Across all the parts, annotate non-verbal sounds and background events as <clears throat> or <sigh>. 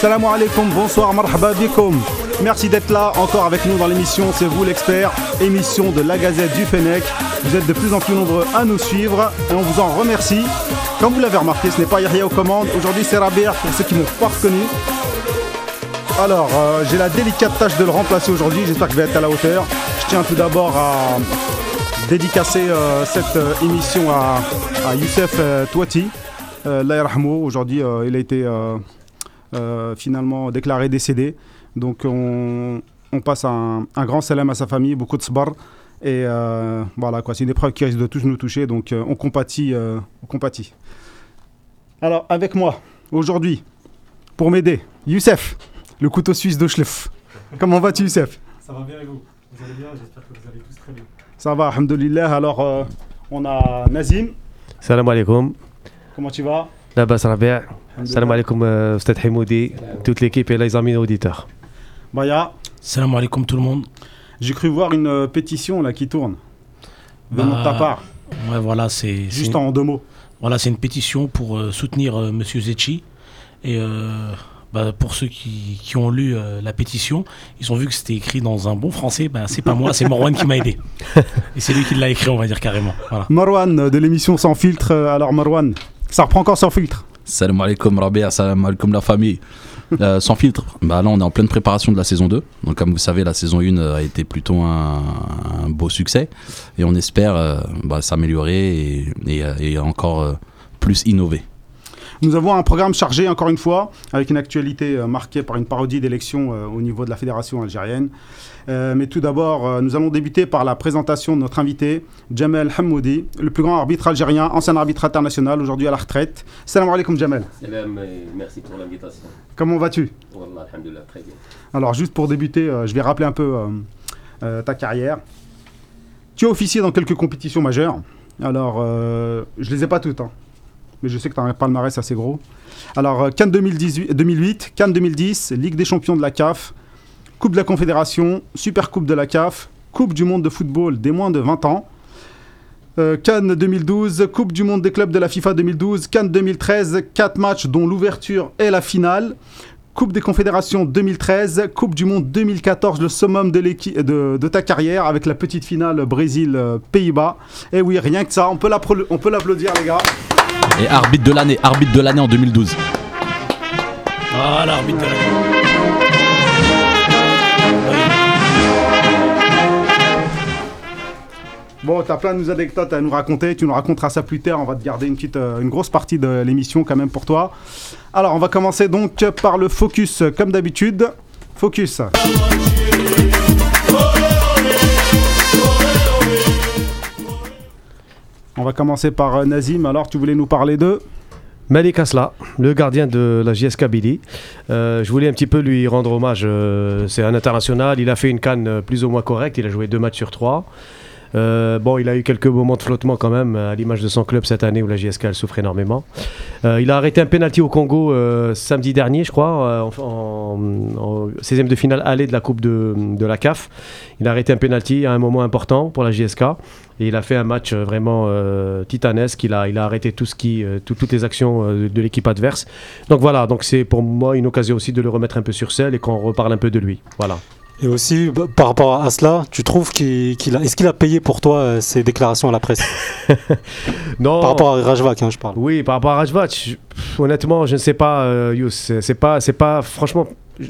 Salam alaikum, bonsoir, marhaba Merci d'être là encore avec nous dans l'émission C'est vous l'expert, émission de la Gazette du Fennec. Vous êtes de plus en plus nombreux à nous suivre et on vous en remercie. Comme vous l'avez remarqué, ce n'est pas Yahya aux commandes. Aujourd'hui, c'est Rabir pour ceux qui ne m'ont pas reconnu. Alors, euh, j'ai la délicate tâche de le remplacer aujourd'hui. J'espère que je vais être à la hauteur. Je tiens tout d'abord à dédicacer euh, cette euh, émission à, Youssef Touati. Aujourd'hui, il a été finalement déclaré décédé. Donc on, passe un, grand salam à sa famille, beaucoup de sbar. Et euh, voilà, quoi, c'est une épreuve qui risque de tous nous toucher, donc euh, on, compatit, euh, on compatit. Alors, avec moi, aujourd'hui, pour m'aider, Youssef, le couteau suisse de Schleff. Comment vas-tu, Youssef? Ça va bien et vous? Vous allez bien? J'espère que vous allez tous très bien. Ça va, alhamdoulilah. Alors, on a Nazim. Salam alaikum. Comment tu vas? Là-bas, ça va bien. Salam alaikum, Stade Himoudi, toute l'équipe et les amis auditeurs. Baya. Salam alaikum tout le monde. J'ai cru voir une euh, pétition là qui tourne. Venant de ta bah, part. Ouais, voilà, c'est. Juste en deux mots. Voilà, c'est une pétition pour euh, soutenir M. Euh, Monsieur Zecchi. Et bah, pour ceux qui, qui ont lu la pétition, ils ont vu que c'était écrit dans un bon français. Bah, c'est pas moi, c'est Marwan qui m'a aidé. <laughs> Et c'est lui qui l'a écrit, on va dire carrément. Voilà. Marwan de l'émission Sans filtre. Alors, Marwan, ça reprend encore sans filtre. Salam alaikum Rabia, salam alaikum la famille. Euh, sans filtre, bah là on est en pleine préparation de la saison 2. Donc comme vous savez, la saison 1 euh, a été plutôt un, beau succès et on espère euh, bah, s'améliorer et, encore plus innover. Nous avons un programme chargé, encore une fois, avec une actualité marquée par une parodie d'élection au niveau de la fédération algérienne. Euh, mais tout d'abord, euh, nous allons débuter par la présentation de notre invité, Jamel Hamoudi, le plus grand arbitre algérien, ancien arbitre international, aujourd'hui à la retraite. Salam alaikum Jamel. Salam merci pour l'invitation. Comment vas-tu? Wallah, très bien. Alors juste pour débuter, euh, je vais rappeler un peu ta carrière. Tu as officié dans quelques compétitions majeures. Alors, je les ai pas toutes, hein. Mais je sais que tu as un palmarès assez gros. Alors, Cannes 2008, Cannes 2010, Ligue des champions de la CAF, Coupe de la Confédération, Super Coupe de la CAF, Coupe du monde de football des moins de 20 ans. Euh, Cannes 2012, Coupe du monde des clubs de la FIFA 2012, Cannes 2013, 4 matchs dont l'ouverture et la finale. Coupe des Confédérations 2013, Coupe du Monde 2014, le summum de, de, ta carrière avec la petite finale Brésil-Pays-Bas. Et oui, rien que ça, on peut l'applaudir les gars. Et arbitre de l'année, arbitre de l'année en 2012. Voilà, arbitre de l'année. Bon, tu as plein de anecdotes à nous raconter. Tu nous raconteras ça plus tard. On va te garder une, petite, euh, une grosse partie de l'émission quand même pour toi. Alors, on va commencer donc par le focus comme d'habitude. Focus. On va commencer par euh, Nazim. Alors, tu voulais nous parler de? Malik Asla, le gardien de la Billy. Euh, je voulais un petit peu lui rendre hommage. c'est un international. Il a fait une canne plus ou moins correcte. Il a joué deux matchs sur trois. Euh, bon, il a eu quelques moments de flottement quand même, à l'image de son club cette année où la JSK souffre énormément. Euh, il a arrêté un penalty au Congo euh, samedi dernier, je crois, en, 16e de finale aller de la Coupe de, la CAF. Il a arrêté un penalty à un moment important pour la JSK. Et il a fait un match vraiment titanesque. Il a, il a arrêté tout ce qui, toutes les actions de l'équipe adverse. Donc voilà, donc c'est pour moi une occasion aussi de le remettre un peu sur selle et qu'on reparle un peu de lui. Voilà. Et aussi, bah, par rapport à cela, tu trouves qu'il a. Est-ce qu'il a payé pour toi euh, ses déclarations à la presse? <laughs> Non. Par rapport à Rajvac, hein, je parle. Oui, par rapport à Rajvac, honnêtement, je ne sais pas, euh, C'est pas, c'est pas, franchement,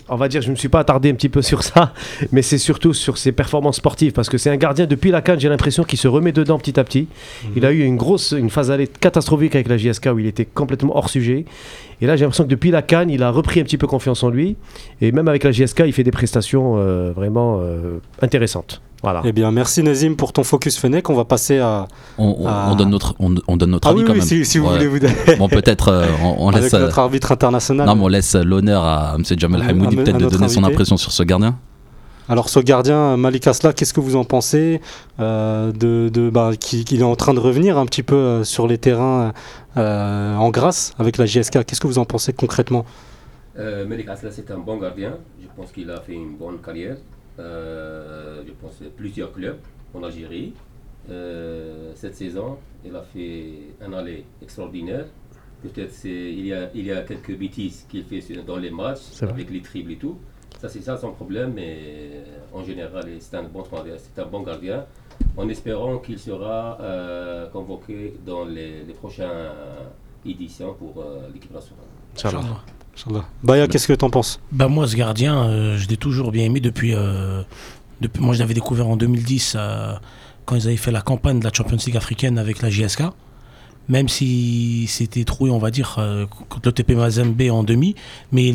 on va dire, je ne me suis pas attardé un petit peu sur ça, <laughs> mais c'est surtout sur ses performances sportives, parce que c'est un gardien depuis la Cannes, j'ai l'impression qu'il se remet dedans petit à petit. Mhm. Il a eu une grosse, une phase allée catastrophique avec la JSK où il était complètement hors sujet. Et là, j'ai l'impression que depuis la Cannes, il a repris un petit peu confiance en lui. Et même avec la JSK, il fait des prestations euh, vraiment euh, intéressantes. Voilà. Eh bien, merci Nazim pour ton focus Fennec. On va passer à. On, donne notre, on, donne notre ah avis oui, quand oui, même. Si, si vous voulez vous Bon, peut-être euh, on, laisse. Avec notre arbitre international. Non, mais on laisse l'honneur à M. Jamal Hamoudi peut-être de donner son impression sur ce gardien. Alors ce gardien, Malik Asla, qu'est-ce que vous en pensez euh, de, de bah, qu'il est en train de revenir un petit peu sur les terrains euh, en grâce avec la JSK Qu'est-ce que vous en pensez concrètement? Malik Asla, c'est un bon gardien. Je pense qu'il a fait une bonne carrière. je pense plusieurs clubs en Algérie. cette saison, il a fait un aller extraordinaire. Peut-être c'est il y a il y a quelques bêtises qu'il fait dans les matchs avec les triples et tout. Ça c'est ça son problème, mais en général c'est un bon gardien, c'est un bon gardien. En espérant qu'il sera euh, convoqué dans les, les prochaines éditions pour euh, l'équipe nationale. Inch'Allah. Inch'Allah. Baya, qu'est-ce que t'en penses? Bah moi ce gardien, euh, je l'ai toujours bien aimé depuis, euh, depuis moi je l'avais découvert en 2010 euh, quand ils avaient fait la campagne de la Champions League africaine avec la JSK. Même si c'était troué, on va dire, euh, contre le TP Mazembe en demi, mais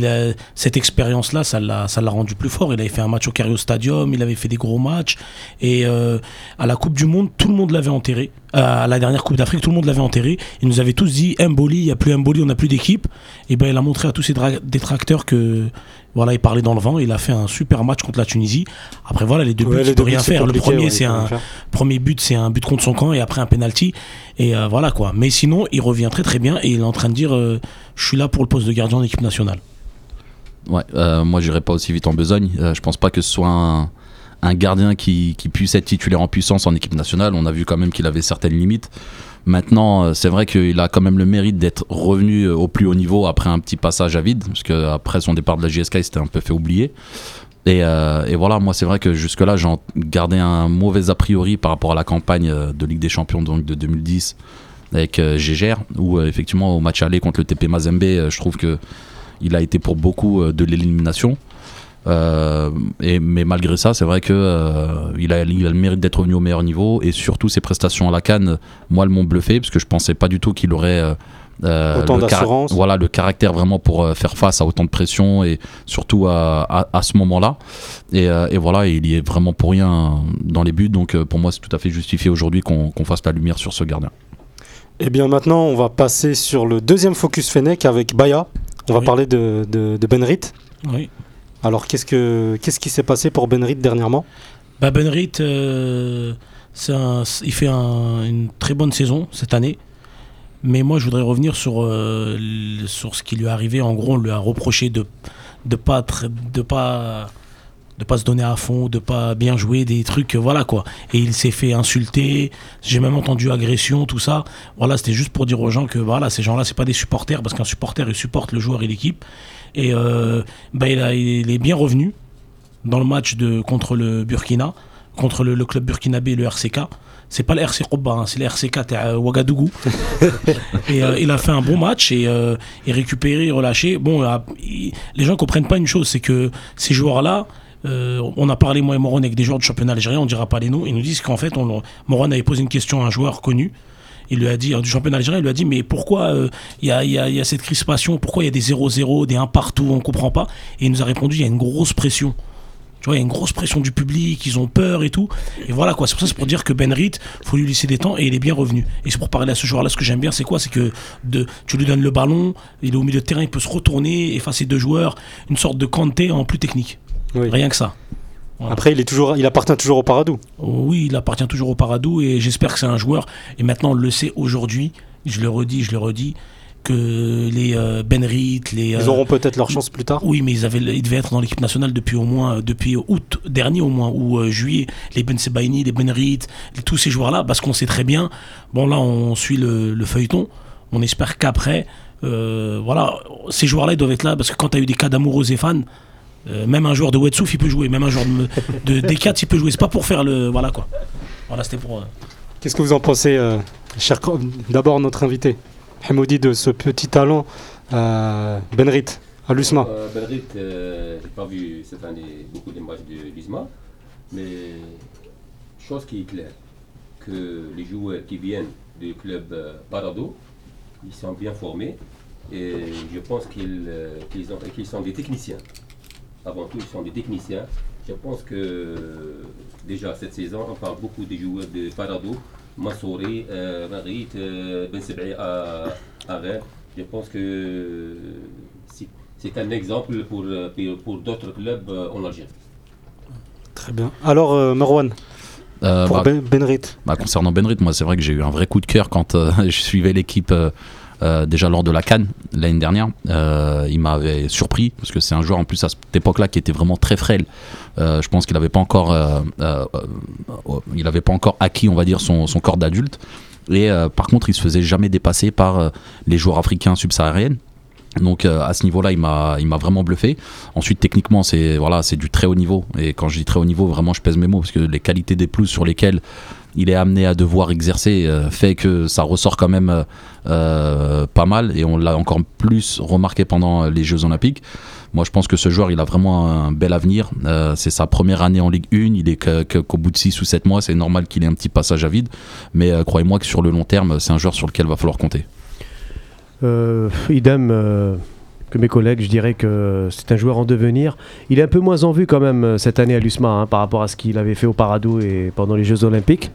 cette expérience-là, ça l'a, rendu plus fort. Il avait fait un match au Cario Stadium, il avait fait des gros matchs, et euh, à la Coupe du Monde, tout le monde l'avait enterré. Euh, à la dernière Coupe d'Afrique, tout le monde l'avait enterré. Il nous avait tous dit Mboli, il n'y a plus Mboli, on n'a plus d'équipe. Et ben il a montré à tous ses détracteurs que voilà, il parlait dans le vent. Il a fait un super match contre la Tunisie. Après voilà, les deux buts, il peut rien faire. Le premier, ouais, c'est un premier but, c'est un but contre son camp, et après un penalty. Et euh, voilà quoi. Mais sinon, il revient très très bien et il est en train de dire, euh, je suis là pour le poste de gardien en équipe nationale. Ouais, euh, moi j'irai pas aussi vite en besogne. Euh, je pense pas que ce soit un, un gardien qui, qui puisse être titulaire en puissance en équipe nationale. On a vu quand même qu'il avait certaines limites. Maintenant, euh, c'est vrai qu'il a quand même le mérite d'être revenu euh, au plus haut niveau après un petit passage à vide, parce que après son départ de la JSK, il s'était un peu fait oublier. Et, euh, voilà, moi c'est vrai que jusque-là, j'en gardais un mauvais a priori par rapport à la campagne euh, de Ligue des Champions donc de 2010 avec euh, Gégère, où euh, effectivement au match aller contre le TP Mazembe, euh, je trouve que il a été pour beaucoup euh, de l'élimination. Euh, et, mais malgré ça, c'est vrai que euh, il, a, il a le mérite d'être revenu au meilleur niveau et surtout ses prestations à la Cannes, moi, elles m'ont bluffé parce que je pensais pas du tout qu'il aurait euh, euh, Autant le, d'assurance. voilà, le caractère vraiment pour euh, faire face à autant de pression et surtout à, à, à ce moment-là. Et, euh, et voilà, il y est vraiment pour rien dans les buts. Donc euh, pour moi, c'est tout à fait justifié aujourd'hui qu'on fasse la lumière sur ce gardien. Eh bien maintenant, on va passer sur le deuxième focus Fennec avec Baya. On va parler de, de, de Benrit. Oui. Alors qu'est-ce, que, qu'est-ce qui s'est passé pour Benrit dernièrement? Bah Benrit, euh, il fait un- une très bonne saison cette année. Mais moi, je voudrais revenir sur, euh, sur ce qui lui est arrivé. En gros, on lui a reproché de de pas se donner à fond, de pas bien jouer, des trucs, voilà quoi. Et il s'est fait insulter. J'ai même entendu agression, tout ça. Voilà, c'était juste pour dire aux gens que voilà, ces gens-là, c'est pas des supporters parce qu'un supporter, il supporte le joueur et l'équipe. Et euh, bah, il, a- il est bien revenu dans le match de, contre le Burkina, contre le, le club burkinabé, le RCK. C'est pas le RC Koba, hein, c'est le RCK à Ouagadougou. <laughs> et euh, il a fait un bon match et, euh, et récupéré, relâché. Bon, il- les gens comprennent pas une chose, c'est que ces joueurs-là, euh, on a parlé, moi et Moron, avec des joueurs du championnat algérien, on dira pas les noms, ils nous disent qu'en fait, on, Moron avait posé une question à un joueur connu. Il lui a dit, euh, du championnat algérien, il lui a dit, mais pourquoi euh, il y, y y a cette crispation, pourquoi il y a des 0-0, des 1 partout, on comprend pas. Et il nous a répondu, il y a une grosse pression. Tu vois, il y a une grosse pression du public, ils ont peur et tout. Et voilà quoi, c'est pour ça, c'est pour dire que Benrit, faut lui laisser des temps et il est bien revenu. Et c'est pour parler à ce joueur-là, ce que j'aime bien, c'est quoi? C'est que de, tu lui donnes le ballon, il est au milieu de terrain, il peut se retourner, effacer deux joueurs, une sorte de Kanté en plus technique. Oui. Rien que ça. Voilà. Après, il, est toujours, il appartient toujours au Paradou. Oui, il appartient toujours au Paradou et j'espère que c'est un joueur. Et maintenant, on le sait aujourd'hui, je le redis, je le redis, que les euh, Benrit, les. Ils euh, auront peut-être leur chance plus tard. oui, mais ils, avaient, ils devaient être dans l'équipe nationale depuis au moins depuis août dernier au moins ou euh, juillet. Les Ben Sebaini, les Benrit, tous ces joueurs-là, parce qu'on sait très bien. Bon là, on suit le, le feuilleton. On espère qu'après, euh, voilà, ces joueurs-là ils doivent être là parce que quand tu as eu des cas d'amoureux et fans, euh, même un joueur de Wetsouf il peut jouer, même un joueur de, de D4 il peut jouer. C'est pas pour faire le voilà quoi. Voilà, c'était pour. euh, Qu'est-ce que vous en pensez, euh, cher D'abord, notre invité, Hamoudi, de ce petit talent, euh, Benrit, à l'USMA. Euh, euh, j'ai pas vu cette année beaucoup de matchs de l'ISMA, mais chose qui est claire, que les joueurs qui viennent du club euh, Parado, ils sont bien formés et je pense euh, qu'ils sont des techniciens. Avant tout, ils sont des techniciens. Je pense que déjà cette saison, on parle beaucoup des joueurs de Parado, Massouri, euh, Marit, euh, Ben Sebri à, à Rennes. Je pense que c'est- un exemple pour, pour, pour d'autres clubs euh, en Algérie. Très bien. Alors, euh, Marwan, Euh, pour bah, Ben- Benrit. Bah, concernant Benrit, moi c'est vrai que j'ai eu un vrai coup de cœur quand euh, <laughs> je suivais l'équipe euh, déjà lors de la Cannes l'année dernière. Euh, il m'avait surpris parce que c'est un joueur en plus à cette époque-là qui était vraiment très frêle. Euh, je pense qu'il n'avait pas encore, il pas encore acquis, on va dire, son, corps d'adulte. Et par contre, il se faisait jamais dépasser par les joueurs africains subsahariens. Donc à ce niveau-là, il m'a, il m'a vraiment bluffé. Ensuite, techniquement, c'est voilà, c'est du très haut niveau. Et quand je dis très haut niveau, vraiment, je pèse mes mots parce que les qualités des pelouses sur lesquelles il est amené à devoir exercer euh, fait que ça ressort quand même euh, euh, pas mal. Et on l'a encore plus remarqué pendant les Jeux Olympiques. Moi, je pense que ce joueur, il a vraiment un bel avenir. C'est sa première année en Ligue 1. Il est qu'au bout de 6 ou 7 mois, c'est normal qu'il ait un petit passage à vide. Mais croyez-moi que sur le long terme, c'est un joueur sur lequel va falloir compter. Idem que mes collègues, je dirais que c'est un joueur en devenir. Il est un peu moins en vue quand même euh, cette année à l'USMA hein, par rapport à ce qu'il avait fait au Paradou et pendant les Jeux Olympiques.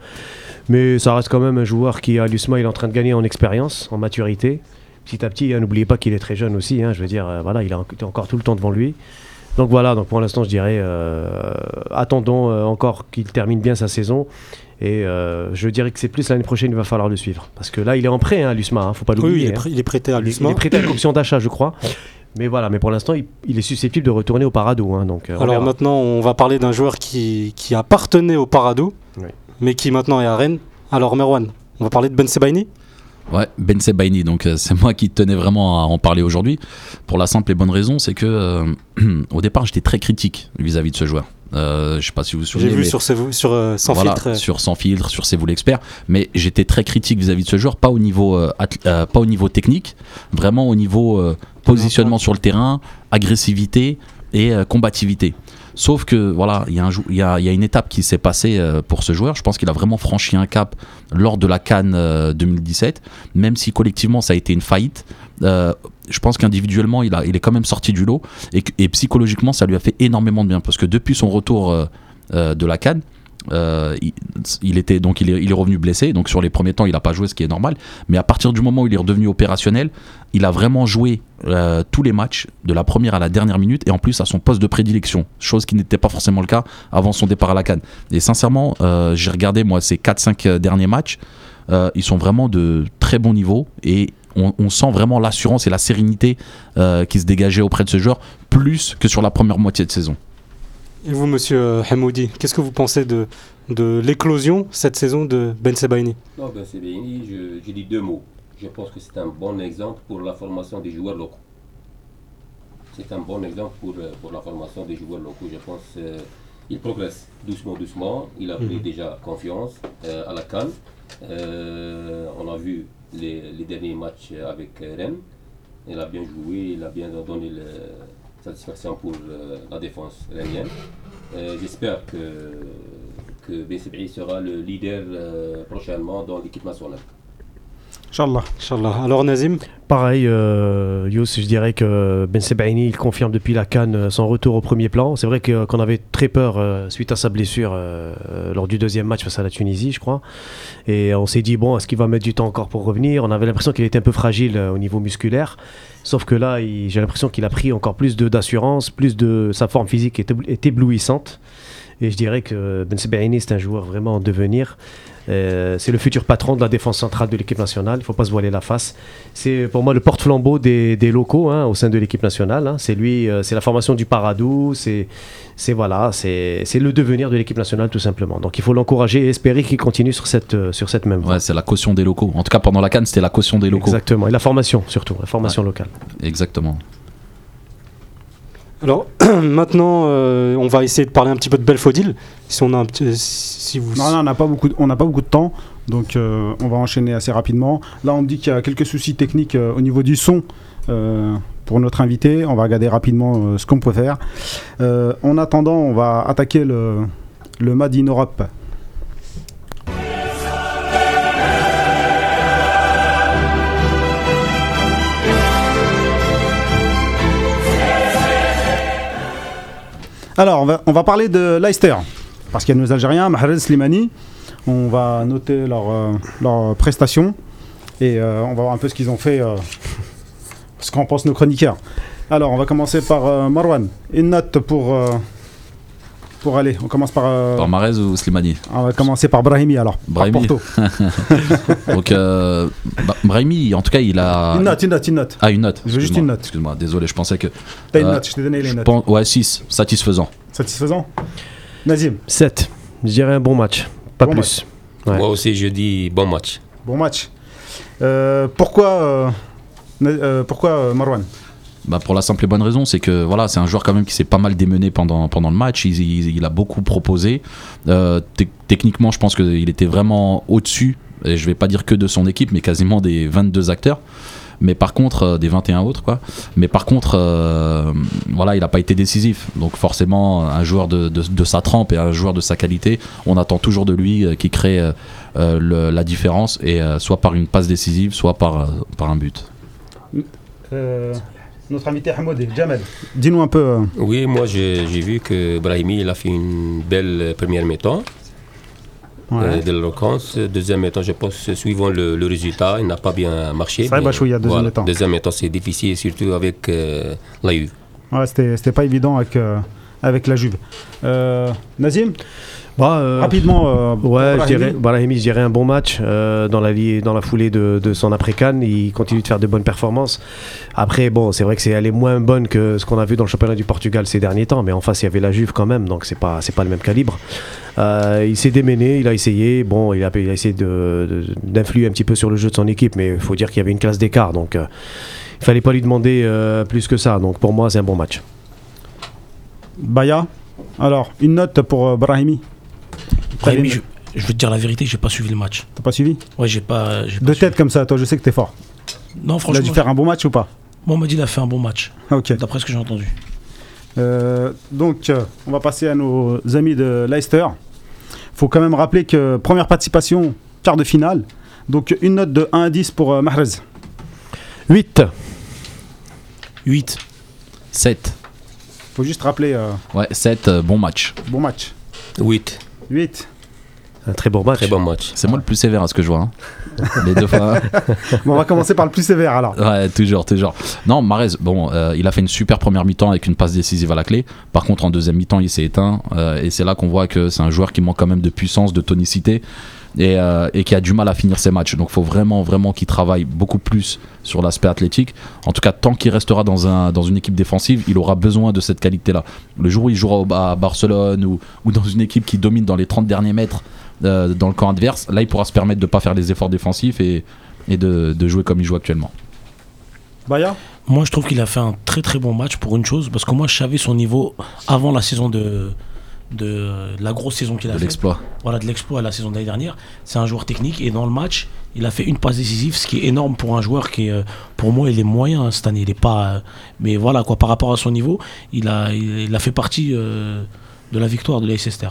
Mais ça reste quand même un joueur qui à l'USMA il est en train de gagner en expérience, en maturité. Petit à petit, hein, n'oubliez pas qu'il est très jeune aussi. hein, je veux dire, euh, voilà, il a en- encore tout le temps devant lui. Donc voilà, donc pour l'instant, je dirais, euh, attendons encore qu'il termine bien sa saison. Et euh, je dirais que c'est plus l'année prochaine, il va falloir le suivre. Parce que là, il est en prêt, hein, à l'USMA, hein, faut pas Oui, l'oublier. il, est hein. prêt- il est prêté à l'USMA. Il est prêté à l'option d'achat, je crois. Mais voilà, mais pour l'instant, il, il est susceptible de retourner au Parado. hein, donc, euh, Alors maintenant, on va parler d'un joueur qui, qui appartenait au Paradou, Oui. mais qui maintenant est à Rennes. Alors Merwan, on va parler de Ben Sebaini? Ouais, Ben Sebaini, donc euh, c'est <laughs> moi qui tenais vraiment à en parler aujourd'hui. Pour la simple et bonne raison, c'est que euh, <clears throat> au départ j'étais très critique vis-à-vis de ce joueur. Euh, je sais pas si vous vous J'ai souvenez. vu mais- sur, euh, Sans voilà, filtre. sur sans filtre, sur C'est vous l'expert, mais j'étais très critique vis-à-vis de ce joueur, pas au niveau, euh, euh, pas au niveau technique, vraiment au niveau positionnement sur le terrain, agressivité et combativité. Sauf que voilà, il y, a y, a, il y a une étape qui s'est passée pour ce joueur. Je pense qu'il a vraiment franchi un cap lors de la Cannes euh, 2017, même si collectivement ça a été une faillite. Euh, je pense qu'individuellement il, il est quand même sorti du lot et, que- et psychologiquement ça lui a fait énormément de bien parce que depuis son retour euh, euh, de la Cannes, il, était donc il est, revenu blessé, donc sur les premiers temps il n'a pas joué, ce qui est normal. Mais à partir du moment où il est redevenu opérationnel, il a vraiment joué tous les matchs de la première à la dernière minute et en plus à son poste de prédilection, chose qui n'était pas forcément le cas avant son départ à la Cannes. Et sincèrement, j'ai regardé moi ces 4-5 derniers matchs, ils sont vraiment de très bon niveau et on, on sent vraiment l'assurance et la sérénité euh, qui se dégageait auprès de ce joueur plus que sur la première moitié de saison. Et vous, monsieur Hamoudi, qu'est-ce que vous pensez de, de l'éclosion cette saison de Ben Sebaini? Non, ben bien. Je, je dis deux mots. Je pense que c'est un bon exemple pour la formation des joueurs locaux. C'est un bon exemple pour, euh, pour la formation des joueurs locaux. Je pense qu'il progresse doucement, doucement. Il a pris Mhm. déjà confiance euh, à la Cannes. Euh, on a vu les, derniers matchs avec euh, Rennes. Il a bien joué, il a bien donné la satisfaction pour euh, la défense rennienne. Euh, J'espère que, que sera le leader prochainement dans l'équipe nationale. Inch'Allah. Inch'Allah. Alors Nazim Pareil, euh, Yous, je dirais que Ben Sebaini, il confirme depuis la Cannes euh, son retour au premier plan. C'est vrai que- qu'on avait très peur euh, suite à sa blessure euh, euh, lors du deuxième match face à la Tunisie, je crois. Et on s'est dit, bon, est-ce qu'il va mettre du temps encore pour revenir? On avait l'impression qu'il était un peu fragile euh, au niveau musculaire. Sauf que là, il- j'ai l'impression qu'il a pris encore plus de- d'assurance, plus de sa forme physique est, est éblouissante. Et je dirais que Ben Sebaini, c'est un joueur vraiment en devenir. Euh, c'est le futur patron de la défense centrale de l'équipe nationale. Il ne faut pas se voiler la face. C'est pour moi le porte-flambeau des, des locaux hein, au sein de l'équipe nationale. hein. C'est lui, euh, c'est la formation du Paradou. C'est, c'est voilà, c'est, le devenir de l'équipe nationale tout simplement. Donc il faut l'encourager et espérer qu'il continue sur cette, euh, sur cette même voie. Ouais, c'est la caution des locaux. En tout cas, pendant la Cannes, c'était la caution des locaux. Exactement. Et la formation surtout, la formation locale. Exactement. Alors <clears throat> maintenant, euh, on va essayer de parler un petit peu de Belfodil. Si on a un petit, si vous. Non, non, on n'a pas beaucoup, de- on n'a pas beaucoup de temps, donc euh, on va enchaîner assez rapidement. Là, on me dit qu'il y a quelques soucis techniques euh, au niveau du son pour notre invité. On va regarder rapidement ce qu'on peut faire. En attendant, on va attaquer le, le Mad in Europe. Alors, on va, parler de Leicester, parce qu'il y a nos Algériens, Mahrez Slimani. On va noter leur, euh, leur prestation et euh, on va voir un peu ce qu'ils ont fait, euh, ce qu'en pensent nos chroniqueurs. Alors, on va commencer par Marwan. Une note pour, pour aller. On commence par. euh, Par Marez ou Slimani on va commencer par Brahimi alors. par Brahimi. Porto. <laughs> Donc, euh, bah, Brahimi, en tout cas, il a. Une note, une note, une note. Ah, une note. Je veux juste une note. Excuse-moi, désolé, je pensais que. T'as une Euh, note, je t'ai donné les notes. pense- Ouais, 6, satisfaisant. Satisfaisant Nazim 7. Je dirais un bon match. Pas Bon plus. Ouais. Moi aussi, je dis bon match. Bon match. Euh, pourquoi, euh, euh, pourquoi euh, Marwan? Bah pour la simple et bonne raison, c'est que voilà, c'est un joueur quand même qui s'est pas mal démené pendant, pendant le match. Il, a beaucoup proposé. Euh, te- techniquement, je pense qu'il était vraiment au-dessus. Et je vais pas dire que de son équipe, mais quasiment des 22 acteurs. Mais par contre, euh, des 21 autres, quoi. Mais par contre, euh, voilà, il n'a pas été décisif. Donc forcément, un joueur de, de- sa trempe et un joueur de sa qualité, on attend toujours de lui euh, qui crée la différence, et soit par une passe décisive, soit par, par un but. Notre invité Hamoudi, Jamel. Dis-nous un peu. euh, Oui, moi j'ai vu que Brahimi il a fait une belle euh, première mi-temps ouais. euh, de l'éloquence. Deuxième mi-temps, je pense, suivant le, le résultat, il n'a pas bien marché. Vrai, mais deuxième voilà, mi-temps. Deuxième mi-temps, c'est difficile, surtout avec euh, la Juve. Ouais, c'était c'était pas évident avec, euh, avec la Juve. Euh, Nazim, Bah, euh, rapidement. euh, Ouais, je Brahimi. dirais, Brahimi, je dirais un bon match euh, dans, la, dans la foulée de, de son après-Cannes. Il continue de faire de bonnes performances. Après, bon, c'est vrai que c'est elle est moins bonne que ce qu'on a vu dans le championnat du Portugal ces derniers temps, mais en face, il y avait la Juve quand même, donc c'est pas, c'est pas le même calibre. Euh, il s'est déméné, il a essayé, bon, il a, il a essayé de- de- d'influer un petit peu sur le jeu de son équipe, mais il faut dire qu'il y avait une classe d'écart, donc il fallait pas lui demander plus que ça. Donc pour moi, c'est un bon match. Baya. Alors, une note pour Brahimi. Brahimi, je, je veux te dire la vérité, j'ai pas suivi le match. T'as pas suivi Ouais, j'ai pas. j'ai pas De suivi. tête comme ça, toi, je sais que t'es fort. Non, Il a franchement. dû faire un bon match ou pas Moi, on m'a dit qu'il a fait un bon match, Ok. d'après ce que j'ai entendu. Euh, donc, euh, on va passer à nos amis de Leicester. faut quand même rappeler que première participation, quart de finale. Donc, une note de 1 à 10 pour euh, Mahrez. 8. 8. 7. faut juste rappeler, euh, Ouais, 7, euh, bon match. bon match. 8, 8. Un très bon match. très bon match. C'est moi le plus sévère à ce que je vois. hein. <laughs> Les deux fois. Bon, on va commencer par le plus sévère alors. Ouais, toujours, toujours. Non, Marez, bon, euh, il a fait une super première mi-temps avec une passe décisive à la clé. Par contre, en deuxième mi-temps, il s'est éteint. euh, et c'est là qu'on voit que c'est un joueur qui manque quand même de puissance, de tonicité. Et, euh, et qui a du mal à finir ses matchs. Donc, il faut vraiment, vraiment qu'il travaille beaucoup plus sur l'aspect athlétique. En tout cas, tant qu'il restera dans, un, dans une équipe défensive, il aura besoin de cette qualité-là. Le jour où il jouera au- à Barcelone ou, ou dans une équipe qui domine dans les 30 derniers mètres euh, dans le camp adverse, là, il pourra se permettre de ne pas faire les efforts défensifs et, et de, de jouer comme il joue actuellement. Baya? Moi, je trouve qu'il a fait un très très bon match pour une chose, parce que moi, je savais son niveau avant la saison de, de la grosse saison qu'il a De fait. l'exploit. Voilà, de l'exploit à la saison de l'année dernière. C'est un joueur technique et dans le match, il a fait une passe décisive, ce qui est énorme pour un joueur qui, est, euh, pour moi, il est moyen hein, cette année. Il est pas, euh, mais voilà quoi, par rapport à son niveau, il a, il, il a fait partie euh, de la victoire de Leicester.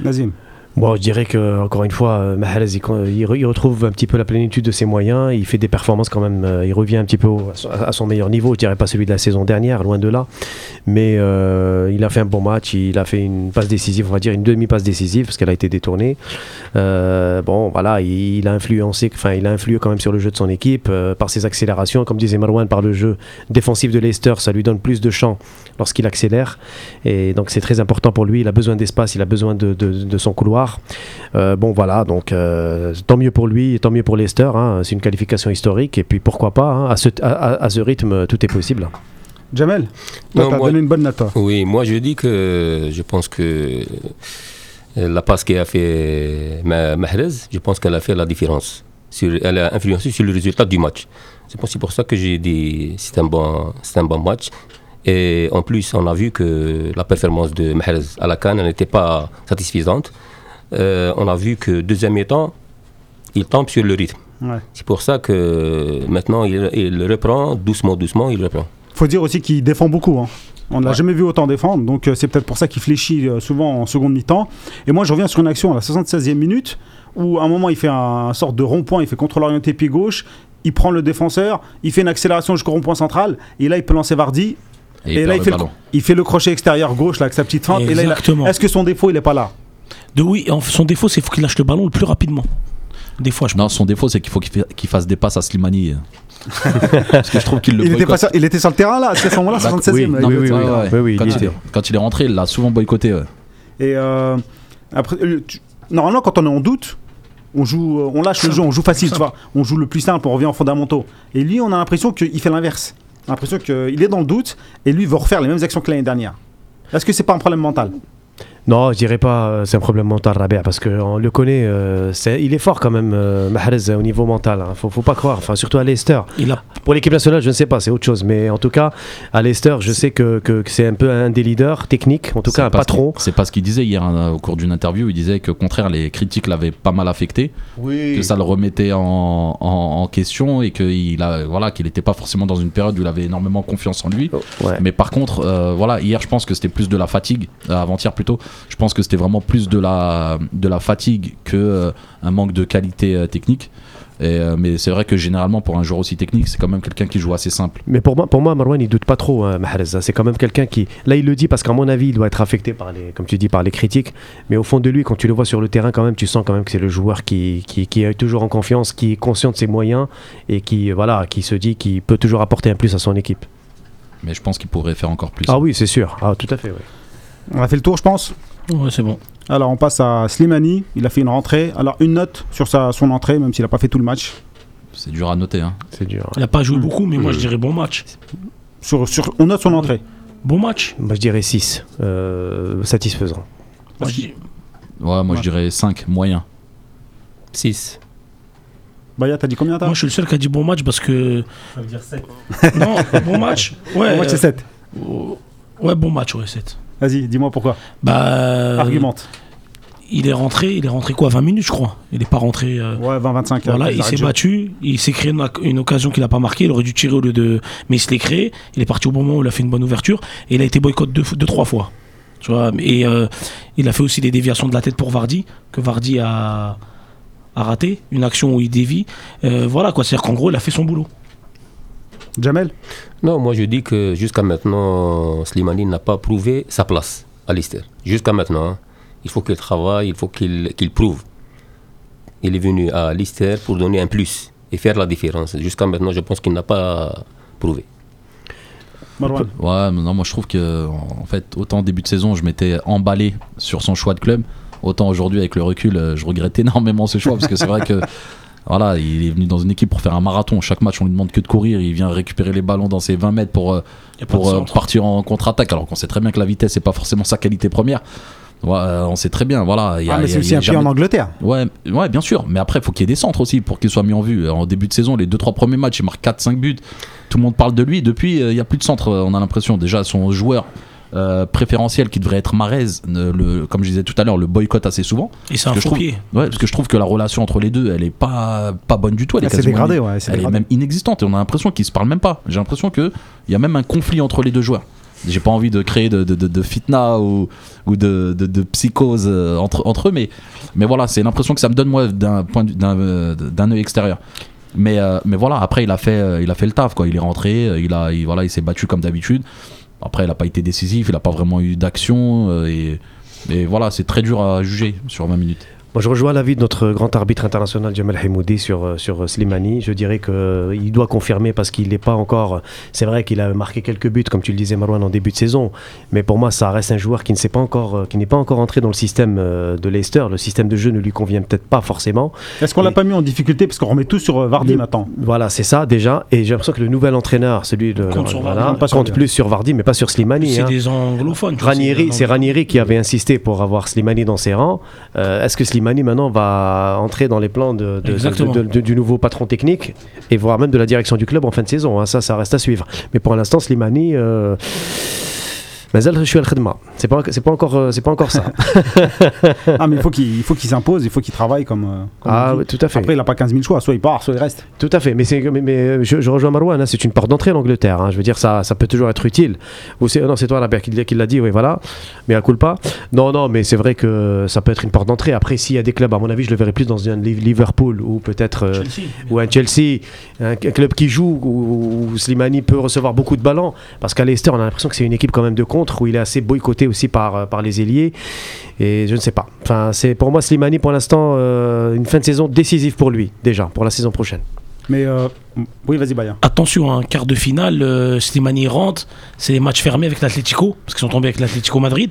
Nazim. Bon, je dirais que encore une fois, euh, Mahrez, il, il re- il retrouve un petit peu la plénitude de ses moyens. Il fait des performances quand même. euh, il revient un petit peu à son- meilleur niveau. Je dirais pas celui de la saison dernière, loin de là. Mais euh, il a fait un bon match. Il a fait une passe décisive, on va dire une demi-passe décisive parce qu'elle a été détournée. Bon, voilà, il, a influencé, enfin, il a influé quand même sur le jeu de son équipe par ses accélérations, comme disait Marwan, par le jeu défensif de Leicester. Ça lui donne plus de champ lorsqu'il accélère. Et donc c'est très important pour lui. Il a besoin d'espace, il a besoin de son couloir. Euh, bon voilà, donc euh, tant mieux pour lui, et tant mieux pour Leicester. hein. c'est une qualification historique. Et puis pourquoi pas, hein, à, ce, à- à- à ce rythme, tout est possible. Jamel t'as moi- donné une bonne note. toi. Oui, moi je dis que je pense que euh, la passe qu'a fait Ma- Mahrez, je pense qu'elle a fait la différence. Sur, elle a influencé sur le résultat du match. C'est aussi pour ça que j'ai dit c'est un bon, c'est un bon match. Et en plus, on a vu que la performance de Mahrez à la Cannes n'était pas satisfaisante. Euh, on a vu que deuxième mi-temps, il tombe sur le rythme. Ouais. C'est pour ça que maintenant il, il reprend doucement, doucement, il reprend. faut dire aussi qu'il défend beaucoup. hein. On ne l'a Ouais. jamais vu autant défendre, donc euh, c'est peut-être pour ça qu'il fléchit euh, souvent en seconde mi-temps. Et moi, je reviens sur une action à la 76e minute où à un moment, il fait un, sorte de rond-point, il fait contrôle orienté pied gauche, il prend le défenseur, il fait une accélération jusqu'au rond-point central, et là, il peut lancer Vardy, Et, et, il là, il fait, le, ballon. il fait le crochet extérieur gauche là, avec sa petite. Et là, a- Exactement. est-ce que son défaut, il n'est pas là? De oui, son défaut, c'est qu'il faut qu'il lâche le ballon le plus rapidement. Des fois, je pense. Non, son défaut, c'est qu'il faut qu'il fa- qu'il fasse des passes à Slimani. <laughs> Parce que je trouve qu'il le il était, pas sur, il était sur le terrain là, à ce moment-là, Bah, 76e. oui, quand, il est rentré, il l'a souvent boycotté. ouais. Et euh, après, euh, tu- normalement, quand on est en doute, on joue, euh, on lâche le jeu, on joue facile, tu vois. On joue le plus simple, on revient en fondamentaux. Et lui, on a l'impression qu'il fait l'inverse. On a l'impression qu'il est dans le doute et lui il veut refaire les mêmes actions que l'année dernière. Est-ce que c'est pas un problème mental? Non, je dirais pas euh, c'est un problème mental, Rabia, parce qu'on le connaît. euh, c'est- il est fort quand même, euh, Mahrez, au niveau mental. Hein, faut, faut pas croire. Enfin, surtout à Leicester. Il a, Pour l'équipe nationale, je ne sais pas, c'est autre chose. Mais en tout cas, à Leicester, je sais que, que- que c'est un peu un des leaders techniques, en tout cas un patron. C'est pas ce qu'il disait hier hein, au cours d'une interview. Il disait que, au contraire, les critiques l'avaient pas mal affecté, que ça le remettait en, en- en question et qu'il a, voilà, qu'il n'était pas forcément dans une période où il avait énormément confiance en lui. Ouais. Mais par contre, euh, voilà, hier, je pense que c'était plus de la fatigue, euh, avant-hier plutôt. Je pense que c'était vraiment plus de la, de la fatigue que euh, un manque de qualité euh, technique. Et, euh, mais c'est vrai que généralement, pour un joueur aussi technique, c'est quand même quelqu'un qui joue assez simple. Mais pour moi, pour moi Marwan, il doute pas trop, hein, Mahrez. C'est quand même quelqu'un qui. Là, il le dit parce qu'à mon avis, il doit être affecté par les, comme tu dis, par les critiques. Mais au fond de lui, quand tu le vois sur le terrain, quand même, tu sens quand même que c'est le joueur qui, qui, qui est toujours en confiance, qui est conscient de ses moyens et qui, voilà, qui se dit qu'il peut toujours apporter un plus à son équipe. Mais je pense qu'il pourrait faire encore plus. Ah oui, c'est sûr. Ah, tout à fait. oui. On a fait le tour, je pense. ouais, c'est bon. Alors, on passe à Slimani. Il a fait une rentrée. Alors, une note sur sa, son entrée, même s'il n'a pas fait tout le match. C'est dur à noter. Hein. C'est dur. Il a pas joué beaucoup, mais moi je dirais bon match. Sur, sur, on note son entrée. Bon match. Moi, je dirais 6. satisfaisant. Moi, je dis- Ouais, moi Ouais. je dirais 5, moyen. 6. Baya, t'as dit combien t'as moi, je suis le seul qui a dit bon match parce que. Ça veut dire 7. Non, bon match. <laughs> Ouais, Moi, c'est 7. euh, ouais, bon match, ouais, 7. Vas-y, dis-moi pourquoi. Bah. Argumente. Il est rentré, il est rentré quoi 20 minutes, je crois. Il n'est pas rentré. euh, Ouais, 20-25. Voilà, euh, il s'est battu, il s'est créé une, oc- une occasion qu'il n'a pas marquée, il aurait dû tirer au lieu de. Mais il se l'est créé, il est parti au bon moment où il a fait une bonne ouverture, et il a été boycott deux, deux trois fois. Tu vois, et euh, il a fait aussi des déviations de la tête pour Vardy, que Vardy a, a raté, une action où il dévie. Euh, voilà quoi, c'est-à-dire qu'en gros, il a fait son boulot. Jamel Non, moi je dis que jusqu'à maintenant, Slimani n'a pas prouvé sa place à Leicester. Jusqu'à maintenant, hein. il faut qu'il travaille, il faut qu'il qu'il prouve. Il est venu à Leicester pour donner un plus et faire la différence. Jusqu'à maintenant, je pense qu'il n'a pas prouvé. Marwan. Ouais, non, moi je trouve que en fait, autant en début de saison, je m'étais emballé sur son choix de club, autant aujourd'hui avec le recul, euh, je regrette <laughs> énormément ce choix parce que c'est vrai que voilà, il est venu dans une équipe pour faire un marathon. Chaque match, on lui demande que de courir, il vient récupérer les ballons dans ses 20 mètres pour euh, pour euh, partir en contre-attaque alors qu'on sait très bien que la vitesse c'est pas forcément sa qualité première. Ouais, euh, on sait très bien, voilà. il y a- Ah, mais il y c'est a- aussi il y a un pied jamais- en Angleterre. Ouais, ouais, bien sûr. Mais après, il faut qu'il y ait des centres aussi pour qu'il soit mis en vue. En début de saison, les 2-3 premiers matchs, il marque 4-5 buts. Tout le monde parle de lui. Depuis, euh, il n'y a plus de centre, on a l'impression. Déjà, son joueur euh, préférentiel qui devrait être Marez, le, comme je disais tout à l'heure, le boycott assez souvent. Et c'est un Parce que je faux trouve- pied. Ouais, parce que je trouve que la relation entre les deux, elle est pas, pas bonne du tout. Elle est s'est quasiment dégradée, elle est même inexistante et on a l'impression qu'ils se parlent même pas. J'ai l'impression qu'il y a même un conflit entre les deux joueurs. J'ai pas envie de créer de, de, de- de fitna ou, ou de, de, de psychose euh, entre, entre eux, mais, mais voilà, c'est l'impression que ça me donne moi d'un point d'un euh, d'un œil extérieur. Mais, euh, mais voilà, après il a fait, il a fait le taf, quoi. Il est rentré, il a, il, voilà, il s'est battu comme d'habitude. Après, il a pas été décisif, il a pas vraiment eu d'action euh, et, et voilà, c'est très dur à juger sur 20 minutes. Moi, je rejoins l'avis de notre grand arbitre international Jamal Hamoudi sur, euh, sur euh, Slimani. Je dirais qu'il doit confirmer parce qu'il n'est pas encore. C'est vrai qu'il a marqué quelques buts, comme tu le disais, Marouane, en début de saison. Mais pour moi, ça reste un joueur qui ne s'est pas encore, euh, qui n'est pas encore entré dans le système euh, de Leicester. Le système de jeu ne lui convient peut-être pas forcément. Est-ce qu'on l'a Et- pas mis en difficulté? Parce qu'on remet tout sur euh, Vardy Le- maintenant. Voilà, c'est ça déjà. Et j'ai l'impression que le nouvel entraîneur, celui de Compte sur voilà, Vardy, pas sur compte lui. plus sur Vardy, mais pas sur Slimani. C'est hein. des anglophones. Ranieri, c'est Ranieri qui avait insisté pour avoir Slimani dans ses rangs. Euh, Est-ce que Slimani maintenant va entrer dans les plans de, de- Exactement. de- de- du nouveau patron technique et voire même de la direction du club en fin de saison hein. Ça, ça reste à suivre. Mais pour l'instant, Slimani. Euh mais je suis à l'khidma. C'est pas c'est pas encore euh, c'est pas encore ça. <laughs> ah mais faut il faut qu'il s'impose, il faut qu'il travaille comme, euh, Ah tout à fait. Après il a pas 15 000 choix, soit il part, soit il reste. Tout à fait, mais c'est mais, je, rejoins Marouane, hein, c'est une porte d'entrée l'Angleterre hein, je veux dire ça ça peut toujours être utile. Ou c'est non, c'est toi la qui, qui l'a dit, oui voilà, mais à coup pas. Non non, mais c'est vrai que ça peut être une porte d'entrée. Après s'il y a des clubs à mon avis, je le verrais plus dans un Liverpool ou peut-être euh, ou un Chelsea, un, club qui joue où, Slimani peut recevoir beaucoup de ballons parce qu'à Leicester on a l'impression que c'est une équipe quand même de contre où il est assez boycotté aussi par, euh, par les ailiers. Et je ne sais pas. Enfin, c'est pour moi Slimani pour l'instant euh, une fin de saison décisive pour lui déjà pour la saison prochaine. Mais euh, oui, vas-y, Baya. Attention, un quart de finale, euh, Slimani rentre, c'est les matchs fermés avec l'Atlético, parce qu'ils sont tombés avec l'Atlético Madrid.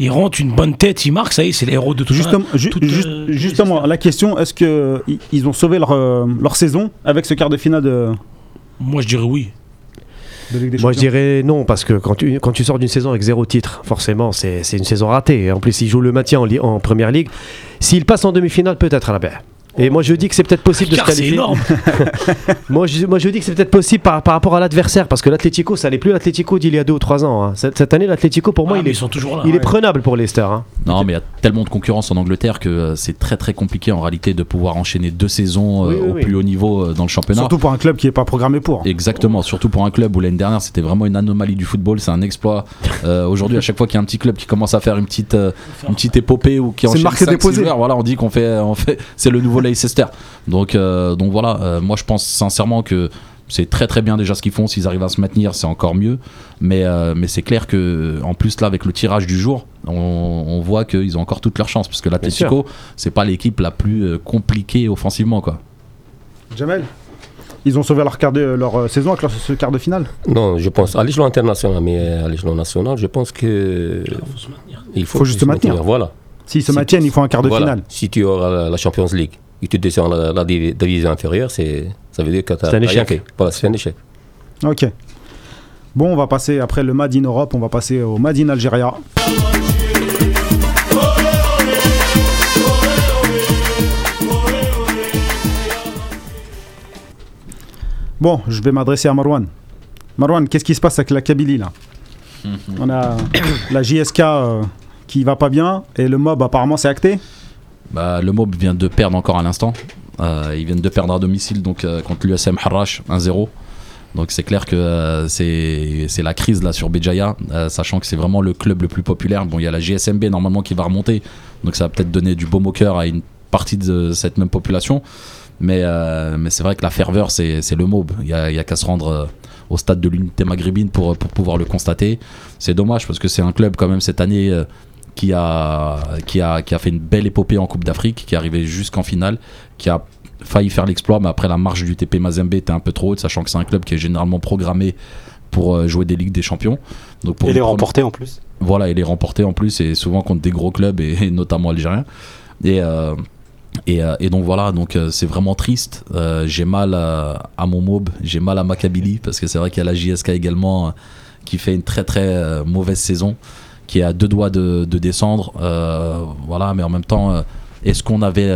Il rentre une bonne tête, il marque, ça y est, c'est les héros de tout Justement, ju- toute, juste- euh, justement la question est-ce que i- ils ont sauvé leur, leur saison avec ce quart de finale de. Moi, je dirais oui. De Ligue des Moi, je dirais non, parce que quand tu, quand tu sors d'une saison avec zéro titre, forcément, c'est une saison ratée. En plus, il joue le maintien en, première ligue. S'il passe en demi-finale, peut-être à la paix. Et moi, je dis que c'est peut-être possible de se Car qualifier. énorme. <laughs> Moi je, moi, je dis que c'est peut-être possible par, par rapport à l'adversaire, parce que l'Atlético, ça n'est plus l'Atlético d'il y a deux ou trois ans. hein. Cette, cette année, l'Atlético, pour moi, Ah, il, est, ils sont toujours là. il ouais. est prenable pour Leicester. hein. Non, mais il y a tellement de concurrence en Angleterre que euh, c'est très très compliqué en réalité de pouvoir enchaîner deux saisons euh, Oui, au oui. plus haut niveau euh, dans le championnat. Surtout pour un club qui n'est pas programmé pour. Exactement, surtout pour un club où l'année dernière c'était vraiment une anomalie du football, c'est un exploit. Euh, Aujourd'hui, à chaque fois qu'il y a un petit club qui commence à faire une petite, euh, une petite épopée ou qui enchaîne marque 5, déposée. joueurs, voilà, on dit qu'on fait, on fait, c'est le nouveau Leicester. Donc, euh, donc voilà, euh, moi je pense sincèrement que c'est très très bien déjà ce qu'ils font. S'ils arrivent à se maintenir, c'est encore mieux. Mais, euh, mais c'est clair que en plus là avec le tirage du jour, on, on voit qu'ils ont encore toutes leurs chances parce que l'Atlético, c'est pas l'équipe la plus euh, compliquée offensivement quoi. Jamel Ils ont sauvé leur, quart de, leur euh, saison avec leur, ce quart de finale Non, je pense à l'échelon international, mais à l'échelon national, je pense que Il faut se maintenir. il faut, Faut juste se maintenir. Voilà. S'ils se Si- maintiennent, ils font un quart de Voilà. finale. Si tu auras la, la Champions League et que tu descends la, la divi- division inférieure, c'est, ça veut dire que tu C'est un échec. fait. Voilà, c'est un échec. Ok. Bon, on va passer, après le Mad in Europe, on va passer au Mad in Algéria. Bon, je vais m'adresser à Marwan. Marwan, qu'est-ce qui se passe avec la Kabylie là On a <coughs> la JSK euh, qui va pas bien et le mob apparemment c'est acté. Bah, le Mob vient de perdre encore à l'instant. Euh, ils viennent de perdre à domicile donc, euh, contre l'USM Harrach 1-0. Donc c'est clair que euh, c'est la crise là sur Béjaïa, euh, sachant que c'est vraiment le club le plus populaire. Bon, il y a la GSMB normalement qui va remonter, donc ça va peut-être donner du baume au cœur à une partie de cette même population. Mais, mais c'est vrai que la ferveur, c'est le Mob. Il n'y a, a qu'à se rendre au stade de l'unité maghrébine pour, pour pouvoir le constater. C'est dommage parce que c'est un club quand même cette année qui a, qui, a, qui a fait une belle épopée en Coupe d'Afrique, qui est arrivé jusqu'en finale, qui a failli faire l'exploit, mais après la marge du TP Mazembe était un peu trop haute, sachant que c'est un club qui est généralement programmé pour euh, jouer des Ligues des Champions. Donc pour Et les remporter en plus. voilà, et les remporter en plus, et souvent contre des gros clubs, et, et notamment algériens. Et, euh, et, euh, et donc voilà, donc c'est vraiment triste. Euh, j'ai mal à, à mon mob, j'ai mal à Maccabi, parce que c'est vrai qu'il y a la JSK également qui fait une très très mauvaise saison, qui est à deux doigts de, de descendre. Euh, voilà, mais en même temps, euh, est-ce qu'on avait.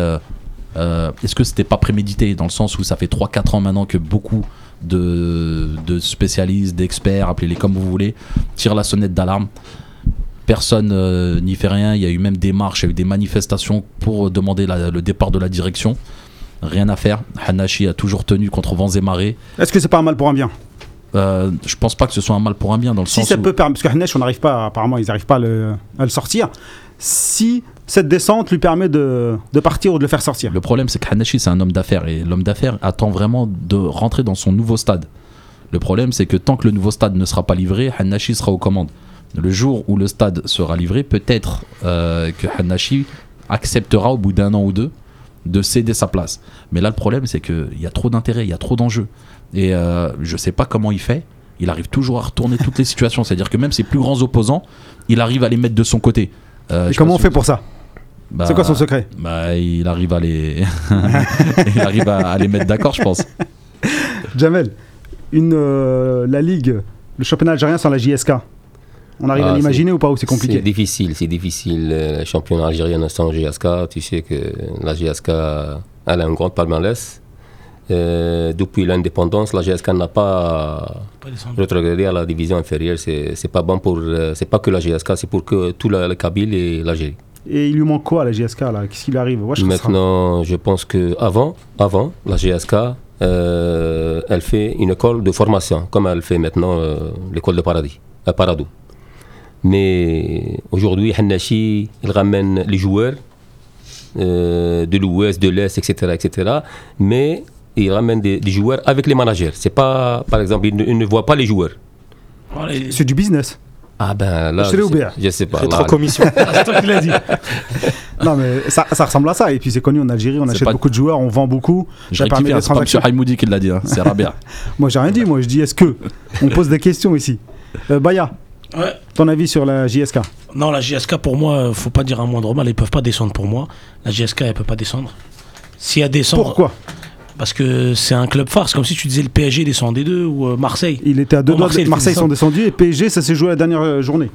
euh, est-ce que c'était pas prémédité dans le sens où ça fait 3-4 ans maintenant que beaucoup de, spécialistes, d'experts, appelez-les comme vous voulez, tirent la sonnette d'alarme Personne n'y fait rien. Il y a eu même des marches, il y a eu des manifestations pour demander le départ de la direction. Rien à faire. Hanashi a toujours tenu contre vents et marées. Est-ce que c'est pas un mal pour un bien? Euh, je pense pas que ce soit un mal pour un bien dans le Si sens ça où peut permettre, parce que Hanesh, on n'arrive pas, apparemment, ils n'arrivent pas à le, à le sortir. Si cette descente lui permet de, de partir ou de le faire sortir. le problème c'est que Hanashi c'est un homme d'affaires et l'homme d'affaires attend vraiment de rentrer dans son nouveau stade. Le problème c'est que tant que le nouveau stade ne sera pas livré, Hanashi sera aux commandes. Le jour où le stade sera livré, peut-être euh, que Hanashi acceptera au bout d'un an ou deux de céder sa place. Mais là le problème c'est qu'il y a trop d'intérêt, il y a trop d'enjeux. Et euh, je sais pas comment il fait. Il arrive toujours à retourner toutes les <laughs> situations. C'est-à-dire que même ses plus grands opposants, il arrive à les mettre de son côté. Euh, Et comment on fait pour ça? Bah, C'est quoi son secret? bah, il arrive à les, <laughs> il arrive à, à les mettre d'accord, je pense. <laughs> Jamel, une, euh, la Ligue, le championnat algérien sans la JSK. On arrive Ah, à l'imaginer ou pas ou c'est C'est compliqué difficile, c'est difficile. Le championnat algérien sans GSK, tu sais que la GSK, elle a un grand palmarès. Euh, depuis l'indépendance, la GSK n'a pas Pas descendre. rétrogradé à la division inférieure. C'est c'est pas bon pour. euh, C'est pas que la GSK, c'est pour que tout le Kabyle et l'Algérie. Et il lui manque quoi à la GSK là? Qu'est-ce qui lui arrive? Ouais, je Maintenant, je pense que avant, avant la GSK, euh, elle fait une école de formation, comme elle fait maintenant euh, l'école de Paradis, à Paradou. Mais aujourd'hui, Hanashi, il ramène les joueurs euh, de l'Ouest, de l'Est, etc., etc. Mais il ramène des, des joueurs avec les managers. C'est pas, par exemple, il ne, il ne voit pas les joueurs. C'est du business. Ah ben là, Je serai je, sais, je sais pas. là, Rétro-commission. <laughs> c'est toi qui l'as dit. <laughs> Non mais ça, ça ressemble à ça. Et puis c'est connu en Algérie, on C'est achète pas- beaucoup de joueurs, on vend beaucoup. Je c'est pas M. Haïmoudi qui l'a dit, hein, c'est Rabia. <laughs> Moi j'ai rien dit, moi je dis est-ce que On pose des questions ici? Euh, Baya, Ouais. ton avis sur la JSK Non, la JSK, pour moi, euh, faut pas dire un moindre mal. Ils peuvent pas descendre pour moi. La JSK, elle peut pas descendre. Si elle descend. Pourquoi? Parce que c'est un club. C'est comme si tu disais le PSG descend des deux ou euh, Marseille. Il était à deux Bon, doigts. Marseille, il sont descendus et PSG, ça s'est joué la dernière euh, journée.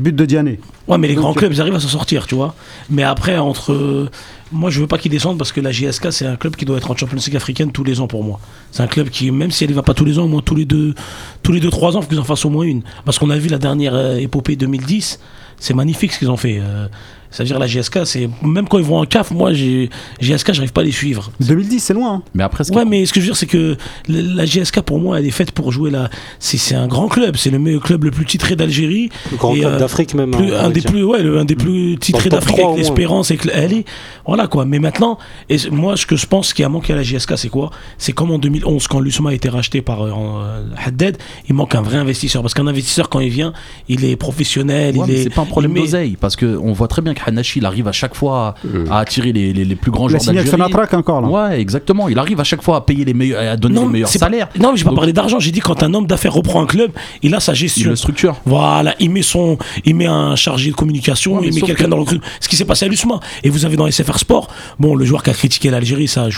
But de Diané. Ouais, mais les Donc, grands clubs, ils arrivent à s'en sortir, tu vois. Mais après, entre. Moi, je veux pas qu'ils descendent parce que la JSK, c'est un club qui doit être en Champions League africaine tous les ans pour moi. C'est un club qui, même si elle ne va pas tous les ans, au moins tous les deux, tous les deux, trois ans, faut qu'ils en fassent au moins une. Parce qu'on a vu la dernière euh, épopée 2010, c'est magnifique ce qu'ils ont fait. Euh, C'est-à-dire la JSK, c'est même quand ils vont en CAF, moi, JSK, j'arrive pas à les suivre. 2010, c'est loin. hein. Mais après, ce Ouais, mais ce que je veux dire, c'est que la la JSK, pour moi, elle est faite pour jouer là. C'est c'est un grand club, c'est le meilleur club le plus titré d'Algérie. Le grand Et, club euh, d'Afrique même. plus- hein, un des plus ouais le- un des plus titrés d'Afrique 3 avec l'espérance et que elle est voilà quoi mais maintenant et moi ce que je pense qui a manqué à la JSK c'est quoi? C'est comme en 2011 quand l'USMA a été racheté par euh, euh, Haddad il manque un vrai investisseur parce qu'un investisseur quand il vient il est professionnel Ouais, il mais est c'est pas un problème met- d'oseille parce que on voit très bien que Hanashi il arrive à chaque fois à, à attirer les, les- les plus grands Il joueurs d'Algérie. Sonatrach encore là. Ouais, exactement. Il arrive à chaque fois à payer les meilleurs, à donner les meilleurs c'est pas- salaires. non mais j'ai pas parlé d'argent j'ai dit quand un homme d'affaires reprend un club il a sa Il gestion le structure. Voilà, il met son, il met un chargé de communication, Ouais, il met quelqu'un que- dans le recrutement. Ce qui s'est passé à l'USMA. Et vous avez dans SFR Sport, bon, le joueur qui a critiqué l'Algérie, ça,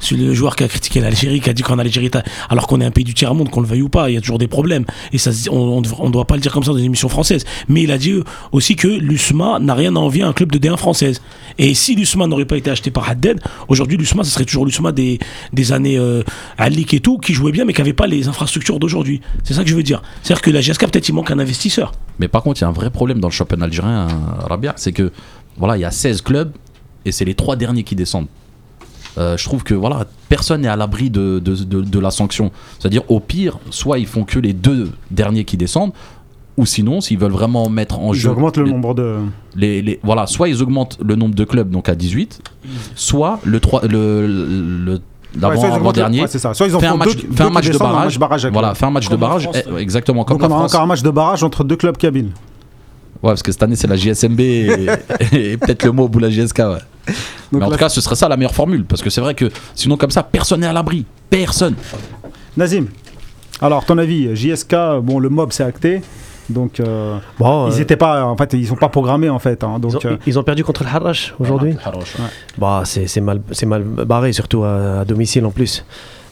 c'est le joueur qui a critiqué l'Algérie, qui a dit qu'en Algérie, alors qu'on est un pays du tiers monde, qu'on le veuille ou pas, il y a toujours des problèmes. Et ça, on, on, on doit pas le dire comme ça dans une émission française. Mais il a dit aussi que l'USMA n'a rien à envier à un club de D1 française. Et si l'USMA n'aurait pas été acheté par Haddad, aujourd'hui l'USMA, ce serait toujours l'USMA des, des années euh, Alik et tout, qui jouait bien, mais qui n'avait pas les infrastructures d'aujourd'hui. C'est ça que je veux dire. C'est-à-dire que la GSK, peut-être, il manque un investisseur. Mais par contre, il y a un vrai problème dans le championnat algérien, euh, Rabia, c'est que voilà, il y a 16 clubs et c'est les trois derniers qui descendent. Euh, je trouve que voilà, personne n'est à l'abri de, de, de- de la sanction. C'est-à-dire, au pire, soit ils font que les deux derniers qui descendent, ou sinon, s'ils veulent vraiment mettre en Ils jeu. augmentent le nombre de. les, les- voilà, soit ils augmentent le nombre de clubs donc à 18, soit le, trois- le, le, Ouais, l'avant- soit ils augmentent le- avant-dernier ouais, c'est ça. Soit ils en fait un match, deux, fait deux un qui match de barrage. match barrage avec voilà, fait un match de Comme en barrage. France, eh, exactement comme Donc on France. encore un match de barrage entre deux clubs cabines. Ouais, parce que cette année c'est la JSMB <laughs> et, et peut-être le mot au bout de la JSK. Ouais. Donc Mais en tout cas, ce serait ça la meilleure formule parce que c'est vrai que sinon comme ça, personne n'est à l'abri. Personne. Nazim, alors ton avis, JSK, bon le mob c'est acté, donc euh, Bon, ils euh, étaient pas, en fait ils sont pas programmés en fait, hein, ils, donc ont, euh, ils ont perdu contre le Harash aujourd'hui. Bah, c'est mal, c'est mal barré, surtout à, à domicile en plus.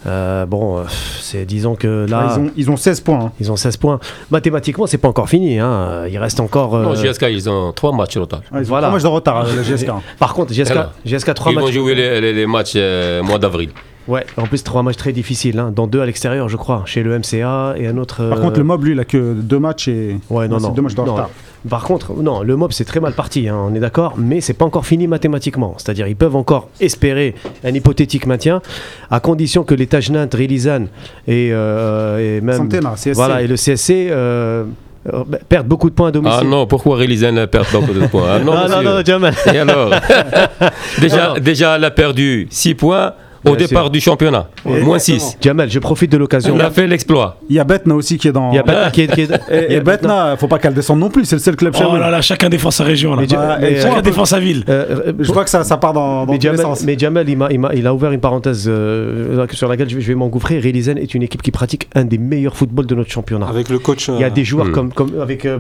Euh, bon, euh, c'est disons que là, ils, ont, ils ont 16 points. hein. ils ont 16 points. Mathématiquement, c'est pas encore fini. Hein. Il reste encore. euh, Non, GSK, ils ont trois matchs au total. Ah, ils ont Voilà. trois matchs de retard GSK. Par contre, GSK. GSK 3 Ils vont matchs. jouer les, les- les matchs euh, mois d'avril. Ouais, en plus, trois matchs très difficiles, hein, dont deux à l'extérieur, je crois, chez le MCA et un autre. Par contre le mob lui il a que deux matchs et Ouais, non, c'est non. deux matchs de Non, retard. Par contre, non, le mob c'est très mal parti, hein, on est d'accord, mais c'est pas encore fini mathématiquement. C'est-à-dire ils peuvent encore espérer un hypothétique maintien, à condition que les Tajnant, Rilizan et, euh, et même Santena, CSC. voilà et le CSC euh, euh, perdent beaucoup de points à domicile. Ah non, pourquoi Rélizen perd beaucoup de points? Ah non, <laughs> non, non, non, Jamal. Et alors? <laughs> Déjà, Non, non. déjà, elle a perdu 6 points au Bien départ sûr. du championnat. Moins 6. Jamal, je profite de l'occasion. On a fait l'exploit. Il y a Betna aussi qui est dans. Il y a Betna qui est, qui est- il y et a Betna. Betna, faut pas qu'elle descende non plus, c'est le seul club chez Oh là là, chacun défend sa région. Là. Mais, Bah, mais, euh, chacun défend sa ville. euh, euh, Je vois que ça, ça part dans, dans mais, tous les sens. mais Jamal, il, m'a- il m'a- il a ouvert une parenthèse euh, sur laquelle je vais, je vais m'engouffrer. Rélizen est une équipe qui pratique un des meilleurs footballs de notre championnat. Avec le coach. Il y a euh, des joueurs Hmm. comme, comme avec euh,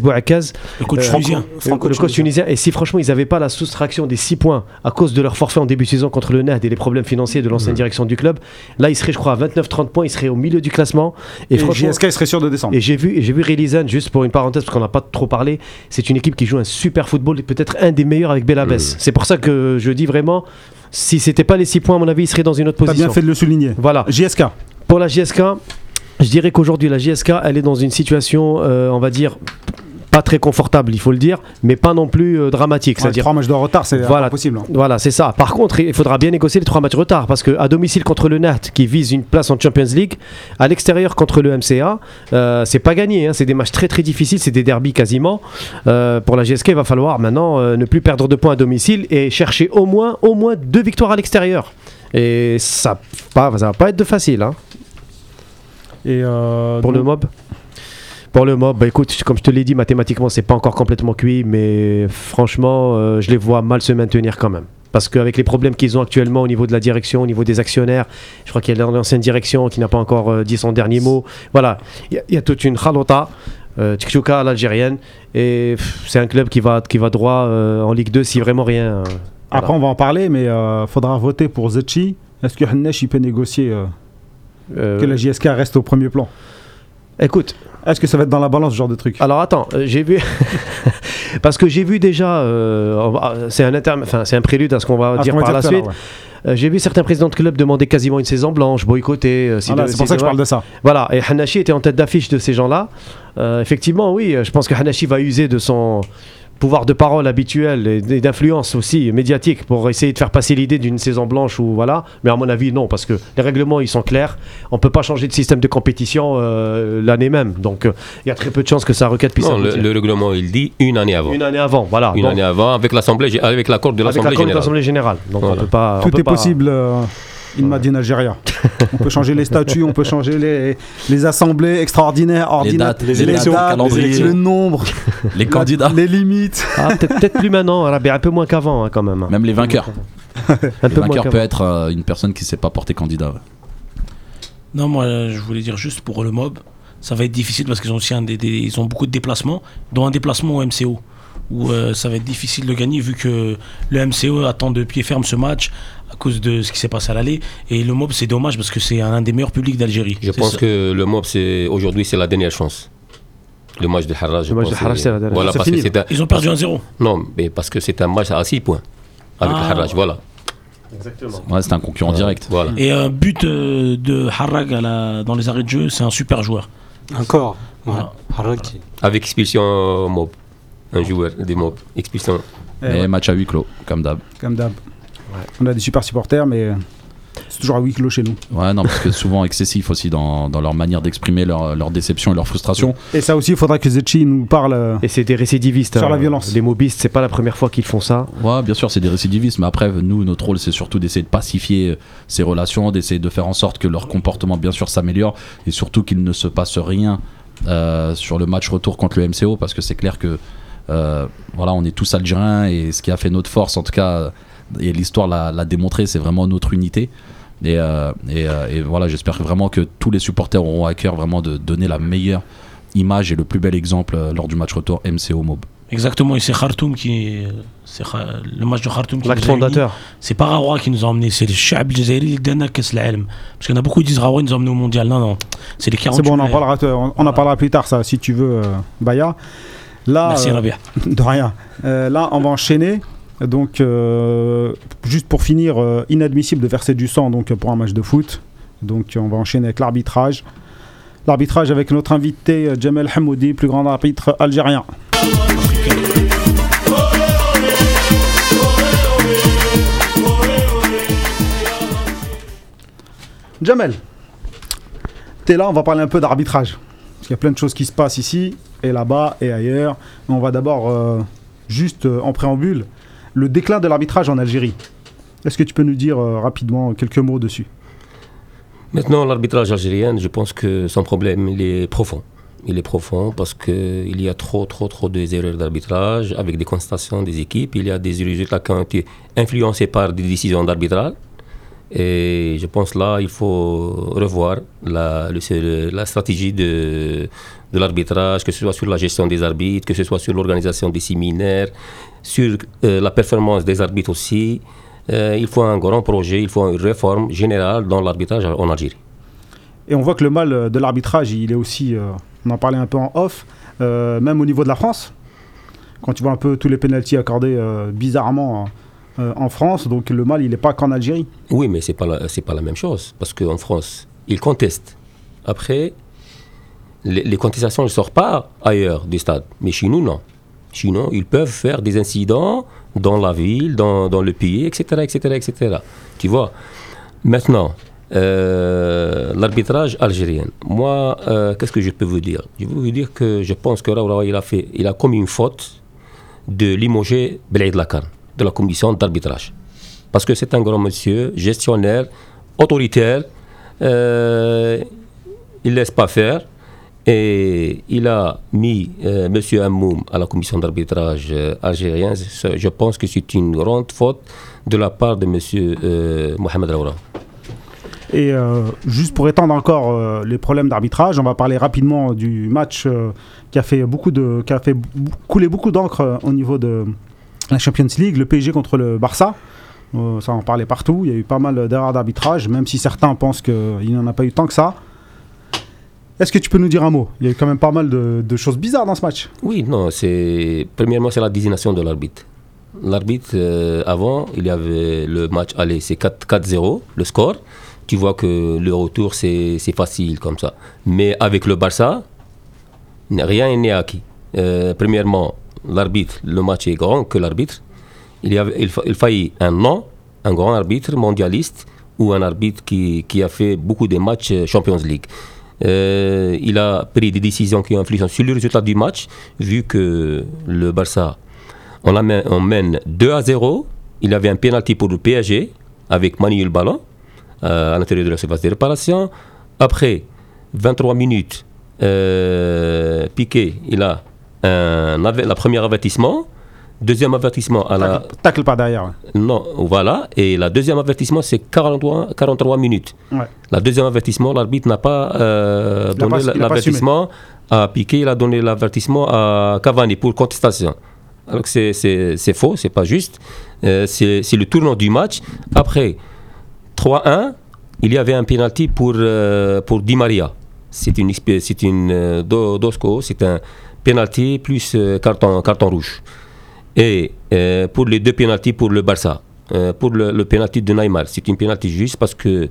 Bouakaz, Le coach euh, tunisien. le, le coach tunisien. Et si franchement ils n'avaient pas la soustraction des 6 points à cause de leur forfait en début de saison contre le NAD et les problèmes de l'ancienne direction du club, là ils seraient, je crois, à 29-30 points, ils seraient au milieu du classement. Et, Et franchement. JSK serait sûr de descendre. Et j'ai vu, et j'ai vu Relizan, juste pour une parenthèse, parce qu'on n'a pas trop parlé, c'est une équipe qui joue un super football et peut-être un des meilleurs avec Belabès. C'est pour ça que je dis vraiment, si c'était pas les 6 points, à mon avis, ils seraient dans une autre T'as position. bien fait de le souligner. Voilà. JSK. Pour la JSK, je dirais qu'aujourd'hui, la JSK, elle est dans une situation, euh, on va dire, pas très confortable, il faut le dire, mais pas non plus euh, dramatique. Ouais, C'est-à-dire trois matchs de retard, c'est Voilà. impossible. hein. voilà, c'est ça. Par contre, il faudra bien négocier les trois matchs retard parce qu'à domicile contre le NAT qui vise une place en Champions League, à l'extérieur contre le MCA, euh, c'est pas gagné. hein. C'est des matchs très très difficiles, c'est des derbies quasiment. Euh, pour la GSK, il va falloir maintenant euh, ne plus perdre de points à domicile et chercher au moins, au moins deux victoires à l'extérieur. Et ça, pas, ça va pas être de facile hein, Et euh, pour le mob. Pour le mob, bah écoute, comme je te l'ai dit, mathématiquement, c'est pas encore complètement cuit, mais franchement, euh, je les vois mal se maintenir quand même. Parce qu'avec les problèmes qu'ils ont actuellement au niveau de la direction, au niveau des actionnaires, je crois qu'il y a l'ancienne direction qui n'a pas encore euh, dit son dernier mot. Voilà, il y a- il y, a toute une khalota, euh, Tchouka à l'algérienne, et c'est un club qui va, qui va droit euh, en Ligue 2 si vraiment rien. euh, Après, voilà. on va en parler, mais faudra voter pour Zetchi Est-ce que Hannesh il peut négocier que la JSK reste au premier plan? Écoute, Est-ce que ça va être dans la balance ce genre de truc? Alors attends, euh, j'ai vu. <laughs> Parce que j'ai vu déjà. euh, va- c'est un, inter- enfin, un prélude à ce qu'on va Ah, dire par la suite. Euh, j'ai vu certains présidents de clubs demander quasiment une saison blanche, boycotter. euh, si le- c'est pour ça que je parle de ça. Voilà, et Hanashi était en tête d'affiche de ces gens-là. Euh, effectivement, oui, je pense que Hanashi va user de son pouvoir de parole habituel et d'influence aussi médiatique pour essayer de faire passer l'idée d'une saison blanche ou voilà. Mais à mon avis, non, parce que les règlements ils sont clairs. On peut pas changer de système de compétition euh, l'année même, donc euh, il y a très peu de chances que ça requête puisse Non, le, règlement, il dit une année avant. Une année avant, voilà. Une Donc, année avant, avec l'Assemblée, avec l'accord de avec l'Assemblée l'accord de générale. l'Assemblée générale. Donc on Voilà. peut pas. on Tout peut est pas- possible. Euh, in Madine Algérie. on peut changer les statuts, on peut changer les, les assemblées extraordinaires, ordinaires, dates, les élections, dates, le nombre, <laughs> Les la- candidats, les limites. Ah, peut-être peut-être plus maintenant, Rabbi, un peu moins qu'avant hein, quand même. même les vainqueurs. Un Le peu moins vainqueur <laughs> qu'avant. peut être euh, une personne qui ne s'est pas porté candidat. ouais. Non, moi, je voulais dire juste pour le mob, ça va être difficile parce qu'ils ont aussi un des- des- ils ont beaucoup de déplacements, dont un déplacement au MCO, où euh, ça va être difficile de gagner vu que le MCO attend de pied ferme ce match à cause de ce qui s'est passé à l'aller. Et le mob, c'est dommage parce que c'est un, des meilleurs publics d'Algérie. Je pense ça. que le MOB, c'est aujourd'hui, c'est la dernière chance. Le match de Harraj. je Le match de pense, Harraj, c'est la dernière Voilà, parce que un... Ils ont perdu 1-0. Non, mais parce que c'est un match à 6 points. Avec Ah. Harraj, voilà. Ouais, c'est un concurrent direct. Voilà. Et un but euh, de Harrag à la- dans les arrêts de jeu, c'est un super joueur. Encore. Ouais. Voilà. Avec expulsion MOB. Un joueur des MOB. Expulsion. Ouais, match à huis clos, comme d'hab. comme d'hab. On a des super supporters, mais c'est toujours à huis clos chez nous. Ouais, non, parce que souvent excessif aussi dans, dans leur manière d'exprimer leur, leur déception et leur frustration. Et ça aussi, il faudra que Zetchi nous parle. euh, Et c'est des récidivistes. Sur hein. la violence. Les mobistes, c'est pas la première fois qu'ils font ça. Ouais, bien sûr, c'est des récidivistes, mais après, nous, notre rôle, c'est surtout d'essayer de pacifier euh, ces relations, d'essayer de faire en sorte que leur comportement, bien sûr, s'améliore, et surtout qu'il ne se passe rien euh, sur le match retour contre le MCO, parce que c'est clair que, euh, voilà, on est tous algériens, et ce qui a fait notre force, en tout cas, euh, et l'histoire l'a démontré, c'est vraiment notre unité. Et, euh, et, euh, et voilà, j'espère vraiment que tous les supporters auront à cœur vraiment de donner la meilleure image et le plus bel exemple euh, lors du match retour MCO Mob. Exactement, et c'est Khartoum qui. c'est le match de Khartoum qui L'acte nous a unis. fondateur. C'est pas Rawa qui nous a emmenés, c'est le Shab Jazairi qui donne Parce qu'il y en a beaucoup qui disent Rawa nous a emmenés au mondial. Non, non, c'est les 40 C'est bon, on en parlera, on on en parlera plus tard, ça, si tu veux, euh, Baya. Là, Merci euh, Rabia. <laughs> de rien. Euh, là, on va enchaîner. Donc, euh, juste pour finir, euh, inadmissible de verser du sang donc, pour un match de foot. Donc, on va enchaîner avec l'arbitrage. L'arbitrage avec notre invité euh, Jamel Hamoudi, plus grand arbitre algérien. Jamel, t'es là, on va parler un peu d'arbitrage. Parce qu'il y a plein de choses qui se passent ici, et là-bas, et ailleurs. On va d'abord, juste en préambule, le déclin de l'arbitrage en Algérie. Est-ce que tu peux nous dire euh, rapidement quelques mots dessus? Maintenant, l'arbitrage algérien, je pense que son problème, il est profond. Il est profond parce qu'il y a trop, trop, trop d'erreurs d'arbitrage avec des constatations des équipes. Il y a des résultats qui ont été influencés par des décisions d'arbitrage. Et je pense là, il faut revoir la, stratégie de, de l'arbitrage, que ce soit sur la gestion des arbitres, que ce soit sur l'organisation des séminaires, sur euh, la performance des arbitres aussi. Euh, il faut un grand projet, il faut une réforme générale dans l'arbitrage en Algérie. Et on voit que le mal euh, de l'arbitrage, il est aussi, euh, on en parlait un peu en off, même au niveau de la France. Quand tu vois un peu tous les pénalties accordés bizarrement en France, donc le mal, il n'est pas qu'en Algérie. Oui, mais ce n'est pas, la- c'est pas la même chose. Parce qu'en France, ils contestent. Après, les, contestations ne sortent pas ailleurs du stade. Mais chez nous, non. Chez ils peuvent faire des incidents dans la ville, dans, le pays, etc., etc., etc. Tu vois Maintenant, euh, l'arbitrage algérien. Moi, euh, qu'est-ce que je peux vous dire? Je peux vous dire que je pense que Raoura, il a, commis une faute de limoger Belaïd Lakan de la commission d'arbitrage. Parce que c'est un grand monsieur, gestionnaire, autoritaire, euh, il ne laisse pas faire. Et il a mis euh, M. Hammoum à la commission d'arbitrage euh, algérien. Je pense que c'est une grande faute de la part de M. Euh, Mohamed Raoura. Et euh, juste pour étendre encore les problèmes d'arbitrage, on va parler rapidement du match qui a fait beaucoup de, qui a fait couler beaucoup d'encre au niveau de la Champions League, le PSG contre le Barça. Ça en parlait partout. Il y a eu pas mal d'erreurs d'arbitrage, même si certains pensent qu'il n'y en a pas eu tant que ça. Est-ce que tu peux nous dire un mot? Il y a quand même pas mal de, choses bizarres dans ce match. Oui, non, c'est. Premièrement, c'est la désignation de l'arbitre. L'arbitre, euh, avant, il y avait le match aller, c'est 4 4-0, le score. Tu vois que le retour, c'est facile comme ça. Mais avec le Barça, rien n'est acquis. Euh, premièrement, l'arbitre, le match est grand que l'arbitre. Il, il, il faillit un nom, un grand arbitre mondialiste ou un arbitre qui, qui a fait beaucoup de matchs euh, Champions League. Euh, il a pris des décisions qui ont influencé sur le résultat du match, vu que le Barça, on, mène, on mène 2 à 0. Il avait un penalty pour le PSG avec Manuel Ballon euh, à l'intérieur de la surface de réparation. Après 23 minutes, euh, Piqué, il a un, la première avertissement. Deuxième avertissement à la, Tacle, par derrière. non, voilà. Et la deuxième avertissement, c'est 43, 43 minutes. Ouais. La deuxième avertissement, l'arbitre n'a pas euh, donné pas- pas l'avertissement à Piqué, il a donné l'avertissement à Cavani pour contestation. Alors que c'est- faux, c'est pas juste. Euh, c'est le tournant du match. Après 3-1, il y avait un penalty pour, euh, pour Di Maria. C'est une, c'est une do- Dosco, c'est un penalty plus carton, carton rouge. Et euh, pour les deux pénalties pour le Barça, euh, pour le, le penalty de Neymar, c'est une penalty juste parce que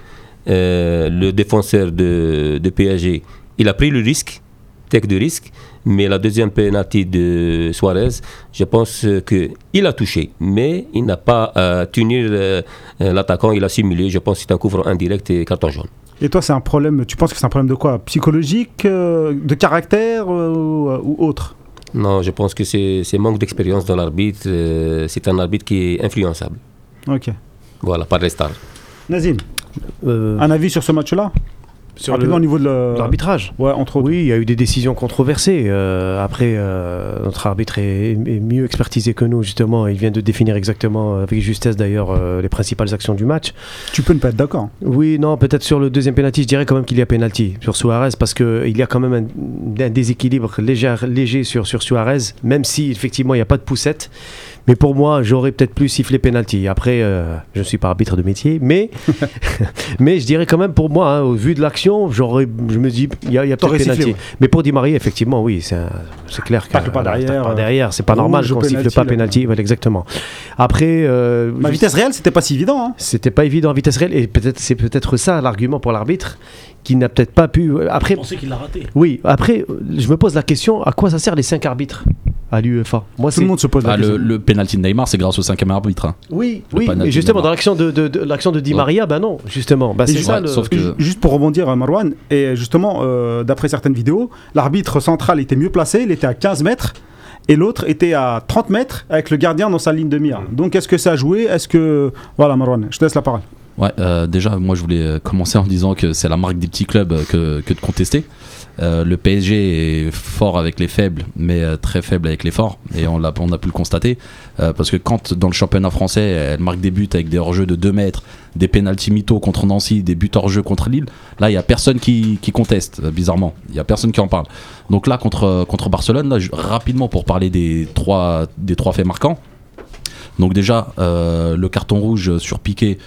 euh, le défenseur de, de PSG, il a pris le risque, tech de risque, mais la deuxième penalty de Suarez, je pense euh, que il a touché, mais il n'a pas tenu l'attaquant, il a simulé, je pense que c'est un couvre indirect et carton jaune. Et toi, c'est un problème, tu penses que c'est un problème de quoi? Psychologique, de caractère ou autre? Non, je pense que c'est manque d'expérience dans l'arbitre, euh, c'est un arbitre qui est influençable, Ok. voilà, par les stars. Nazim, Euh, un avis sur ce match-là? Sur Rapidement au le- niveau de l'arbitrage. Ouais, entre autres. Oui, il y a eu des décisions controversées. Euh, après, euh, notre arbitre est, est mieux expertisé que nous, justement. Il vient de définir exactement, euh, avec justesse d'ailleurs, euh, les principales actions du match. Tu peux ne pas être d'accord. Oui, non, peut-être sur le deuxième penalty, je dirais quand même qu'il y a penalty sur Suarez parce qu'il y a quand même un, un déséquilibre léger, léger sur, sur Suarez, même si effectivement il n'y a pas de poussette. Mais pour moi, j'aurais peut-être plus sifflé penalty. Après, euh, je ne suis pas arbitre de métier, mais, <laughs> <laughs> mais je dirais quand même pour moi, hein, au vu de l'action, j'aurais, je me dis, il y a, il y a peut-être penalty. ouais. Mais pour Di Maria, effectivement, oui, c'est, clair que par voilà, derrière, par euh, derrière, c'est pas normal qu'on siffle pas penalty. Exactement. Après, euh, Ma vitesse réelle, c'était pas si évident. hein. c'était pas évident en vitesse réelle et peut-être c'est peut-être ça l'argument pour l'arbitre qui n'a peut-être pas pu après Je pensais qu'il l'a raté. oui après je me pose la question à quoi ça sert les cinq arbitres? À l'UEFA moi Tout le monde se pose la Ah, question. le penalty de Neymar, c'est grâce au cinquième arbitre. hein. oui le oui mais justement dans l'action de, de- de- l'action de Di Ouais. Maria ben non justement bah, Et c'est ju- ça ouais, le- sauf que- Ju- Juste pour rebondir, euh, Marwan, et justement, euh, d'après certaines vidéos, l'arbitre central était mieux placé, il était à 15 mètres, et l'autre était à 30 mètres avec le gardien dans sa ligne de mire. Donc est-ce que ça a joué? Est-ce que. Voilà, Marwan, je te laisse la parole. Ouais, euh, déjà, moi je voulais euh, commencer en disant que c'est la marque des petits clubs euh, que, de contester. Le PSG est fort avec les faibles, mais très faible avec les forts, et on, l'a, on a pu le constater. Parce que quand dans le championnat français, elle marque des buts avec des hors-jeux de 2 mètres, des pénalty mythos contre Nancy, des buts hors-jeu contre Lille, là il n'y a personne qui, conteste, bizarrement. Il n'y a personne qui en parle. Donc là, contre, contre Barcelone, rapidement pour parler des trois, des trois faits marquants. Donc déjà, le carton rouge sur Piqué,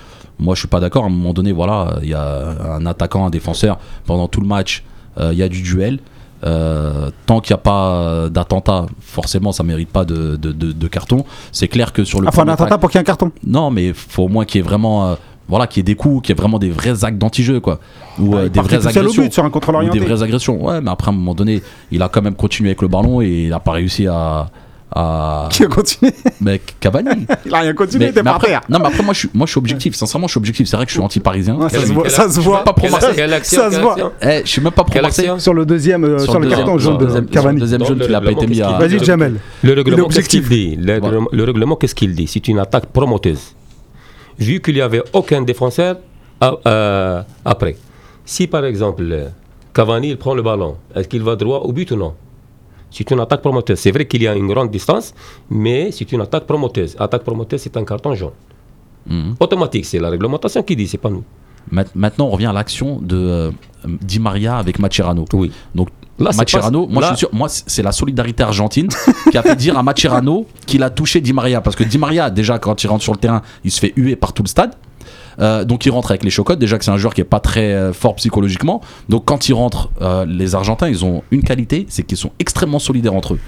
moi je suis pas d'accord. À un moment donné, voilà, il y a un attaquant, un défenseur. Pendant tout le match, euh, il y a du duel. Euh, tant qu'il n'y a pas d'attentat, forcément, ça mérite pas de, de, de- de carton. C'est clair que sur le Enfin, un premier attentat pour qu'il y ait un carton. non, mais faut au moins qu'il y ait vraiment, euh, voilà, qu'il y ait des coups, qu'il y ait vraiment des vrais actes d'anti-jeu, quoi, ou euh, Il des vraies agressions. but sur un contrôle Ou des vraies agressions. Ouais, mais après, à un moment donné, il a quand même continué avec le ballon et il n'a pas réussi à. À... Qui a continué Mec, Cavani. <laughs> Il a rien continué, il était par terre. non, mais après, moi je, suis, moi, je suis objectif. Sincèrement, je suis objectif. C'est vrai que je suis anti-parisien. Ouais, ça se voit. Ça se voit. pas Ça se voit. Eh, je suis même pas Quelle Marseille. action? Sur le deuxième, euh, sur, le deuxième- carton jaune de Cavani. deuxième jaune pas été règlement, mis à. Vas-y, Jamel. Le règlement, qu'est-ce objectif. qu'il dit? Le, règlement- le règlement, qu'est-ce qu'il dit? C'est une attaque promoteuse. Vu qu'il n'y avait aucun défenseur à- euh, après. Si par exemple, euh, Cavani il prend le ballon, est-ce qu'il va droit au but ou non? C'est une attaque promoteuse. C'est vrai qu'il y a une grande distance, mais c'est une attaque promoteuse. Attaque promoteuse, c'est un carton jaune. Mhm. Automatique, c'est la réglementation qui dit, c'est pas nous. Ma- Maintenant, on revient à l'action de euh, Di Maria avec Macherano. Oui. Donc, Là, c'est Macherano, pas- moi là- je suis sûr, moi c'est la solidarité argentine qui a fait dire à Macherano qu'il a touché Di Maria parce que Di Maria déjà quand il rentre sur le terrain, il se fait huer par tout le stade. Euh, donc il rentre avec les chocottes. Déjà que c'est un joueur qui est pas très euh, fort psychologiquement. Donc quand il rentre, euh, les Argentins, ils ont une qualité, c'est qu'ils sont extrêmement solidaires entre eux.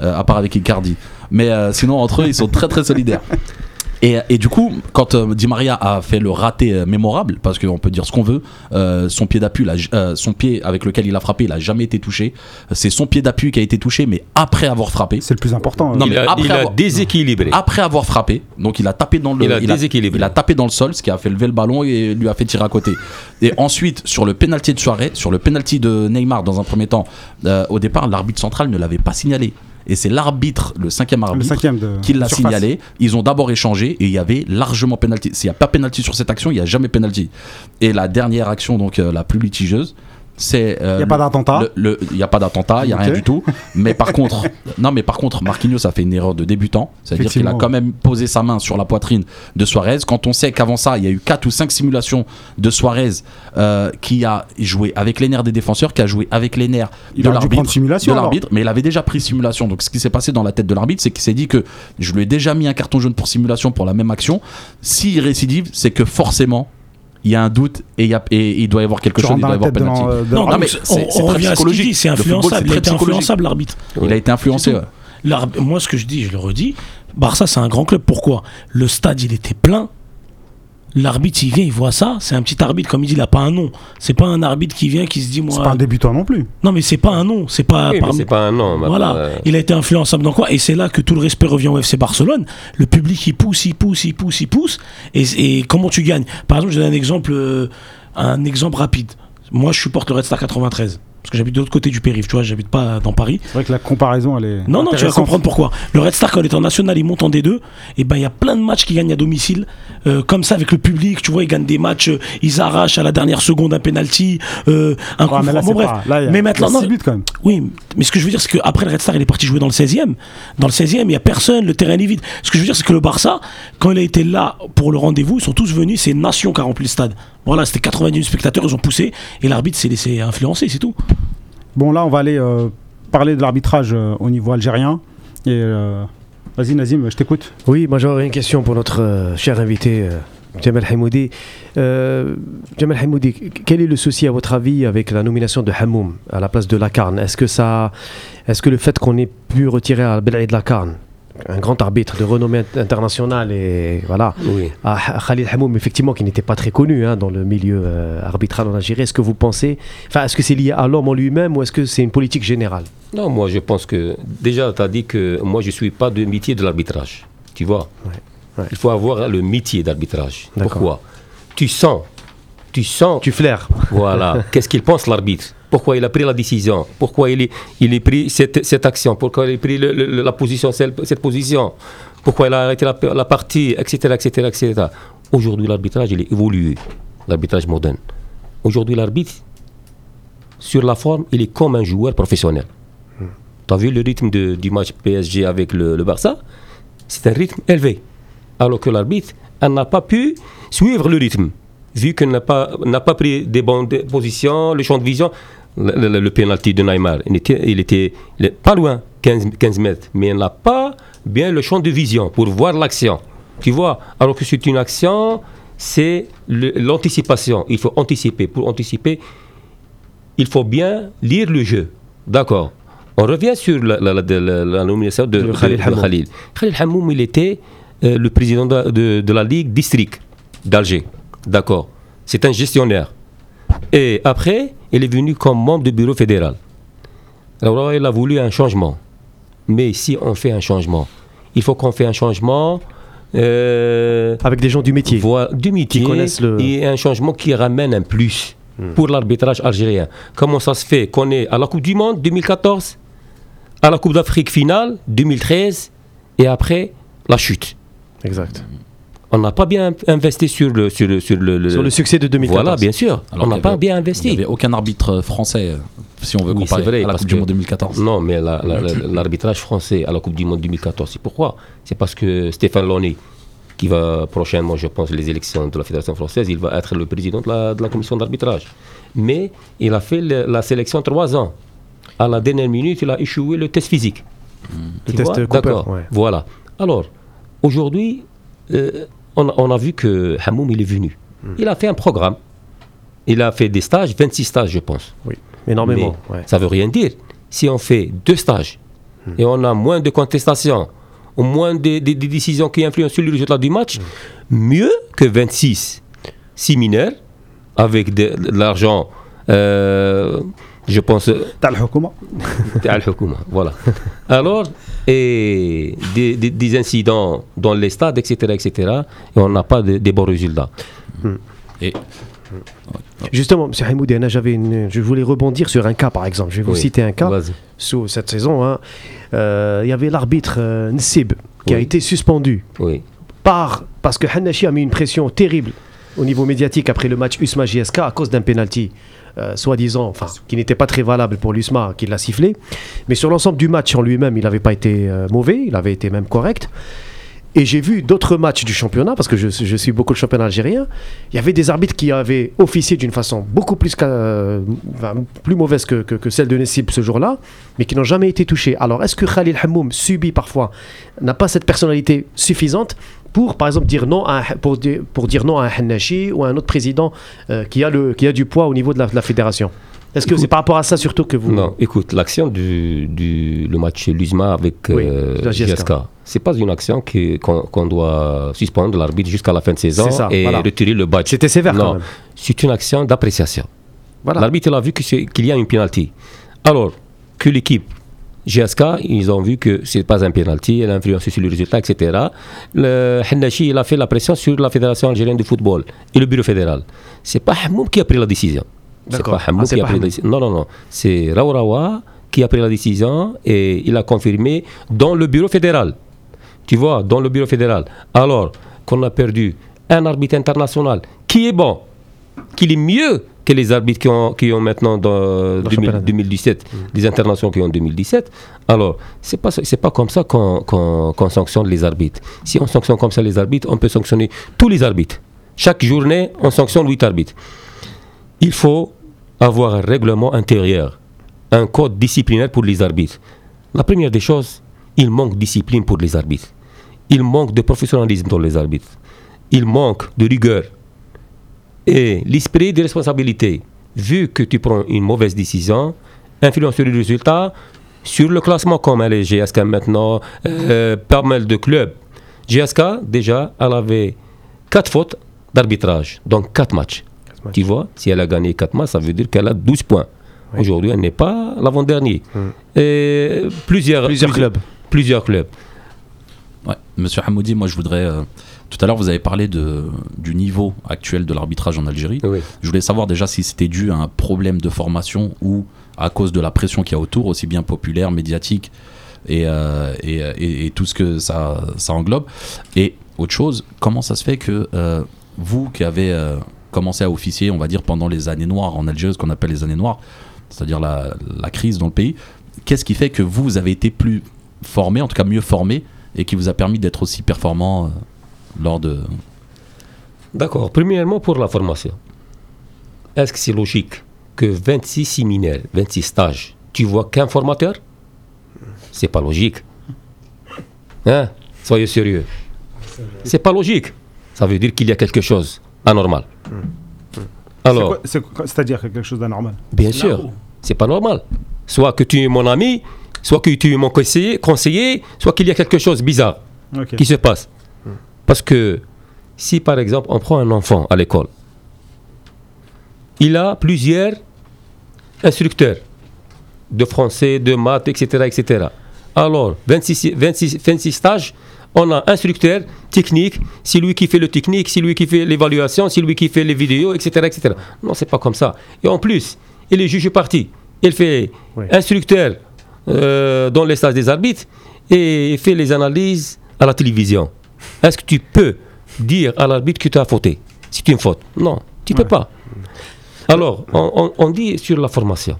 À part avec Icardi. Mais sinon entre eux, ils sont très très solidaires. <laughs> Et, et du coup, quand euh, Di Maria a fait le raté euh, mémorable, parce qu'on peut dire ce qu'on veut, euh, son pied d'appui, euh, son pied avec lequel il a frappé, il a jamais été touché. C'est son pied d'appui qui a été touché, mais après avoir frappé. C'est le plus important. Non, euh. mais il a, après il a avoir- déséquilibré. Après avoir frappé, donc il a tapé dans le, Il a déséquilibré. il a tapé dans le sol, ce qui a fait lever le ballon et lui a fait tirer à côté. Et ensuite, sur le penalty de soirée, sur le penalty de Neymar, dans un premier temps, euh, au départ, l'arbitre central ne l'avait pas signalé. Et c'est l'arbitre, le cinquième le arbitre, cinquième de. qui l'a signalé. Ils ont d'abord échangé et il y avait largement penalty. S'il n'y a pas penalty sur cette action, il n'y a jamais penalty. Et la dernière action, donc euh, la plus litigieuse, c'est. euh, Il n'y a pas d'attentat. Il n'y a pas d'attentat, il n'y a rien du tout. Mais par contre, <laughs> non, mais par contre, Marquinhos a fait une erreur de débutant. C'est-à-dire qu'il a quand même posé sa main sur la poitrine de Suarez. Quand on sait qu'avant ça, il y a eu 4 ou 5 simulations de Suarez euh, qui a joué avec les nerfs des défenseurs, qui a joué avec les nerfs Il de l'arbitre, mais il avait déjà pris simulation. Donc ce qui s'est passé dans la tête de l'arbitre, c'est qu'il s'est dit que je lui ai déjà mis un carton jaune pour simulation pour la même action. S'il récidive, c'est que forcément il y a un doute et il, y a- et il doit y avoir quelque Tu chose, il dans doit y avoir l'en- de Non, mais on, c'est- psychologique. c'est influençable. Il a été influençable, l'arbitre. Il a été influencé. Moi, ce que je dis, je le redis, Barça, c'est un grand club. Pourquoi? Le stade, il était plein. L'arbitre, il vient, il voit ça. C'est un petit arbitre, comme il dit, il n'a pas un nom. C'est pas un arbitre qui vient, qui se dit, C'est moi. pas un débutant non plus. Non, mais c'est pas un nom. C'est pas. Oui, mais parmi- c'est pas un nom. Voilà, euh, il a été influençable dans quoi? Et c'est là que tout le respect revient au FC Barcelone. Le public, il pousse, il pousse, il pousse, il pousse. Et, et comment tu gagnes? Par exemple, je donne un exemple, euh, un exemple rapide. Moi, je supporte le Red Star 93. Parce que j'habite de l'autre côté du périph', tu vois, j'habite pas dans Paris. C'est vrai que la comparaison, elle est. Non, non, tu vas comprendre pourquoi. Le Red Star, quand il est en national, il monte en D2. Et ben, il y a plein de matchs qui gagnent à domicile. euh, comme ça, avec le public, tu vois, ils gagnent des matchs, euh, ils arrachent à la dernière seconde un penalty, euh, un coup Ouais, mais là, Bon, bref. pas. Là, il y a- mais y maintenant, non, buts quand même. oui, mais ce que je veux dire, c'est qu'après le Red Star, il est parti jouer dans le 16e. Dans le 16e, il n'y a personne, le terrain est vide. Ce que je veux dire, c'est que le Barça, quand il a été là pour le rendez-vous, ils sont tous venus, c'est nation qui a rempli le stade. Voilà, c'était 90 spectateurs, ils ont poussé, et l'arbitre s'est laissé influencer, c'est tout. Bon, là, on va aller euh, parler de l'arbitrage euh, au niveau algérien. Et euh, vas-y, Nazim, je t'écoute. Oui, moi j'aurais une question pour notre euh, cher invité euh, Jamal Hamoudi. Euh, Jamal Hamoudi, quel est le souci à votre avis avec la nomination de Hamoum à la place de Lacarne? Est-ce que ça, est-ce que le fait qu'on ait pu retirer à Belaïd Lacarne, un grand arbitre de renommée internationale et voilà, Oui. à Khalil Hamoum effectivement qui n'était pas très connu hein, dans le milieu euh, arbitral en Algérie, est-ce que vous pensez, enfin est-ce que c'est lié à l'homme en lui-même ou est-ce que c'est une politique générale? Non, moi je pense que déjà tu as dit que moi je suis pas de métier de l'arbitrage. Tu vois Ouais, ouais. Il faut avoir le métier d'arbitrage. Pourquoi? Tu sens, tu sens, Tu flaires voilà, <laughs> qu'est-ce qu'il pense l'arbitre? Pourquoi il a pris la décision Pourquoi il il est pris cette, cette action Pourquoi il a pris le- la position, cette, position Pourquoi il a arrêté la, la partie, etc., etc., etc. Aujourd'hui, l'arbitrage, il est évolué, l'arbitrage moderne. Aujourd'hui, l'arbitre, sur la forme, il est comme un joueur professionnel. Tu as vu le rythme de- du match PSG avec le, le Barça? C'est un rythme élevé. Alors que l'arbitre, elle n'a pas pu suivre le rythme. Vu qu'elle n'a pas, n'a pas pris des bonnes positions, le champ de vision, le, le, le penalty de Neymar, il était, il était il est pas loin, 15, 15 mètres, mais elle n'a pas bien le champ de vision pour voir l'action. Tu vois Alors que c'est une action, c'est l'anticipation. Il faut anticiper. Pour anticiper, il faut bien lire le jeu. D'accord. On revient sur la, la- la- de- la- la nomination de, Khalil de Hamoum. Khalil. Khalil Hamoum, il était euh, le président de, de- de la Ligue district d'Alger. D'accord. C'est un gestionnaire. Et après, il est venu comme membre du bureau fédéral. Alors il a voulu un changement. Mais si on fait un changement, il faut qu'on fait un changement euh, avec des gens du métier. voilà, du métier connaissent le- et un changement qui ramène un plus Hmm. pour l'arbitrage algérien. Comment ça se fait qu'on est à la Coupe du Monde 2014, à la Coupe d'Afrique finale 2013 et après la chute? Exact. On n'a pas bien investi sur le sur le sur le, le- Sur le succès de 2014. Voilà, bien sûr. Alors on n'a pas bien Il n'y investi. avait aucun arbitre français, euh, si on veut Oui, comparer vrai, à la parce Coupe du Monde 2014. Non, mais la- la- la- l'arbitrage français à la Coupe du Monde 2014, c'est pourquoi? C'est parce que Stéphane Lonné, qui va prochainement, je pense, les élections de la Fédération française, il va être le président de la, de la commission d'arbitrage. Mais il a fait le- la sélection trois ans. à la dernière minute, il a échoué le test physique. Le Tu test D'accord. ouais. Voilà. Alors, aujourd'hui, euh, on, a vu que Hamoum, il est venu. Hmm. Il a fait un programme. Il a fait des stages, 26 stages, je pense. Oui, énormément. Ça veut rien dire. Si on fait deux stages hmm. et on a moins de contestations, au moins des, décisions qui influencent sur le résultat du match, hmm. mieux que 26 6 mineurs avec de, l'argent, euh, je pense. Tal Hukuma. Tal Hukuma, voilà. <laughs> Alors, et des, des- des incidents dans les stades, etc., etc., et on n'a pas de, de bons résultats. Et Justement, M. Hamoudi, Anna, j'avais une- je voulais rebondir sur un cas, par exemple. Je vais vous Oui. citer un cas. Sous cette saison, hein, euh, il y avait l'arbitre euh, Nsib qui a été suspendu Oui, par, parce que Hanashi a mis une pression terrible au niveau médiatique après le match USMA JSK à cause d'un penalty. Euh, soi-disant, enfin, qui n'était pas très valable pour l'USMA, qui l'a sifflé. Mais sur l'ensemble du match en lui-même, il n'avait pas été euh, mauvais, il avait été même correct. Et j'ai vu d'autres matchs du championnat, parce que je, suis beaucoup le championnat algérien. Il y avait des arbitres qui avaient officié d'une façon beaucoup plus, euh, plus mauvaise que, que- que celle de Nessib ce jour-là, mais qui n'ont jamais été touchés. Alors, est-ce que Khalil Hamoum subit parfois, n'a pas cette personnalité suffisante? Pour, par exemple, dire non à un, pour, dire, pour dire non à un Hannachi ou à un autre président euh, qui, a le, qui a du poids au niveau de la, de la fédération Est-ce que c'est par rapport à ça surtout que vous. Non, écoute, l'action du, du le match Luzma avec Oui, euh, GSK. C'est pas une action qu'on doit suspendre l'arbitre jusqu'à la fin de saison ça, et voilà. retirer le badge. C'était sévère Non, c'est une action d'appréciation. L'arbitre a vu qu'il y a une penalty. Alors que l'équipe GSK, ils ont vu que c'est pas un penalty, elle a influencé sur le résultat, etc. Le Hannachi, il a fait la pression sur la Fédération algérienne de football et le bureau fédéral. C'est pas Hamoum qui a pris la décision. C'est pas Hamoum Ah, c'est qui a pris la Hamoum. décision. Non, non, non. C'est Raourawa qui a pris la décision et il a confirmé dans le bureau fédéral. Tu vois, dans le bureau fédéral. Alors qu'on a perdu un arbitre international qui est bon, qui est mieux que les arbitres qui ont, qui ont maintenant dans 2000 championnat. 2017, les internationaux qui ont en 2017. Alors, c'est pas c'est pas comme ça qu'on sanctionne les arbitres. Si on sanctionne comme ça les arbitres, on peut sanctionner tous les arbitres. Chaque journée, on sanctionne 8 arbitres. Il faut avoir un règlement intérieur, un code disciplinaire pour les arbitres. La première des choses, il manque de discipline pour les arbitres. Il manque de professionnalisme dans les arbitres. Il manque de rigueur. Et l'esprit de responsabilité, vu que tu prends une mauvaise décision, influence sur le résultat, sur le classement comme elle est GSK maintenant, euh, pas mal de clubs. GSK, déjà, elle avait 4 fautes d'arbitrage, donc 4 matchs. matchs. Tu vois, si elle a gagné 4 matchs, ça veut dire qu'elle a 12 points. Aujourd'hui, elle n'est pas l'avant-dernier. Et Plusieurs, Plusieurs clubs. Plusieurs clubs. Ouais. Monsieur Hamoudi, moi je voudrais. euh, tout à l'heure, vous avez parlé de, du niveau actuel de l'arbitrage en Algérie. Oui. Je voulais savoir déjà si c'était dû à un problème de formation ou à cause de la pression qu'il y a autour, aussi bien populaire, médiatique et, euh, et, et- et tout ce que ça, ça englobe. Et autre chose, comment ça se fait que euh, vous qui avez euh, commencé à officier, on va dire, pendant les années noires en Algérie, ce qu'on appelle les années noires, c'est-à-dire la, la crise dans le pays, qu'est-ce qui fait que vous, avez été plus formé, en tout cas mieux formé, et qui vous a permis d'être aussi performant euh, lors de... D'accord. Premièrement, pour la formation. Est-ce que c'est logique que 26 séminaires, 26 stages, tu vois qu'un formateur? C'est pas logique. Hein? Soyez sérieux. C'est pas logique. Ça veut dire qu'il y a quelque chose anormal. Alors, quoi- c'est quoi- C'est-à-dire quelque chose d'anormal? bien sûr, c'est pas normal. Soit que tu es mon ami, soit que tu es mon conseiller, conseiller soit qu'il y a quelque chose de bizarre qui se passe. Parce que si par exemple on prend un enfant à l'école, il a plusieurs instructeurs de français, de maths, etc. etc. Alors, 26, 26, 26 stages, on a instructeur technique, c'est lui qui fait le technique, c'est lui qui fait l'évaluation, c'est lui qui fait les vidéos, etc. etc. Non, c'est pas comme ça. Et en plus, il est juge parti. Il fait Oui. instructeur euh, dans les stages des arbitres et il fait les analyses à la télévision. Est-ce que tu peux dire à l'arbitre que tu as fauté? C'est une faute. Non, tu ne peux pas. Alors, on, dit sur la formation.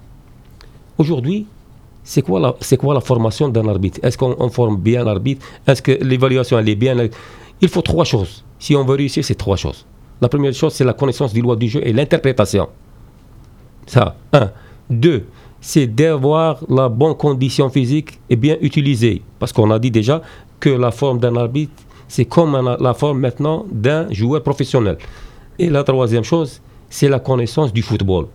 Aujourd'hui, c'est quoi, la- c'est quoi la formation d'un arbitre? Est-ce qu'on on forme bien l'arbitre Est-ce que l'évaluation elle est bien? Il faut trois choses. Si on veut réussir, c'est trois choses. La première chose, c'est la connaissance des lois du jeu et l'interprétation. Ça, un. Deux, c'est d'avoir la bonne condition physique et bien utilisée. Parce qu'on a dit déjà que la forme d'un arbitre, c'est comme la forme maintenant d'un joueur professionnel. Et la troisième chose, c'est la connaissance du football.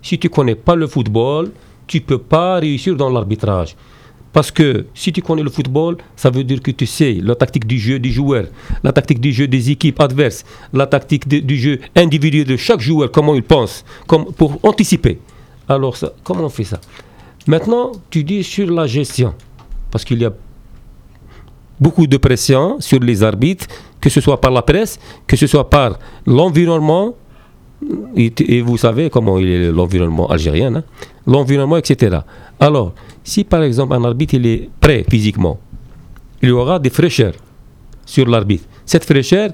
Si tu connais pas le football, tu peux pas réussir dans l'arbitrage. Parce que si tu connais le football, ça veut dire que tu sais la tactique du jeu des joueurs, la tactique du jeu des équipes adverses, la tactique du jeu individuel de chaque joueur, comment il pense, comme, pour anticiper. Alors, comment on fait ça? Maintenant, tu dis sur la gestion, parce qu'il y a beaucoup de pression sur les arbitres, que ce soit par la presse, que ce soit par l'environnement, et, vous savez comment il est l'environnement algérien, hein, l'environnement, etc. Alors, si par exemple un arbitre il est prêt physiquement, il y aura des fraîcheurs sur l'arbitre. Cette fraîcheur,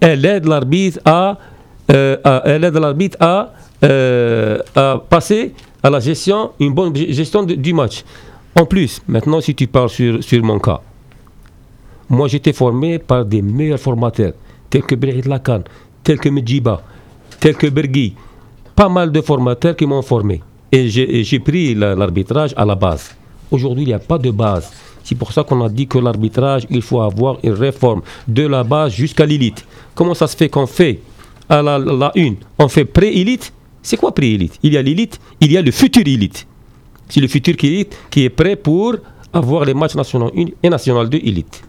elle aide l'arbitre à, euh, elle aide l'arbitre euh, à passer à la gestion, une bonne gestion du match. En plus, maintenant, si tu parles sur, sur mon cas, moi j'étais formé par des meilleurs formateurs, tels que Brahid Lakan, tels que Medjiba, tels que Bergui. Pas mal de formateurs qui m'ont formé. Et j'ai pris la- l'arbitrage à la base. Aujourd'hui, il n'y a pas de base. C'est pour ça qu'on a dit que l'arbitrage, il faut avoir une réforme de la base jusqu'à l'élite. Comment ça se fait qu'on fait à la, la une, on fait pré-élite? C'est quoi pré-élite? Il y a l'élite, il y a le futur élite. C'est le futur qui est, qui est prêt pour avoir les matchs nationaux 1 et national 2 élite.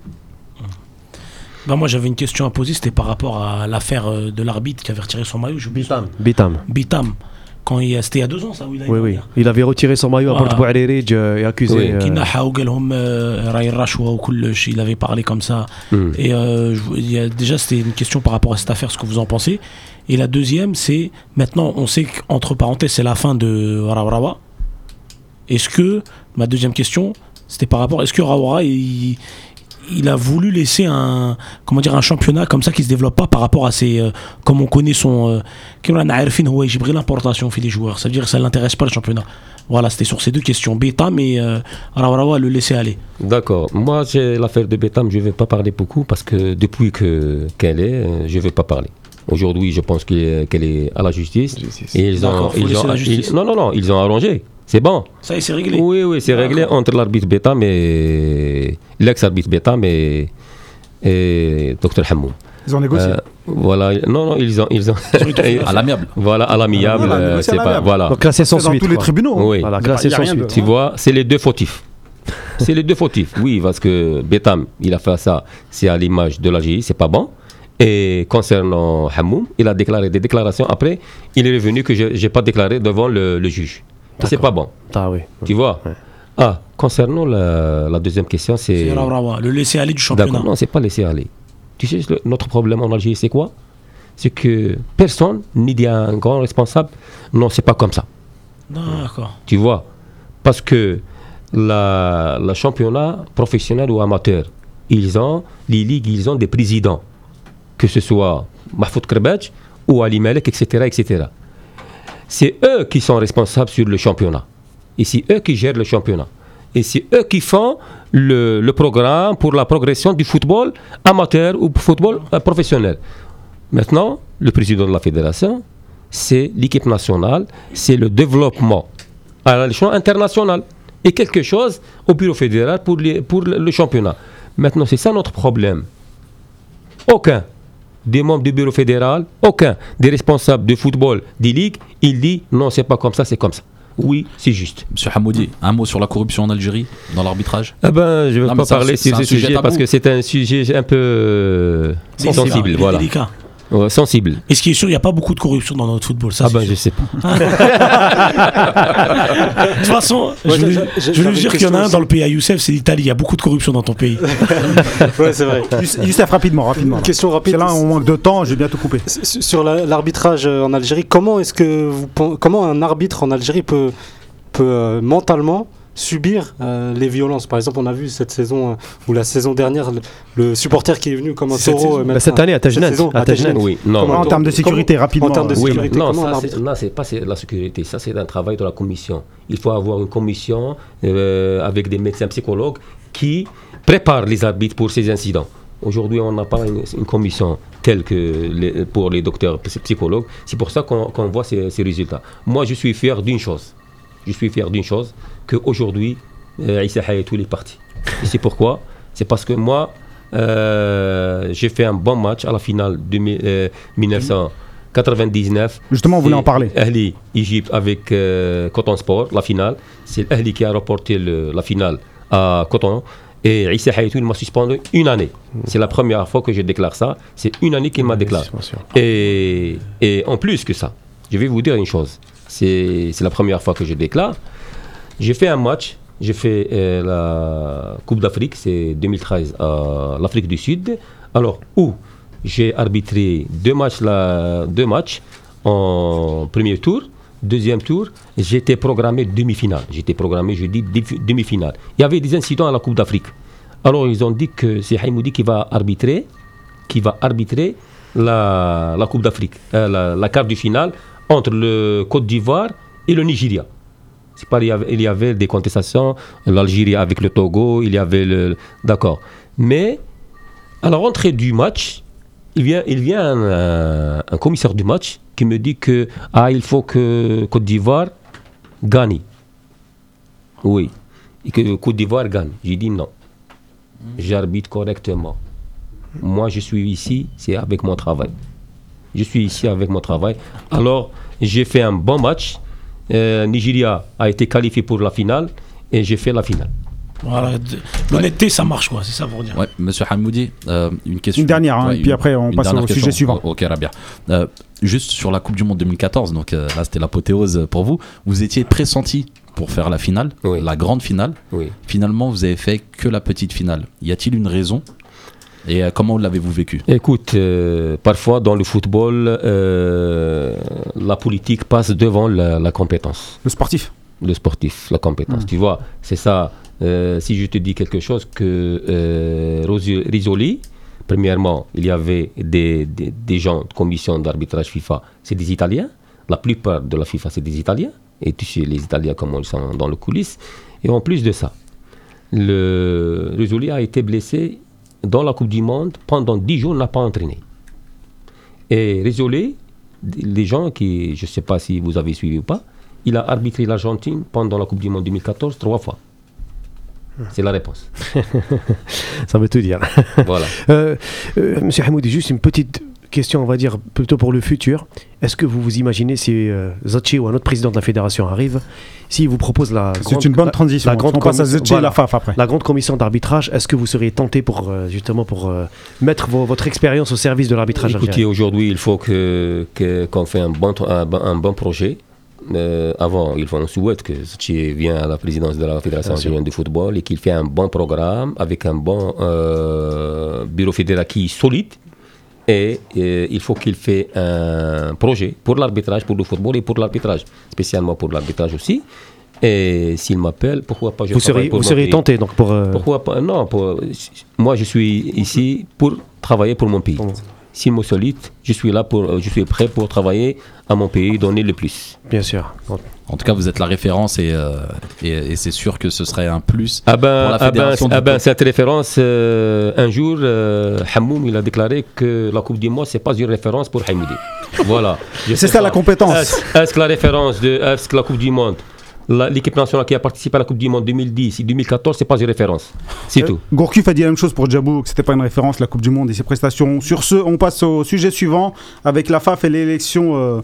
Ben moi j'avais une question à poser, c'était par rapport à l'affaire euh, de l'arbitre qui avait retiré son maillot. Bitam. Bitam. Bitam. Quand il c'était il y a deux ans ça oui, oui, il avait retiré son maillot voilà. à Porte Bouaririj euh, et accusé oui. euh... euh il avait parlé comme ça mm. et déjà c'était une question par rapport à cette affaire ce que vous en pensez et la deuxième c'est maintenant on sait qu'entre parenthèses c'est la fin de Raurawa est-ce que ma deuxième question c'était par rapport est-ce que Raura il il a voulu laisser un, comment dire, un championnat comme ça qui se développe pas par rapport à ses, euh, comme on connaît son, euh, كيما رانا عارفين هو يجبر l'importation fait des joueurs, ça veut dire que ça l'intéresse pas le championnat. Voilà, c'était sur ces deux questions. Beta, mais euh, Rawarawa le laisser aller. D'accord. Moi, j'ai l'affaire de Betam, je ne vais pas parler beaucoup parce que depuis que qu'elle est, euh, je ne vais pas parler. Aujourd'hui, je pense qu'il est- qu'elle est à la justice. Et ils ont, D'accord, faut ils laisser ont- la justice. ils- non, non, non, ils ont arrangé. C'est bon. Ça y est, c'est réglé. Oui, oui, c'est réglé entre l'arbitre Betam et l'ex-arbitre Betam et, et Dr Hamoum. Ils ont négocié. Euh, voilà. Non, non, ils ont, ils ont. <laughs> À l'amiable. voilà, à l'amiable. Voilà, euh, c'est à pas, l'amiable. voilà. Donc classé sans C'est dans suite. tous les tribunaux. hein. Oui. Voilà, classé sans suite. Tu vois, c'est les deux fautifs. <laughs> c'est les deux fautifs, oui, parce que Betam, il a fait ça, c'est à l'image de l'Algérie, c'est pas bon. Et concernant Hamoum, il a déclaré des déclarations. Après, il est revenu que je n'ai pas déclaré devant le, le juge. C'est pas bon, Ah oui. tu vois. Ouais. Ah, concernant la, la deuxième question, c'est. Le laisser aller du D'accord, championnat. non, c'est pas laisser aller. Tu sais, le- notre problème en Algérie, c'est quoi? C'est que personne, ni dit un grand responsable, non, c'est pas comme ça. D'accord. Tu vois? Parce que la, le championnat professionnel ou amateur, ils ont, les ligues, ils ont des présidents. Que ce soit Mahfoud Krbadj ou Ali Malek, etc. etc. C'est eux qui sont responsables sur le championnat. Et c'est eux qui gèrent le championnat. Et c'est eux qui font le, programme pour la progression du football amateur ou football euh, professionnel. Maintenant, le président de la fédération, c'est l'équipe nationale, c'est le développement à l'échelon international et quelque chose au bureau fédéral pour, pour le championnat. Maintenant, c'est ça notre problème. Aucun des membres du bureau fédéral, aucun des responsables de football des ligues, il dit non, c'est pas comme ça, c'est comme ça. Oui, c'est juste. Monsieur Hamoudi, un mot sur la corruption en Algérie, dans l'arbitrage? Eh ben, je ne vais Non, pas parler su- sur ce sujet sujet parce que c'est un sujet un peu C'est sensible. délicat, Voilà. délicat. Sensible. Et ce qui est sûr, il n'y a pas beaucoup de corruption dans notre football. Ça, Ah ben, je sûr. sais pas. De toute façon, je j'ai- je veux dire qu'il y en a un dans le pays à Youssef, c'est l'Italie. Il y a beaucoup de corruption dans ton pays. <laughs> Ouais, c'est vrai. Youssef, rapidement, rapidement. Une question rapide. C'est là, on manque de temps, je vais bientôt couper. Sur la- l'arbitrage euh, en Algérie, comment est-ce que vous comment un arbitre en Algérie peut peut euh, mentalement subir euh, les violences Par exemple, on a vu cette saison euh, ou la saison dernière le, le supporter qui est venu comme un Cette taureau. saison. euh, Bah, cette année à Tajnan. saison, à à Tajnan. Tajnan. Oui, non. En termes de sécurité, rapidement. en termes de sécurité, non, ça, c'est- non, c'est pas c'est la sécurité, ça c'est un travail de la commission. Il faut avoir une commission euh, avec des médecins psychologues qui préparent les arbitres pour ces incidents. Aujourd'hui, on n'a pas une, une commission telle que les- pour les docteurs psy- psychologues. C'est pour ça qu'on voit ces, ces résultats. Moi, je suis fier d'une chose. Je suis fier d'une chose, qu'aujourd'hui, euh, Issa Hayatou est parti. Et c'est pourquoi C'est parce que moi, euh, j'ai fait un bon match à la finale de mi- euh, 1999. Justement, on voulait en parler. Ahli, Égypte avec euh, Coton Sport, la finale. C'est Ahli qui a remporté la finale à Coton. Et Issa Hayatou, il m'a suspendu une année. C'est la première fois que je déclare ça. C'est une année qu'il m'a déclaré. Et en plus que ça, je vais vous dire une chose. C'est la première fois que je déclare. J'ai fait un match. J'ai fait euh, la Coupe d'Afrique, c'est 2013 à l'Afrique du Sud. Alors, où j'ai arbitré deux matchs, deux matchs en premier tour. Deuxième tour, j'étais programmé demi-finale. J'étais programmé, je dis, demi- demi-finale. Il y avait des incidents à la Coupe d'Afrique. Alors, ils ont dit que c'est Haïmoudi qui va arbitrer la, Coupe d'Afrique, euh, la, la quart du finale entre le Côte d'Ivoire et le Nigeria. Pas, il, y avait, des contestations, l'Algérie avec le Togo, il y avait le. D'accord. Mais à la rentrée du match, il vient, il vient un, un commissaire du match qui me dit que ah, il faut que Côte d'Ivoire gagne. Oui. Et que Côte d'Ivoire gagne. J'ai dit non. J'arbitre correctement. Moi, je suis ici, c'est avec mon travail. Je suis ici avec mon travail. Alors, j'ai fait un bon match. Euh, Nigeria a été qualifié pour la finale et j'ai fait la finale. Voilà, l'honnêteté, ça marche, quoi. C'est ça pour dire. Ouais, monsieur Hamoudi, euh, une question. Une dernière, hein, et puis après, on passe au sujet question. suivant. Oh, ok, Rabia. Euh, juste sur la Coupe du Monde 2014, donc euh, là c'était l'apothéose pour vous. Vous étiez pressenti pour faire la finale, Oui. la grande finale. Oui. Finalement, vous avez fait que la petite finale. Y a-t-il une raison Et euh, comment l'avez-vous vécu? Écoute, euh, parfois dans le football, euh, la politique passe devant la, la compétence. Le sportif. le sportif, la compétence. Tu vois, c'est ça. Euh, si je te dis quelque chose que euh, Risoli, premièrement, il y avait des, des, des gens de commission d'arbitrage FIFA, c'est des Italiens. La plupart de la FIFA, c'est des Italiens. Et tu sais, les Italiens, comment ils sont dans le coulisses. Et en plus de ça, le Risoli a été blessé dans la Coupe du Monde pendant 10 jours, n'a pas entraîné. Et Risoli, les gens qui, je ne sais pas si vous avez suivi ou pas, il a arbitré l'Argentine pendant la Coupe du Monde 2014 trois fois. C'est la réponse. <laughs> Ça veut tout dire. voilà. <laughs> Euh, euh, Monsieur Hamoudi, juste une petite question, on va dire, plutôt pour le futur. Est-ce que vous vous imaginez si euh, Zachi ou un autre président de la fédération arrive, s'il vous propose la grande, C'est une bonne transition. la grande commission- Zetchi et voilà. la FAF après. la grande commission d'arbitrage, est-ce que vous seriez tenté pour euh, justement pour euh, mettre vos- votre expérience au service de l'arbitrage Écoutez, aujourd'hui, il faut que que- qu'on fait un bon, un, bon- un bon projet. Euh, avant, il faut, on souhaite que Zachi vienne à la présidence de la Fédération algérienne de football et qu'il fait un bon programme avec un bon euh, bureau fédéral qui est solide. Et euh, il faut qu'il fait un projet pour l'arbitrage, pour le football et pour l'arbitrage, spécialement pour l'arbitrage aussi. Et s'il m'appelle, pourquoi pas je Vous seriez, pour vous seriez tenté donc pour. euh, Pourquoi pas? Non, pour- moi je suis ici pour travailler pour mon pays. Pour- S'il me sollicite, je suis là pour, je suis prêt pour travailler à mon pays, donner le plus. bien sûr. En tout cas, vous êtes la référence et, euh, et, et c'est sûr que ce serait un plus. Ah ben, Pour la ah ben, fédération ah du ben, cette référence, euh, un jour, euh, Hamoum, il a déclaré que la Coupe du Monde, c'est pas une référence pour Hamoudi. voilà. C'est ça pas. la compétence. Est-ce que la référence de est-ce que la Coupe du Monde, l'équipe nationale qui a participé à la Coupe du Monde 2010 et 2014, c'est pas une référence. C'est Euh, tout. Gourcuff a dit la même chose pour Djabou, que c'était pas une référence, la Coupe du Monde et ses prestations. Sur ce, on passe au sujet suivant avec la FAF et l'élection. euh,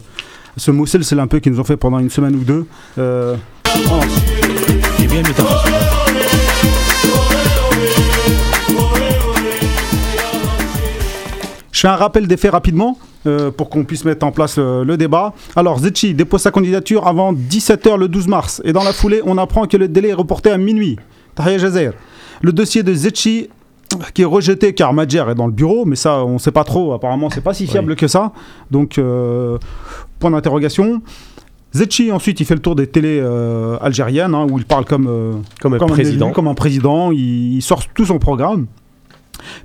ce Moussel, c'est un peu qu'ils nous ont fait pendant une semaine ou deux. Euh, oh, Je fais un rappel des faits rapidement euh, pour qu'on puisse mettre en place euh, le débat. Alors, Zetchi dépose sa candidature avant 17h le 12 mars. Et dans la foulée, on apprend que le délai est reporté à minuit. Tahia Jazer. Le dossier de Zetchi qui est rejeté car Madjer est dans le bureau, mais ça, on ne sait pas trop. Apparemment, c'est pas si fiable que ça. Donc, euh, point d'interrogation. Zetchi, ensuite, il fait le tour des télés euh, algériennes, hein, où il parle comme, euh, comme un comme un président. comme un président. Il, il sort tout son programme.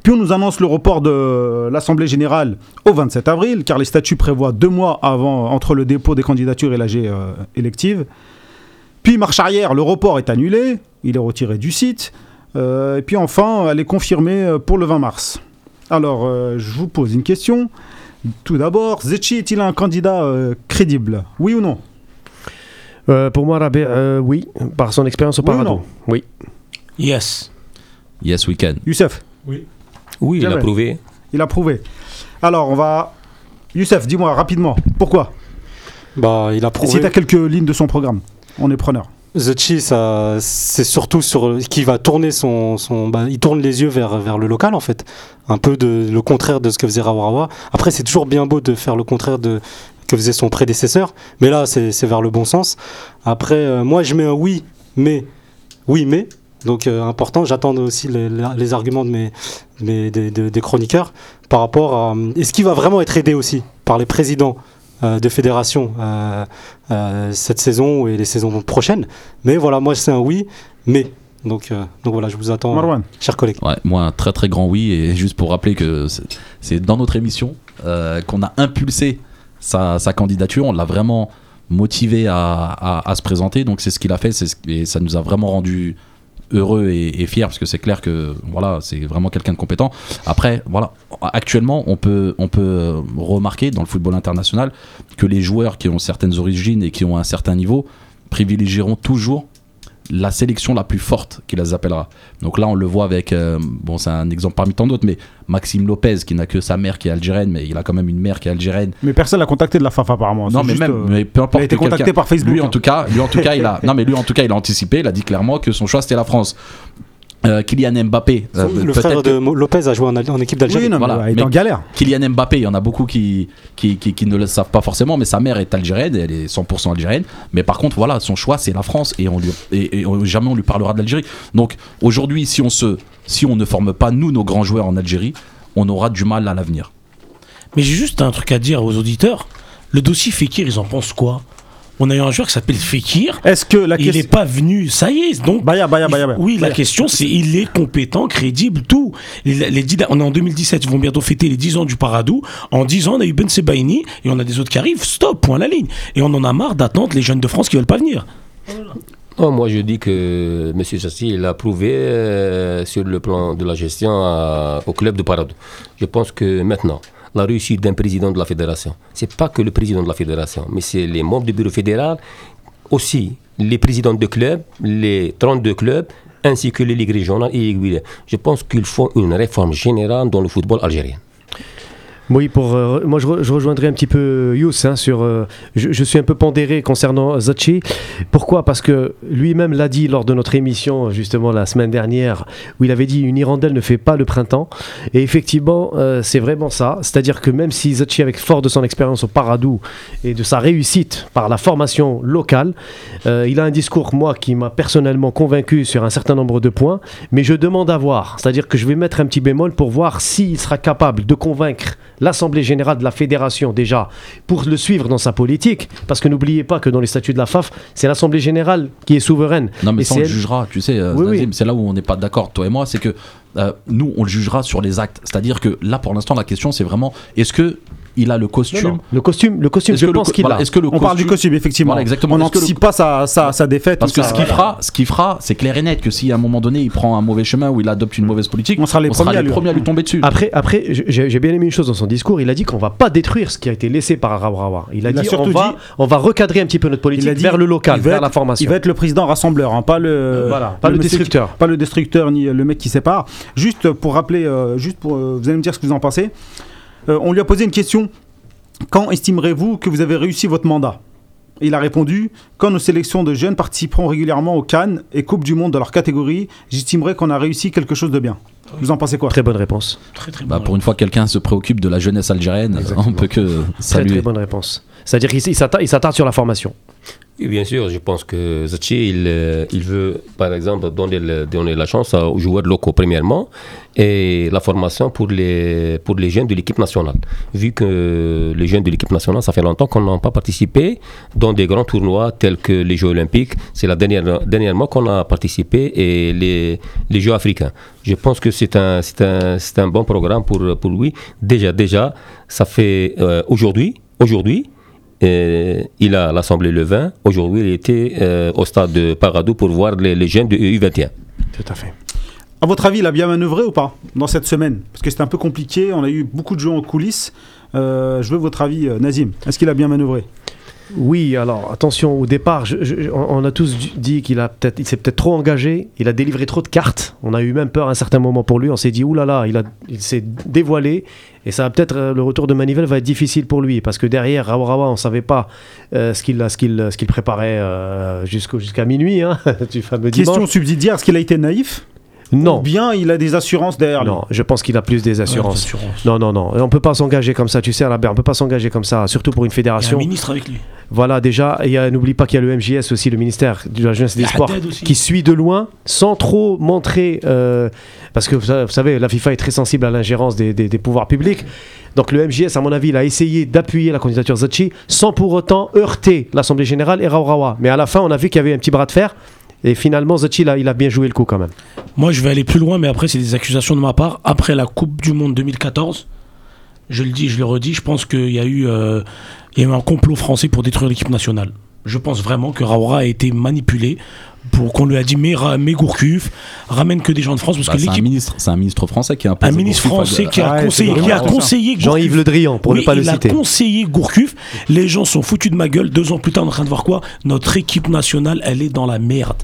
Puis on nous annonce le report de l'Assemblée générale au 27 avril, car les statuts prévoient deux mois avant, entre le dépôt des candidatures et l'AG euh, élective. Puis marche arrière, le report est annulé, il est retiré du site. Euh, et puis enfin, elle est confirmée euh, pour le 20 mars. Alors, euh, je vous pose une question. Tout d'abord, Zetchi est-il un candidat euh, crédible? Oui ou non? Euh, pour moi, Rabé, euh, oui, par son expérience au Oui ou Parado. non? Oui. Yes. Yes, we can. Youssef, Oui, il Jamais. a prouvé. il a prouvé. Alors, on va. Youssef, dis-moi rapidement, pourquoi? Bah, il a Et prouvé. si tu as quelques lignes de son programme, on est preneur. Zetchi, ça, c'est surtout sur qui va tourner son, son bah, il tourne les yeux vers, vers le local en fait, un peu de le contraire de ce que faisait Rawarawa. Après, c'est toujours bien beau de faire le contraire de que faisait son prédécesseur, mais là, c'est c'est vers le bon sens. Après, euh, moi, je mets un oui, mais oui, mais donc euh, important. J'attends aussi les, arguments de mes, de mes- des, des- des chroniqueurs par rapport à est-ce qu'il va vraiment être aidé aussi par les présidents euh, de fédération euh, euh, cette saison et les saisons prochaines? Mais voilà, moi c'est un oui, mais. Donc, euh, donc voilà, je vous attends, Marwan. chers collègues. Ouais, moi, un très très grand oui. Et juste pour rappeler que c'est- dans notre émission euh, qu'on a impulsé sa, sa candidature. On l'a vraiment motivé à, à- à se présenter. Donc c'est ce qu'il a fait. c'est ce- et ça nous a vraiment rendu heureux et, fiers parce que c'est clair que voilà c'est vraiment quelqu'un de compétent. Après voilà actuellement on peut on peut euh, remarquer dans le football international que les joueurs qui ont certaines origines et qui ont un certain niveau privilégieront toujours la sélection la plus forte qui les appellera. Donc là, on le voit avec, euh, bon, c'est un exemple parmi tant d'autres, mais Maxime Lopez, qui n'a que sa mère qui est algérienne, mais il a quand même une mère qui est algérienne. Mais personne l'a contacté de la FAF apparemment. Non, mais juste, même, euh, mais peu importe. il a été contacté par Facebook. Lui, en tout cas, lui, en tout cas, il a, non, mais lui, en tout cas, il a anticipé, il a dit clairement que son choix c'était la France. Euh, Kylian Mbappé, euh, le frère que- de Lopez a joué en, en équipe d'Algérie. Oui, non, mais voilà. il est Mais- en galère. Kylian Mbappé, il y en a beaucoup qui, qui, qui, qui ne le savent pas forcément, mais sa mère est algérienne, elle est 100% algérienne. Mais par contre, voilà, son choix, c'est la France et, on lui, et, et on- jamais on lui parlera de l'Algérie. Donc aujourd'hui, si on, se, si on ne forme pas, nous, nos grands joueurs en Algérie, on aura du mal à l'avenir. Mais j'ai juste un truc à dire aux auditeurs. Le dossier Fekir, ils en pensent quoi? On a eu un joueur qui s'appelle Fekir. Est-ce que la Il n'est pas venu, ça y est. Donc, Baya, Baya, il- Baya, Baya. oui, la question c'est il est compétent, crédible, tout. Les, les dix- on est en 2017, ils vont bientôt fêter les 10 ans du Paradou. En 10 ans, on a eu Ben Sebaini et on a des autres qui arrivent. Stop, point à la ligne. Et on en a marre d'attendre les jeunes de France qui veulent pas venir. Non, moi je dis que M. Sassi, il a prouvé euh, sur le plan de la gestion à- au club de Parado. Je pense que maintenant, la réussite d'un président de la fédération, c'est pas que le président de la fédération, mais c'est les membres du bureau fédéral, aussi les présidents de clubs, les 32 clubs, ainsi que les ligues régionales et les ligues. Je pense qu'il faut une réforme générale dans le football algérien. Oui, pour, euh, moi je, re- je rejoindrai un petit peu Yous hein, sur. euh, je, suis un peu pondéré concernant Zachi. Pourquoi? Parce que lui-même l'a dit lors de notre émission, justement la semaine dernière, où il avait dit une hirondelle ne fait pas le printemps. Et effectivement, euh, c'est vraiment ça. C'est-à-dire que même si Zachi, avec fort de son expérience au Paradou et de sa réussite par la formation locale, euh, il a un discours, moi, qui m'a personnellement convaincu sur un certain nombre de points, mais je demande à voir. C'est-à-dire que je vais mettre un petit bémol pour voir s'il sera capable de convaincre l'Assemblée générale de la fédération déjà pour le suivre dans sa politique. Parce que n'oubliez pas que dans les statuts de la FAF, c'est l'Assemblée générale qui est souveraine. Non, mais Et ça, on le jugera, tu sais, euh, Oui, c'est là où on n'est pas d'accord, toi et moi, c'est que euh, nous, on le jugera sur les actes. C'est-à-dire que là, pour l'instant, la question, c'est vraiment est-ce que il a le costume Non, non. Le costume, le costume je pense qu'il voilà, a. Est-ce que le On parle du costume, effectivement. Voilà, exactement. On n'anticipe pas sa, sa, sa défaite. Parce ou que ce qu'il fera, ce qu'il fera, c'est clair et net que si à un moment donné il prend un mauvais chemin ou il adopte une mauvaise politique, On sera les premiers à lui- premiers à lui tomber dessus. Après, après j'ai bien aimé une chose dans son discours. Il a dit qu'on va pas détruire ce qui a été laissé par Arabrawa. Il a Il a dit surtout on va, dit- on va recadrer un petit peu notre politique Il a dit vers le local, vers être- la formation. Il va être le président rassembleur, hein, pas le, Voilà, pas le destructeur. pas le destructeur ni le mec qui sépare. Juste pour rappeler, euh, juste pour, euh, vous allez me dire ce que vous en pensez. Euh, on lui a posé une question. Quand estimerez-vous que vous avez réussi votre mandat? Il a répondu Quand nos sélections de jeunes participeront régulièrement aux Cannes et Coupe du Monde dans leur catégorie, j'estimerai qu'on a réussi quelque chose de bien. Vous en pensez quoi? Très bonne réponse. Très très Bah, bon. pour une fois, que quelqu'un se préoccupe de la jeunesse algérienne. Exactement. On peut que Très saluer. très bonne réponse. C'est-à-dire qu'il s'attarde sur la formation. Oui, bien sûr, je pense que Zachi, il, euh, veut, par exemple, donner, la chance aux joueurs locaux, premièrement, et la formation pour les, jeunes de l'équipe nationale. Vu que les jeunes de l'équipe nationale, ça fait longtemps qu'on n'a pas participé dans des grands tournois tels que les Jeux Olympiques. C'est la dernière, dernièrement qu'on a participé et les, Jeux africains. Je pense que c'est un, bon programme pour, pour lui. Déjà, déjà, ça fait euh, aujourd'hui, aujourd'hui, euh, il a l'Assemblée le 20. Aujourd'hui, il était euh, au stade de Paradou pour voir les, jeunes de U21. Tout à fait. À votre avis, il a bien manœuvré ou pas dans cette semaine? Parce que c'était un peu compliqué, on a eu beaucoup de jeux en coulisses. Euh, je veux votre avis, Nazim. Est-ce qu'il a bien manœuvré? Oui, alors attention, au départ, je- je- on on a tous dit qu'il a il s'est peut-être trop engagé, il a délivré trop de cartes. On a eu même peur à un certain moment pour lui. On s'est dit, oulala, il, a, il s'est dévoilé et ça va peut-être euh, le retour de Manivelle va être difficile pour lui parce que derrière Rawa Rawa, on savait pas euh, ce qu'il préparait euh, jusqu'à minuit, hein, <laughs> du fameux Question dimanche. subsidiaire, est-ce qu'il a été naïf? Non, Ou bien il a des assurances derrière lui non, je pense qu'il a plus des assurances. Ouais, assurances. Non, non, non, on peut pas s'engager comme ça, tu sais, Albert, on peut pas s'engager comme ça, surtout pour une Il y a un fédération. ministre avec lui. Voilà, déjà, et n'oublie pas qu'il y a le MJS aussi, le ministère de la Jeunesse et des Sports, qui suit de loin, sans trop montrer, euh, parce que vous sa- vous savez, la FIFA est très sensible à l'ingérence des, des- des pouvoirs publics. Donc le MJS, à mon avis, il a essayé d'appuyer la candidature Zachi, sans pour autant heurter l'Assemblée Générale et Raourawa. Mais à la fin, on a vu qu'il y avait un petit bras de fer, et finalement, Zachi, il a, bien joué le coup quand même. Moi, je vais aller plus loin, mais après, c'est des accusations de ma part. Après la Coupe du Monde 2014, je le dis, je le redis, je pense qu'il y, a eu, euh, y a eu un complot français pour détruire l'équipe nationale. Je pense vraiment que Raoura a été manipulé pour qu'on lui a dit mais, mais Gourcuff, ramène que des gens de France parce Bah, que c'est un l'équipe ministre, c'est un ministre français qui a un ministre français qui a Ah conseillé, qui a conseillé Jean-Yves. Le Drian, pour Oui, ne pas le il citer. a conseillé Gourcuff. Les gens sont foutus de ma gueule. Deux ans plus tard, on est en train de voir quoi? Notre équipe nationale, elle est dans la merde.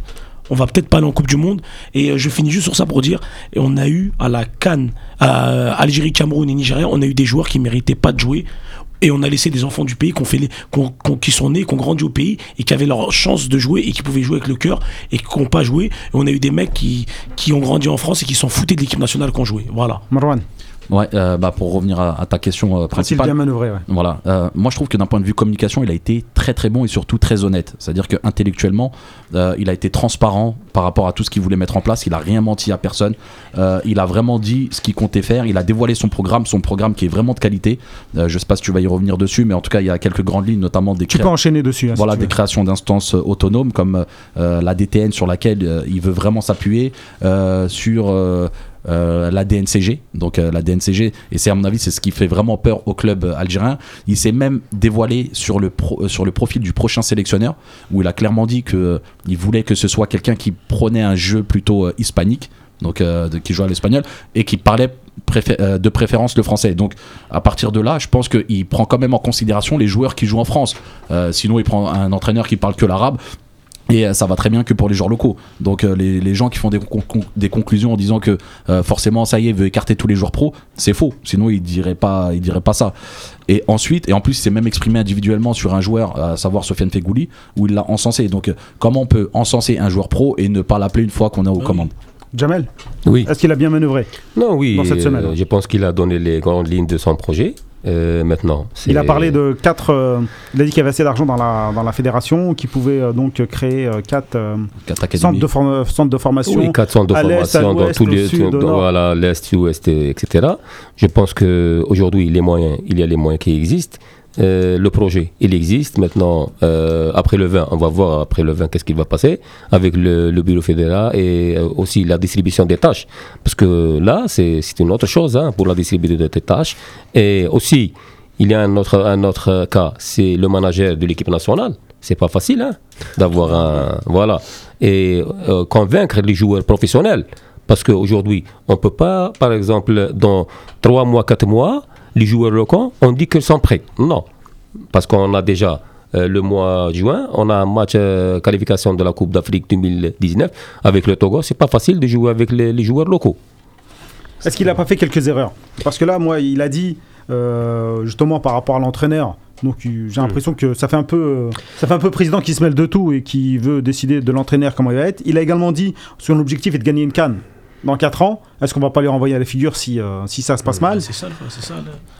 On va peut-être pas aller en Coupe du Monde. Et euh, je finis juste sur ça pour dire et on a eu à la Cannes, à Algérie, Cameroun et Nigeria, on a eu des joueurs qui méritaient pas de jouer. Et on a laissé des enfants du pays fait qui sont nés, qui ont grandi au pays et qui avaient leur chance de jouer et qui pouvaient jouer avec le cœur et qui n'ont pas joué. Et on a eu des mecs qui, qui ont grandi en France et qui s'en foutaient de l'équipe nationale qu'on jouait. Voilà. Marwan, Ouais, euh, bah pour revenir à, à ta question euh, principale. bien manœuvré ouais. Voilà. Euh, moi, je trouve que d'un point de vue communication, il a été très très bon et surtout très honnête. C'est-à-dire que intellectuellement, euh, il a été transparent par rapport à tout ce qu'il voulait mettre en place. Il a rien menti à personne. Il a vraiment dit ce qu'il comptait faire. Il a dévoilé son programme, son programme qui est vraiment de qualité. Je sais pas si tu vas y revenir dessus, mais en tout cas, il y a quelques grandes lignes, notamment des Tu peux enchaîner dessus. hein, voilà des créations d'instances autonomes comme la DTN sur laquelle il veut vraiment s'appuyer sur la DNCG donc euh, la DNCG et c'est à mon avis c'est ce qui fait vraiment peur au club euh, algérien il s'est même dévoilé sur le euh, sur le profil du prochain sélectionneur où il a clairement dit que euh, il voulait que ce soit quelqu'un qui prenait un jeu plutôt euh, hispanique donc euh, qui joue à l'espagnol et qui parlait euh, de préférence le français. Donc à partir de là, je pense qu'il prend quand même en considération les joueurs qui jouent en France. Euh, sinon, il prend un entraîneur qui parle que l'arabe. Et euh, ça va très bien que pour les joueurs locaux. Donc euh, les, les gens qui font des, con- con- des conclusions en disant que euh, forcément ça y est, il veut écarter tous les joueurs pro, c'est faux. Sinon il dirait pas, il dirait pas ça. Et ensuite, et en plus, il s'est même exprimé individuellement sur un joueur, à savoir Sofiane Fegouli, où il l'a encensé. Donc euh, comment on peut encenser un joueur pro et ne pas l'appeler une fois qu'on est aux Oui. commandes? Jamel, Oui. est-ce qu'il a bien manœuvré Non, oui. Dans cette euh, semaine. Je pense qu'il a donné les grandes lignes de son projet. Euh, maintenant, Il a parlé de quatre. euh, il a dit qu'il y avait assez d'argent dans la, dans la fédération, qu'il pouvait euh, donc créer quatre Quatre centres, de centres de formation. Oui, 400 de à l'est, à formation dans tous les sud, dans- voilà l'est, l'ouest, et- etc. Je pense que aujourd'hui les moyens, il y a les moyens qui existent. Euh, le projet, il existe. Maintenant, euh, après le 20, on va voir après le 20 qu'est-ce qui va passer avec le, bureau fédéral et euh, aussi la distribution des tâches. Parce que là, c'est une autre chose hein, pour la distribution des tâches. Et aussi, il y a un autre, un autre cas, c'est le manager de l'équipe nationale. C'est pas facile hein, d'avoir un. Voilà. Et convaincre les joueurs professionnels. Parce qu'aujourd'hui, on ne peut pas, par exemple, dans 3 mois, 4 mois, les joueurs locaux, on dit qu'ils sont prêts. Non. Parce qu'on a déjà euh, le mois de juin, on a un match euh, qualification de la Coupe d'Afrique 2019 avec le Togo. C'est pas facile de jouer avec les, les joueurs locaux. Est-ce qu'il n'a pas fait quelques erreurs? Parce que là, moi, il a dit, euh, justement, par rapport à l'entraîneur. Donc, j'ai l'impression que ça fait un peu, ça fait un peu président qui se mêle de tout et qui veut décider de l'entraîneur comment il va être. Il a également dit, son objectif est de gagner une canne dans 4 ans. Est-ce qu'on va pas lui renvoyer à la figure si, euh, si ça se passe mal C'est ça, le- c'est ça.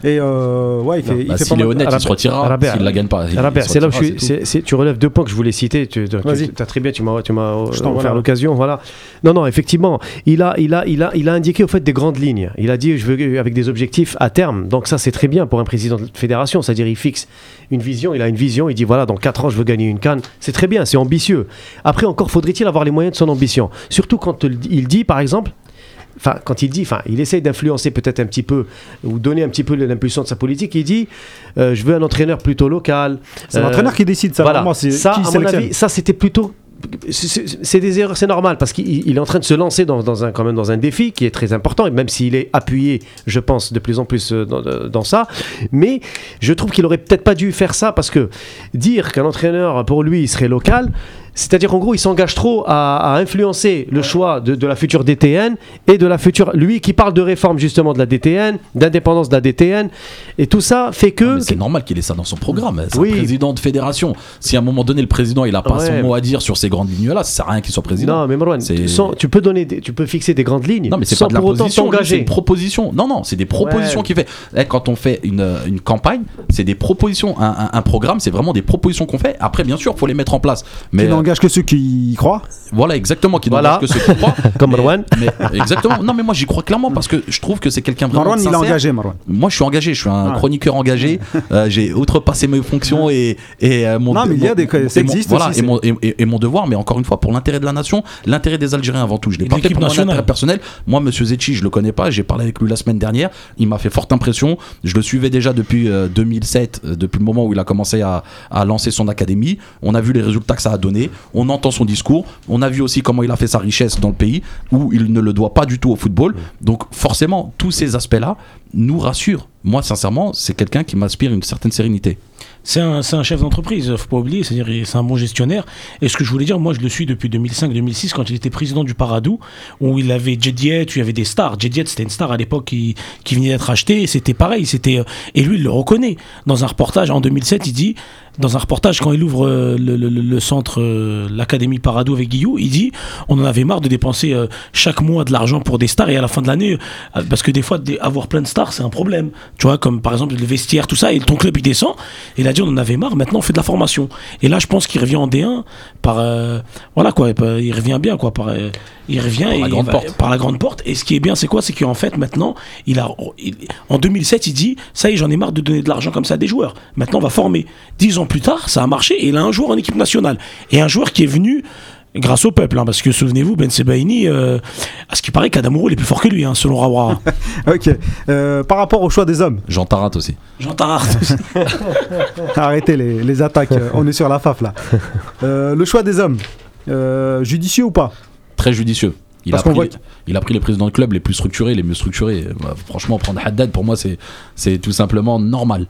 Et euh, ouais, il fait, il Bah, fait S'il pas est mal. honnête, il se retirera. S'il la gagne pas. il- il c'est là où je retirera, suis. c'est tout. c'est- c'est- tu relèves deux points que je voulais citer. Tu, tu, Vas-y. tu- as très bien, tu m'as, tu m'as Je t'en offert l'occasion. Voilà. Non, non, effectivement, il a, il a, il a, il a indiqué au fait des grandes lignes. Il a dit, je veux avec des objectifs à terme. Donc ça, c'est très bien pour un président de fédération. C'est-à-dire, il fixe une vision. Il a une vision. Il dit, voilà, dans 4 ans, je veux gagner une canne. C'est très bien. C'est ambitieux. Après, encore faudrait-il avoir les moyens de son ambition. Surtout quand il dit, par exemple. Enfin, quand il dit, enfin, il essaye d'influencer peut-être un petit peu ou donner un petit peu l'impulsion de sa politique. Il dit, euh, je veux un entraîneur plutôt local. C'est Euh, l'entraîneur qui décide ça. voilà. Ça, qui à mon avis, ça c'était plutôt c'est- des erreurs, c'est normal parce qu'il il est en train de se lancer dans, dans un quand même dans un défi qui est très important et même s'il est appuyé, je pense de plus en plus euh, dans, dans ça. Mais je trouve qu'il aurait peut-être pas dû faire ça parce que dire qu'un entraîneur pour lui il serait local. C'est-à-dire qu'en gros, il s'engage trop à, à influencer le choix de, de la future DTN et de la future. Lui qui parle de réforme justement de la DTN, d'indépendance de la DTN, et tout ça fait que. Mais C'est normal qu'il ait ça dans son programme. C'est Oui. un président de fédération. Si à un moment donné le président il a pas Ouais. son mot à dire sur ces grandes lignes là, ça sert à rien qu'il soit président. Non, mais Marwan, sans- tu peux donner, des- tu peux fixer des grandes lignes Non, mais c'est sans pas de pour autant c'est une proposition. Non, non, c'est des propositions Ouais. qu'il fait. Eh, quand on fait une, une campagne, c'est des propositions. Un, un- un programme, c'est vraiment des propositions qu'on fait. Après, bien sûr, faut les mettre en place. Mais n'engage que ceux qui y croient. voilà, exactement, qui Voilà. n'engage que ceux qui croient. <laughs> Comme Mais- Marwan. mais, exactement. Non, mais moi, j'y crois clairement parce que je trouve que c'est quelqu'un vraiment. Marwan, il est engagé, Marwan. Moi, je suis engagé. Je suis un Ah. chroniqueur engagé. <laughs> Euh, J'ai outrepassé mes fonctions et, et euh, mon. Non, mais il y a des- ça mon- existe Voilà, aussi, et mon, et, et- et mon devoir, mais encore une fois, pour l'intérêt de la nation, l'intérêt des Algériens avant tout. Je l'ai pas de fait pour mon intérêt personnel. Moi, Monsieur Zetchi, je le connais pas. J'ai parlé avec lui la semaine dernière. Il m'a fait forte impression. Je le suivais déjà depuis euh, 2007, euh, depuis le moment où il a commencé à, à lancer son académie. On a vu les résultats que ça a donné. On entend son discours. On a vu aussi comment il a fait sa richesse dans le pays, où il ne le doit pas du tout au football. Donc, forcément, tous ces aspects-là nous rassurent. Moi, sincèrement, c'est quelqu'un qui m'inspire une certaine sérénité. C'est un, chef d'entreprise, faut pas oublier, c'est-à-dire c'est un bon gestionnaire. Et ce que je voulais dire, moi je le suis depuis 2005-2006 quand il était président du Paradou, où il avait Jediet, où il y avait des stars. Jediet c'était une star à l'époque qui, qui venait d'être achetée, c'était pareil, c'était euh, et lui il le reconnaît. Dans un reportage en 2007, il dit, dans un reportage quand il ouvre euh, le, le- le- le centre, euh, l'académie Paradou avec Guillou, il dit, on en avait marre de dépenser euh, chaque mois de l'argent pour des stars et à la fin de l'année, parce que des fois avoir plein de stars c'est un problème. Tu vois, comme par exemple le vestiaire, tout ça, et ton club il descend. Il a dit on en avait marre, maintenant on fait de la formation. Et là je pense qu'il revient en D1 par voilà quoi, il revient bien quoi, par il revient Par la et grande porte. par la grande porte. Et ce qui est bien c'est quoi, c'est qu'en fait maintenant il a il- en 2007 il dit ça y est j'en ai marre de donner de l'argent comme ça à des joueurs. Maintenant on va former. Dix ans plus tard ça a marché et il a un joueur en équipe nationale et un joueur qui est venu grâce au peuple, hein, parce que souvenez-vous, Ben Sebaini, euh, à ce qui paraît, qu'Adamouro il est plus fort que lui, hein, selon Rawara. <laughs> Ok. Euh, par rapport au choix des hommes, Jean Tarat aussi. Jean Tarart. <laughs> arrêtez les, les attaques. euh, On est sur la faf là. Euh, le choix des hommes, euh, judicieux ou pas? Très judicieux. Il a, pris les, il a pris les présidents de club les plus structurés, les mieux structurés. Bah, franchement, prendre Haddad, pour moi, c'est c'est tout simplement normal.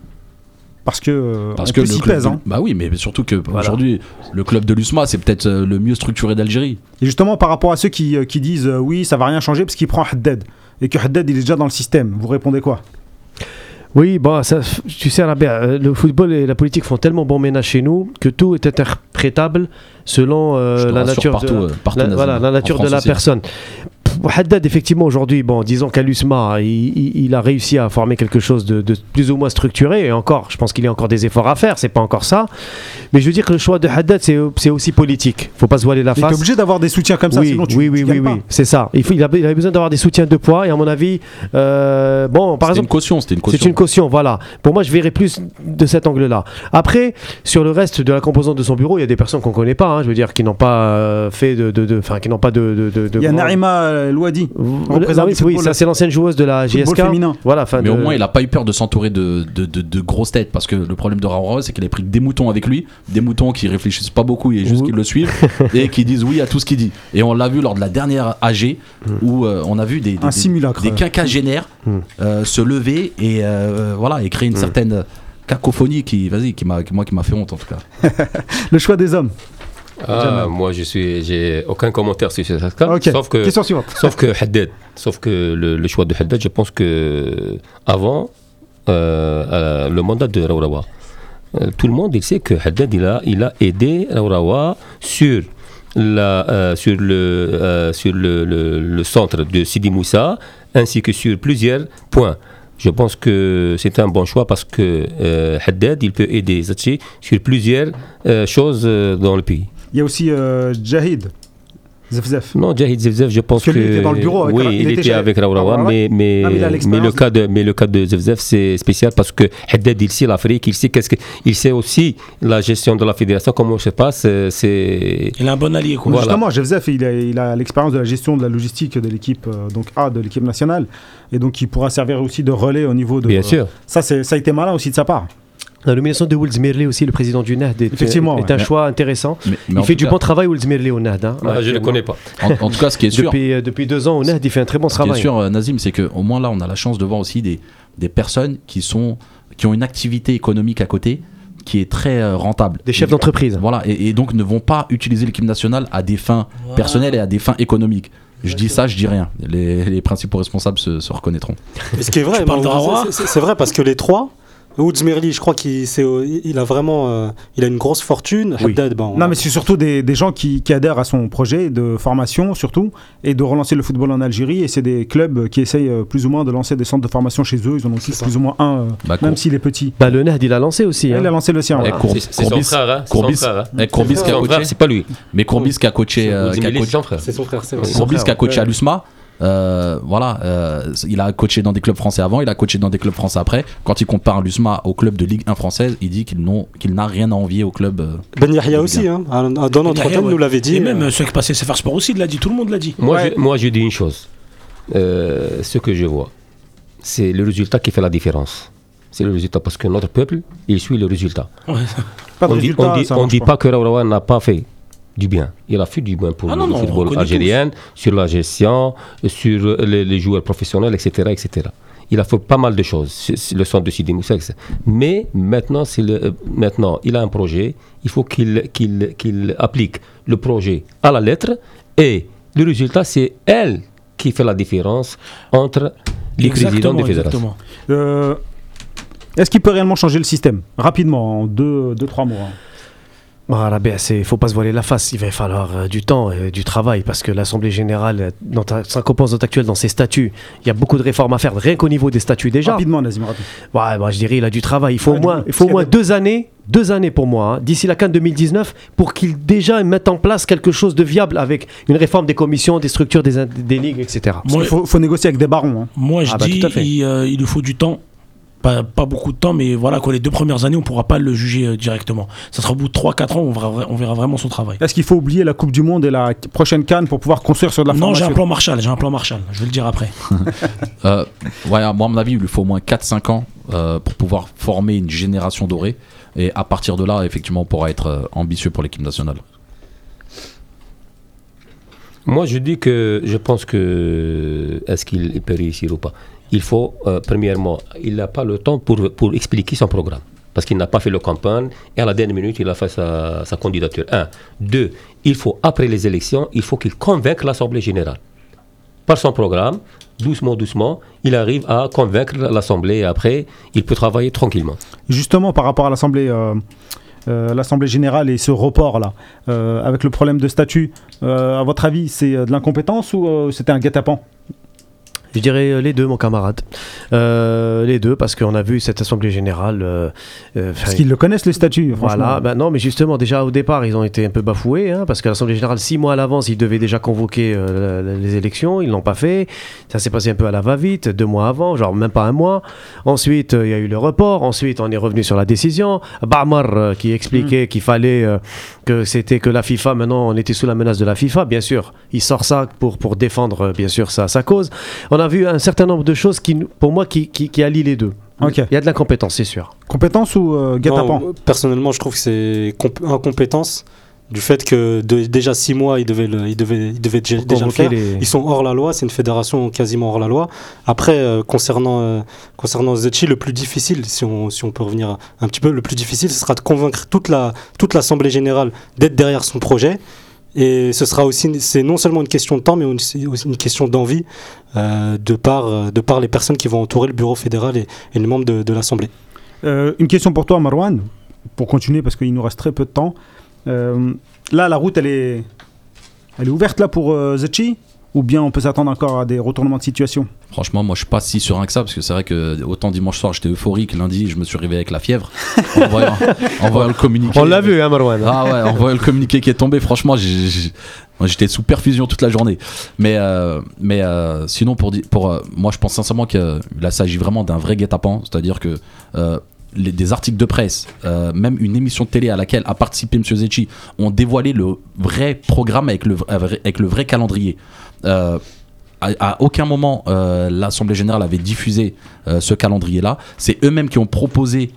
Parce que, euh, Parce on que le s'y club pèse. de- hein. Bah oui, mais surtout que aujourd'hui, le club de l'USMA, c'est peut-être euh, le mieux structuré d'Algérie. Et justement, par rapport à ceux qui, euh, qui disent euh, oui, ça va rien changer parce qu'il prend Haddad et que Haddad il est déjà dans le système, vous répondez quoi? Oui, bon, ça, tu sais, Rabia, le football et la politique font tellement bon ménage chez nous que tout est interprétable selon euh, la nature partout, de euh, partout la, en voilà, Asie, la en nature de France la aussi. personne. Haddad, effectivement, aujourd'hui, bon, disons qu'à l'USMA, il, il- il a réussi à former quelque chose de, de plus ou moins structuré. Et encore, je pense qu'il y a encore des efforts à faire, c'est pas encore ça. Mais je veux dire que le choix de Haddad, c'est aussi politique. Faut pas se voiler la Il est face. obligé d'avoir des soutiens comme ça, oui, sinon tu oui, tu oui, oui, pas. oui, c'est ça. Il, faut, il, avait, il avait besoin d'avoir des soutiens de poids. Et à mon avis, euh, bon, par exemple, une caution, c'était une caution. c'est une caution, voilà. Pour moi, je verrais plus de cet angle-là. Après, sur le reste de la composante de son bureau, il y a des personnes qu'on connaît pas, hein, je veux dire, qui n'ont pas euh, fait de, de, de- enfin, qui n'ont pas de, Il y a Naïma euh, Louadi, oui, ça c'est l'ancienne joueuse de la féminin. Voilà, Mais de- au moins, il a pas eu peur de s'entourer de, de, de- de grosses têtes. Parce que le problème de Raoult, c'est qu'il a pris que des moutons avec lui. Des moutons qui réfléchissent pas beaucoup et juste qui le suivent. <laughs> et qui disent oui à tout ce qu'il dit. Et on l'a vu lors de la dernière AG où euh, on a vu des, des, quinquagénaires Hmm. euh, se lever et euh, voilà et créer une certaine cacophonie qui, vas-y, qui m'a, qui- moi qui m'a fait honte en tout cas. <laughs> Le choix des hommes. Ah, moi, je suis, j'ai aucun commentaire sur ce cas. Ok. Sauf que, Question suivante. <laughs> sauf que Haddad, sauf que le, le choix de Haddad, je pense que avant euh, euh, le mandat de Raourawa, euh, tout le monde il sait que Haddad il a, il a aidé Raourawa sur la, euh, sur le euh, sur le, le- le centre de Sidi Moussa ainsi que sur plusieurs points. Je pense que c'est un bon choix parce que euh, Haddad il peut aider Zachi sur plusieurs euh, choses euh, dans le pays. Il y a aussi euh, Jahid, Zefzef. Non, Jahid Zevzef, je pense Parce que que. lui était dans le bureau avec oui, Ra- il il, était avec Raourawa, mais, mais, Ah, le cas de, mais le cas de Zevzef, c'est spécial parce que Haddad, il sait l'Afrique, il sait, qu'est-ce que, il sait aussi la gestion de la fédération, comment ça se passe. euh, C'est. Il a un bon allié, quoi. Voilà. Justement, il a il a l'expérience de la gestion de la logistique de l'équipe euh, donc A de l'équipe nationale et donc il pourra servir aussi de relais au niveau de. Bien sûr. Ça, c'est- ça a été malin aussi de sa part. La nomination de Wools Mirley aussi, le président du NAD, est, Effectivement, est ouais. un choix intéressant. Mais- mais il fait du cas- bon travail, Wools Mirley au NAD. hein. Je ne le connais pas. En, en tout cas, ce qui est sûr, Depuis, euh, depuis deux ans au NAD, il fait un très bon Ce qui est travail. sûr, euh, Nazim, c'est qu'au moins là, on a la chance de voir aussi des, des personnes qui, sont, qui ont une activité économique à côté qui est très euh, rentable. Des chefs d'entreprise. Voilà, et, et donc ne vont pas utiliser l'équipe nationale à des fins personnelles et à des fins économiques. Je dis ça, je dis rien. Les, les principaux responsables se, se reconnaîtront. Et ce qui est vrai, c'est vrai parce que les trois, Woods Merli, je crois qu'il euh, il a vraiment euh, il a une grosse fortune. Oui. Haddad, ben, on- Non, mais c'est surtout des, des gens qui, qui adhèrent à son projet de formation, surtout, et de relancer le football en Algérie. Et c'est des clubs qui essayent euh, plus ou moins de lancer des centres de formation chez eux. Ils en ont tous ça. plus ou moins un, euh, Bah, même s'il est petit. Bah, le NAD, il a lancé aussi. Il hein. a lancé le sien. Ouais. Cour- C'est c'est son frère, hein. C'est son Courbis- frère, hein. eh, c'est pas lui. mais Courbis qui a coaché, c'est son frère, c'est vrai. Son Courbis frère, qui a coaché à l'USMA. Euh, voilà, euh, il a coaché dans des clubs français avant, il a coaché dans des clubs français après. Quand il compare l'USMA au club de Ligue 1 française, il dit qu'il n'a rien à envier au club. euh, Ben Yahya aussi, hein, dans notre Ben ouais. nous l'avait dit. Et même euh, ceux qui passaient CFR Sport aussi, il l'a dit, tout le monde l'a dit. Moi, Ouais. je, moi, je dis une chose. Euh, ce que je vois, c'est le résultat qui fait la différence. C'est le résultat parce que notre peuple, il suit le résultat. Ouais. Pas de on dit, on dit, ça on marche dit pas. pas que Raoua n'a pas fait du bien. Il a fait du bien pour Ah le non, football algérien, sur la gestion, sur les, les joueurs professionnels, etc., etc. Il a fait pas mal de choses, le centre de Sidi Moussa. Mais maintenant, le, euh, maintenant, il a un projet, il faut qu'il qu'il qu'il applique le projet à la lettre et le résultat, c'est elle qui fait la différence entre les présidents des fédérations. Euh, Est-ce qu'il peut réellement changer le système Rapidement, en deux, deux trois hein. Bah, Rabia, c'est faut pas se voiler la face. Il va falloir euh, du temps et du travail parce que l'Assemblée générale, euh, dans ta- sa composante actuelle, dans ses statuts, il y a beaucoup de réformes à faire, rien qu'au niveau des statuts déjà. Rapidement, Nazim, rapide. Ouais, moi, je dirais il a du travail. Il faut Ouais, au moins, il faut au moins deux années, deux années pour moi, hein, d'ici la CAN 2019, pour qu'il déjà mette en place quelque chose de viable avec une réforme des commissions, des structures des, des ligues, etc. Moi, qu'il faut, faut négocier avec des barons. hein. Moi, je Ah bah, dis, tout à fait. il, euh, il lui faut du temps. Pas, pas beaucoup de temps, mais voilà, quoi, les deux premières années, on pourra pas le juger euh, directement. Ça sera au bout de 3-4 ans, on verra, on verra vraiment son travail. Est-ce qu'il faut oublier la Coupe du Monde et la prochaine Cannes pour pouvoir construire sur de la Non, j'ai un plan Marshall, j'ai un plan Marshall, je vais le dire après. <laughs> Euh, ouais, moi, à mon avis, il lui faut au moins 4-5 ans euh, pour pouvoir former une génération dorée. Et à partir de là, effectivement, on pourra être euh, ambitieux pour l'équipe nationale. Moi, je dis que je pense que est-ce qu'il peut réussir ou pas? Il faut, euh, premièrement, il n'a pas le temps pour, pour expliquer son programme. Parce qu'il n'a pas fait le campagne et à la dernière minute, il a fait sa, sa candidature. Un. Deux, il faut, après les élections, il faut qu'il convainque l'Assemblée générale. Par son programme, doucement, doucement, il arrive à convaincre l'Assemblée et après, il peut travailler tranquillement. Justement, par rapport à l'Assemblée euh, euh, l'Assemblée générale et ce report-là, euh, avec le problème de statut, euh, à votre avis, c'est de l'incompétence ou c'était un guet-apens? Je dirais euh, les deux, mon camarade. Euh, les deux, parce qu'on a vu cette Assemblée générale. euh, euh, Parce qu'ils le connaissent, le statut, franchement. Voilà, ben non, mais justement, déjà au départ, ils ont été un peu bafoués, hein, parce que l'Assemblée Générale, six mois à l'avance, ils devaient déjà convoquer euh, les élections, ils l'ont pas fait. Ça s'est passé un peu à la va-vite, deux mois avant, genre même pas un mois. Ensuite, il y a eu le report, ensuite, on est revenu sur la décision. Bamar euh, qui expliquait qu'il fallait que c'était que la FIFA, maintenant, on était sous la menace de la FIFA, bien sûr. Il sort ça pour, pour défendre, bien sûr, sa, sa cause. On a vu un certain nombre de choses qui, pour moi, qui, qui, qui allient les deux. Il y a de l'incompétence, c'est sûr. Compétence ou euh, guet-apens Non, personnellement, je trouve que c'est comp- incompétence du fait que de- déjà six mois, ils devaient, le, ils devaient, ils devaient déjà, le faire. les- Ils sont hors la loi, c'est une fédération quasiment hors la loi. Après, euh, concernant, euh, concernant Zetchi, le plus difficile, si on, si on peut revenir un petit peu, le plus difficile, ce sera de convaincre toute la toute l'Assemblée générale d'être derrière son projet. Et ce sera aussi, c'est non seulement une question de temps, mais aussi une question d'envie euh, de, par, euh, de par les personnes qui vont entourer le bureau fédéral et, les membres de, l'Assemblée. Euh, une question pour toi, Marwan, pour continuer, parce qu'il nous reste très peu de temps. Là, la route, elle est, elle est ouverte là pour Zetchi? Ou bien on peut s'attendre encore à des retournements de situation Franchement, moi, je suis pas si serein que ça, parce que c'est vrai que autant dimanche soir, j'étais euphorique, lundi, je me suis réveillé avec la fièvre, <laughs> en voyant, en voyant le communiqué. On l'a vu, hein, Marwan Ah ouais, en voyant le communiqué qui est tombé, franchement, j'étais sous perfusion toute la journée. Mais, euh, mais euh, sinon, pour, euh, moi, je pense sincèrement que là, s'agit vraiment d'un vrai guet-apens, c'est-à-dire que euh, les- des articles de presse, euh, même une émission de télé à laquelle a participé M. Zecchi, ont dévoilé le vrai programme avec le, vrai- avec le vrai calendrier. Euh, à, aucun moment euh, l'Assemblée générale avait diffusé euh, ce calendrier-là. C'est eux-mêmes qui ont proposé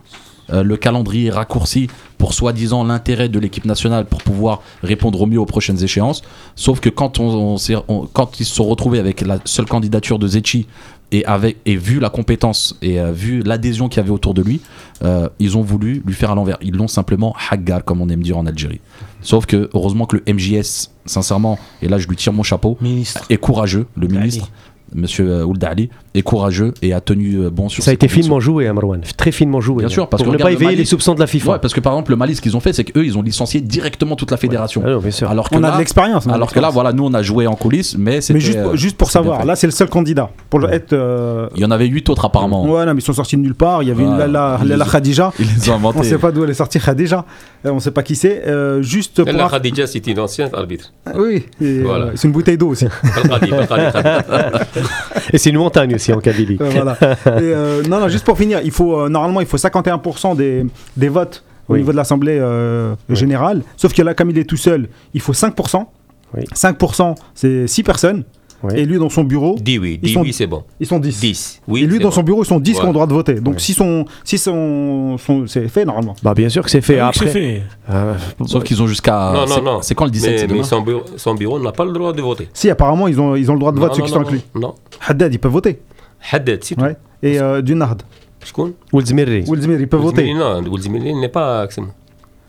le calendrier raccourci pour soi-disant l'intérêt de l'équipe nationale pour pouvoir répondre au mieux aux prochaines échéances. Sauf que quand, ils se sont retrouvés avec la seule candidature de Zetchi et, vu la compétence et vu l'adhésion qu'il y avait autour de lui, ils ont voulu lui faire à l'envers. Ils l'ont simplement haggar, comme on aime dire en Algérie. Sauf que, heureusement que le MJS, sincèrement, et là je lui tire mon chapeau, Ministre. est courageux, le ministre, monsieur euh, Ould Ali, est courageux et a tenu euh, bon sur Ça a été finement joué, hein, Marwan. Très finement joué. Bien hein. sûr, parce pour que ne pas le éveiller les soupçons de la FIFA. Ouais, parce que par exemple, le Mali, ce qu'ils ont fait, c'est qu'eux, ils ont licencié directement toute la fédération. Ah non, bien sûr. Alors que On a là, de l'expérience. alors que là, voilà, nous, on a joué en coulisses, mais c'était. Mais juste, euh, juste pour c'était bien savoir, là c'est le seul candidat pour être. euh, il y en avait huit autres apparemment. Ouais, non, mais ils sont sortis de nulle part. Il y avait les ont- Khadija. Ils les ont On inventés. ne sait pas d'où elle est sortie Khadija. Euh, On ne sait pas qui c'est. Euh, juste pour. La Khadija, c'est une ancienne arbitre. Oui, euh, c'est une bouteille d'eau aussi. <laughs> <laughs> Et c'est une montagne aussi en Kabylie. Euh, voilà. Et, euh, non, non, juste pour finir, il faut, euh, normalement, il faut 51% des, des votes au Oui. niveau de l'Assemblée euh, Oui. générale. Sauf que là, comme il est tout seul, il faut 5%. Oui. 5%, c'est 6 personnes. Oui. Et lui, dans son bureau. 10 oui, 10 oui, c'est bon. Ils sont 10. 10. Oui, et lui, dans bon. son bureau, ils sont 10 ouais. qui ont le droit de voter. Donc, oui. si, son, si son, son c'est fait normalement. Bah, bien sûr que c'est fait. Ah, après, fait. Euh, Sauf qu'ils ont jusqu'à. Non, non, non. C'est quand le 17 Mais, mais son bureau, son bureau n'a pas le droit de voter. Si, apparemment, ils ont, ils ont le droit de vote, non, ceux non, qui sont avec lui. Non. Haddad, ils peuvent voter. Haddad, si. Ouais. Et euh, du Nard. Shkoun Oulzmiri. Oulzmiri, ils peuvent voter. Non, Oulzmiri n'est pas.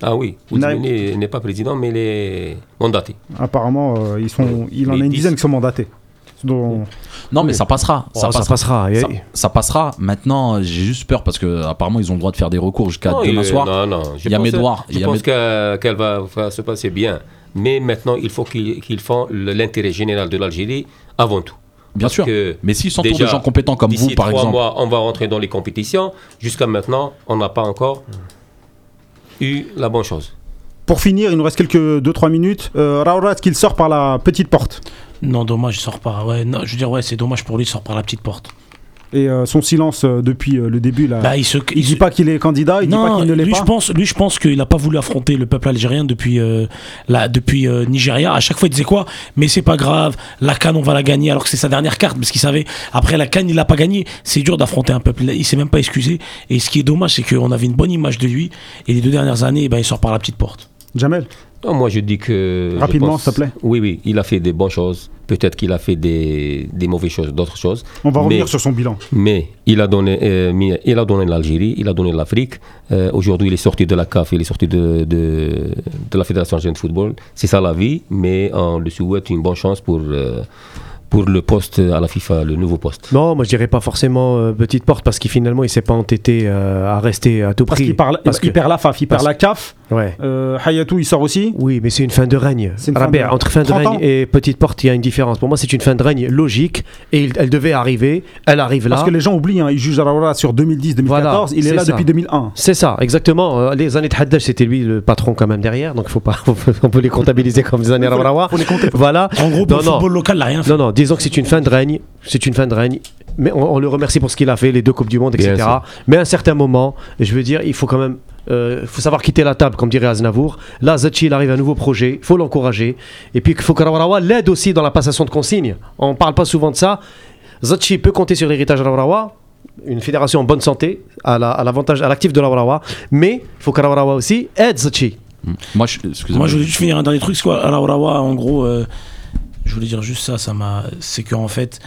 Ah oui, Oulzmili n'est pas président, mais il est mandaté. Apparemment, euh, ils sont, il en a une 10. dizaine qui sont mandatés. Donc, Non, mais ça passera. Oh, ça passera. Ça, ça passera. Maintenant, j'ai juste peur parce que apparemment ils ont le droit de faire des recours jusqu'à demain il- soir. Non, non. je Il y a pense- Medouard, Je il y a pense que- qu'elle va, va se passer bien. Mais maintenant, il faut qu'ils font l'intérêt général de l'Algérie avant tout. Bien Parce sûr. que Mais s'ils s'entourent de déjà, gens compétents comme vous, par trois exemple. mois, on va rentrer dans les compétitions. Jusqu'à maintenant, on n'a pas encore eu la bonne chose. Pour finir, il nous reste quelques 2-3 minutes. Euh, Raoura, est-ce qu'il sort par la petite porte Non, dommage, il sort pas. Ouais, non, je veux dire, ouais, c'est dommage pour lui, il sort par la petite porte. Et euh, son silence euh, depuis euh, le début, là. Bah, il se, il dit pas qu'il est candidat, il dit pas qu'il ne l'est lui, pas. je pense, lui, je pense qu'il n'a pas voulu affronter le peuple algérien depuis, euh, la, depuis euh, Nigeria. À chaque fois, il disait quoi? Mais c'est pas grave, la Cannes, on va la gagner, alors que c'est sa dernière carte, parce qu'il savait, après la Cannes, il l'a pas gagné. C'est dur d'affronter un peuple. Il s'est même pas excusé. Et ce qui est dommage, c'est qu'on avait une bonne image de lui. Et les deux dernières années, ben, il sort par la petite porte. Jamel? Non, moi, je dis que. Rapidement, s'il te plaît. Oui, oui, il a fait des bonnes choses. Peut-être qu'il a fait des, des mauvaises choses, d'autres choses. On va revenir Mais- sur son bilan. Mais il a donné, euh, il a donné l'Algérie, il a donné l'Afrique. Euh, Aujourd'hui, il est sorti de la CAF, il est sorti de, de, de la Fédération argentine de football. C'est ça la vie, mais on lui souhaite une bonne chance pour, euh, pour le poste à la FIFA, le nouveau poste. Non, moi je dirais pas forcément euh, petite porte parce qu'il finalement il s'est pas entêté euh, à rester à tout Parce prix. qu'il parle, Parce il que- perd la FAF, il perd parce- la CAF. Ouais. Euh, Hayatou, il sort aussi. Oui, mais c'est une fin de règne. Fin de- entre fin de 30 règne et petite porte, il y a une différence. Pour moi, c'est une fin de règne logique et il- elle devait arriver. Elle arrive là. Parce que les gens oublient, hein, ils jugent Raoura sur 2010-2014. Voilà, il est, là ça. depuis 2001. C'est ça, exactement. Euh, Les années de Haddad, c'était lui le patron quand même derrière, donc faut pas, <laughs> on peut les comptabiliser comme des années Rabrawa. <laughs> Faut les compter. Voilà. En gros, Non, le non. football local, n'a rien fait. Non, non, disons que c'est une fin de règne. C'est une fin de règne. Mais on, on le remercie pour ce qu'il a fait, les deux Coupes du Monde, etc. Mais à un certain moment, je veux dire, il faut quand même. euh, faut savoir quitter la table, comme dirait Aznavour. Là, Zachi, il arrive à un nouveau projet, il faut l'encourager. Et puis, il faut que Rawarawa l'aide aussi dans la passation de consignes. On ne parle pas souvent de ça. Zachi peut compter sur l'héritage Rawarawa, une fédération en bonne santé, à la- à l'avantage, à l'actif de Rawarawa. Mais il faut que Rawarawa aussi aide Zachi. Moi, je, excusez-moi. Moi, je voulais juste finir un dernier truc. C'est quoi en gros, euh, je voulais dire juste ça. ça m'a. C'est qu'en fait.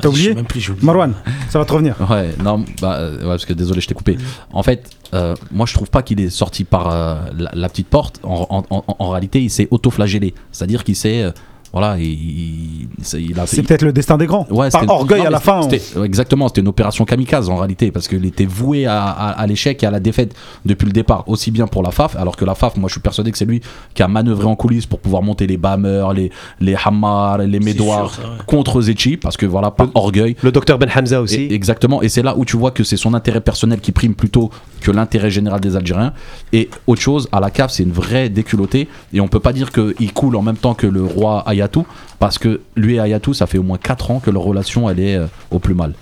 T'as oublié. Marwan, ça va te revenir. <laughs> Ouais, non, bah, euh, ouais, parce que désolé, je t'ai coupé. En fait, euh, moi, je trouve pas qu'il est sorti par euh, la, la petite porte. En, en- en- en réalité, il s'est auto-flagellé. C'est-à-dire qu'il s'est. euh, voilà, il, il, il- il a C'est peut-être le destin des grands. Ouais, Par orgueil non, à la fin. on- c'était- Exactement, c'était une opération kamikaze en réalité, parce qu'il était voué à, à- à l'échec et à la défaite depuis le départ, aussi bien pour la FAF, alors que la FAF, moi je suis persuadé que c'est lui qui a manœuvré en coulisses pour pouvoir monter les Bammers, les, les Hammar, les Médoirs sûr, ça, ouais. contre Zetchi, parce que voilà, par orgueil. Le docteur Ben Hamza aussi. Et- exactement, et c'est là où tu vois que c'est son intérêt personnel qui prime plutôt que l'intérêt général des Algériens. Et autre chose, à la CAF, c'est une vraie déculottée, et on peut pas dire qu'il coule en même temps que le roi Ayatou, parce que lui et Ayatou, ça fait au moins 4 ans que leur relation, elle est euh, au plus mal.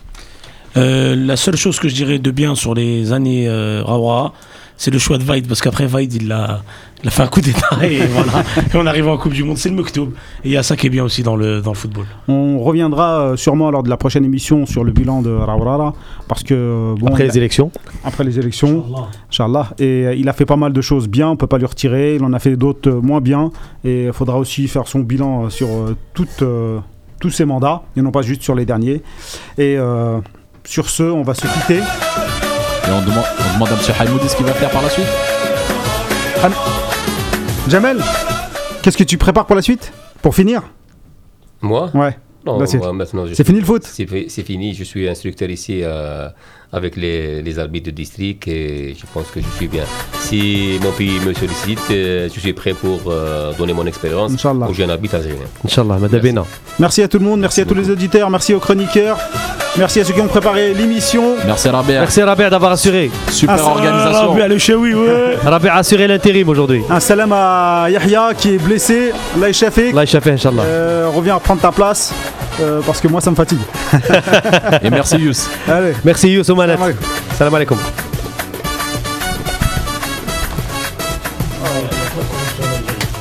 Euh, la seule chose que je dirais de bien sur les années euh, Rawa, c'est le choix de Vaid, parce qu'après Vaid, il a, il a fait un coup d'état et <laughs> voilà. Et on arrive en Coupe du Monde. C'est le Mektoub. Et il y a ça qui est bien aussi dans le, dans le football. On reviendra euh, sûrement lors de la prochaine émission sur le bilan de Rawrara parce que euh, bon, Après a- les élections. après les élections, Inch'Allah. Et euh, il a fait pas mal de choses bien, on peut pas lui retirer. Il en a fait d'autres moins bien. Et il faudra aussi faire son bilan sur toutes, tous ses mandats, et non pas juste sur les derniers. Et euh, sur ce, on va se quitter. Et on demande, on demande à M. Haïmoudi ce qu'il va faire par la suite. Jamel, qu'est-ce que tu prépares pour la suite? Pour finir? Moi? Ouais. Non, Là, c'est- fini le foot c'est fini, je suis instructeur ici euh, avec les, les arbitres de district et je pense que je suis bien. Si mon pays me sollicite, euh, je suis prêt pour euh, donner mon expérience Inch'Allah. aux jeunes arbitres algériens. Inch'Allah, Madabena. Merci à tout le monde, merci, à tous les auditeurs, merci aux chroniqueurs, merci à ceux qui ont préparé l'émission. Merci Rabia. Merci Rabia d'avoir assuré. Super Ah, organisation. le Chewi, ouais. <laughs> Rabia a assuré l'intérim aujourd'hui. Un salam à Yahya qui est blessé, là échappé. Allah fait Inch'Allah. Euh, reviens prendre ta place euh, parce que moi ça me fatigue. Et merci Yous. Allez. Merci Youssou Manet. Salam alaikum. Salam alaikum.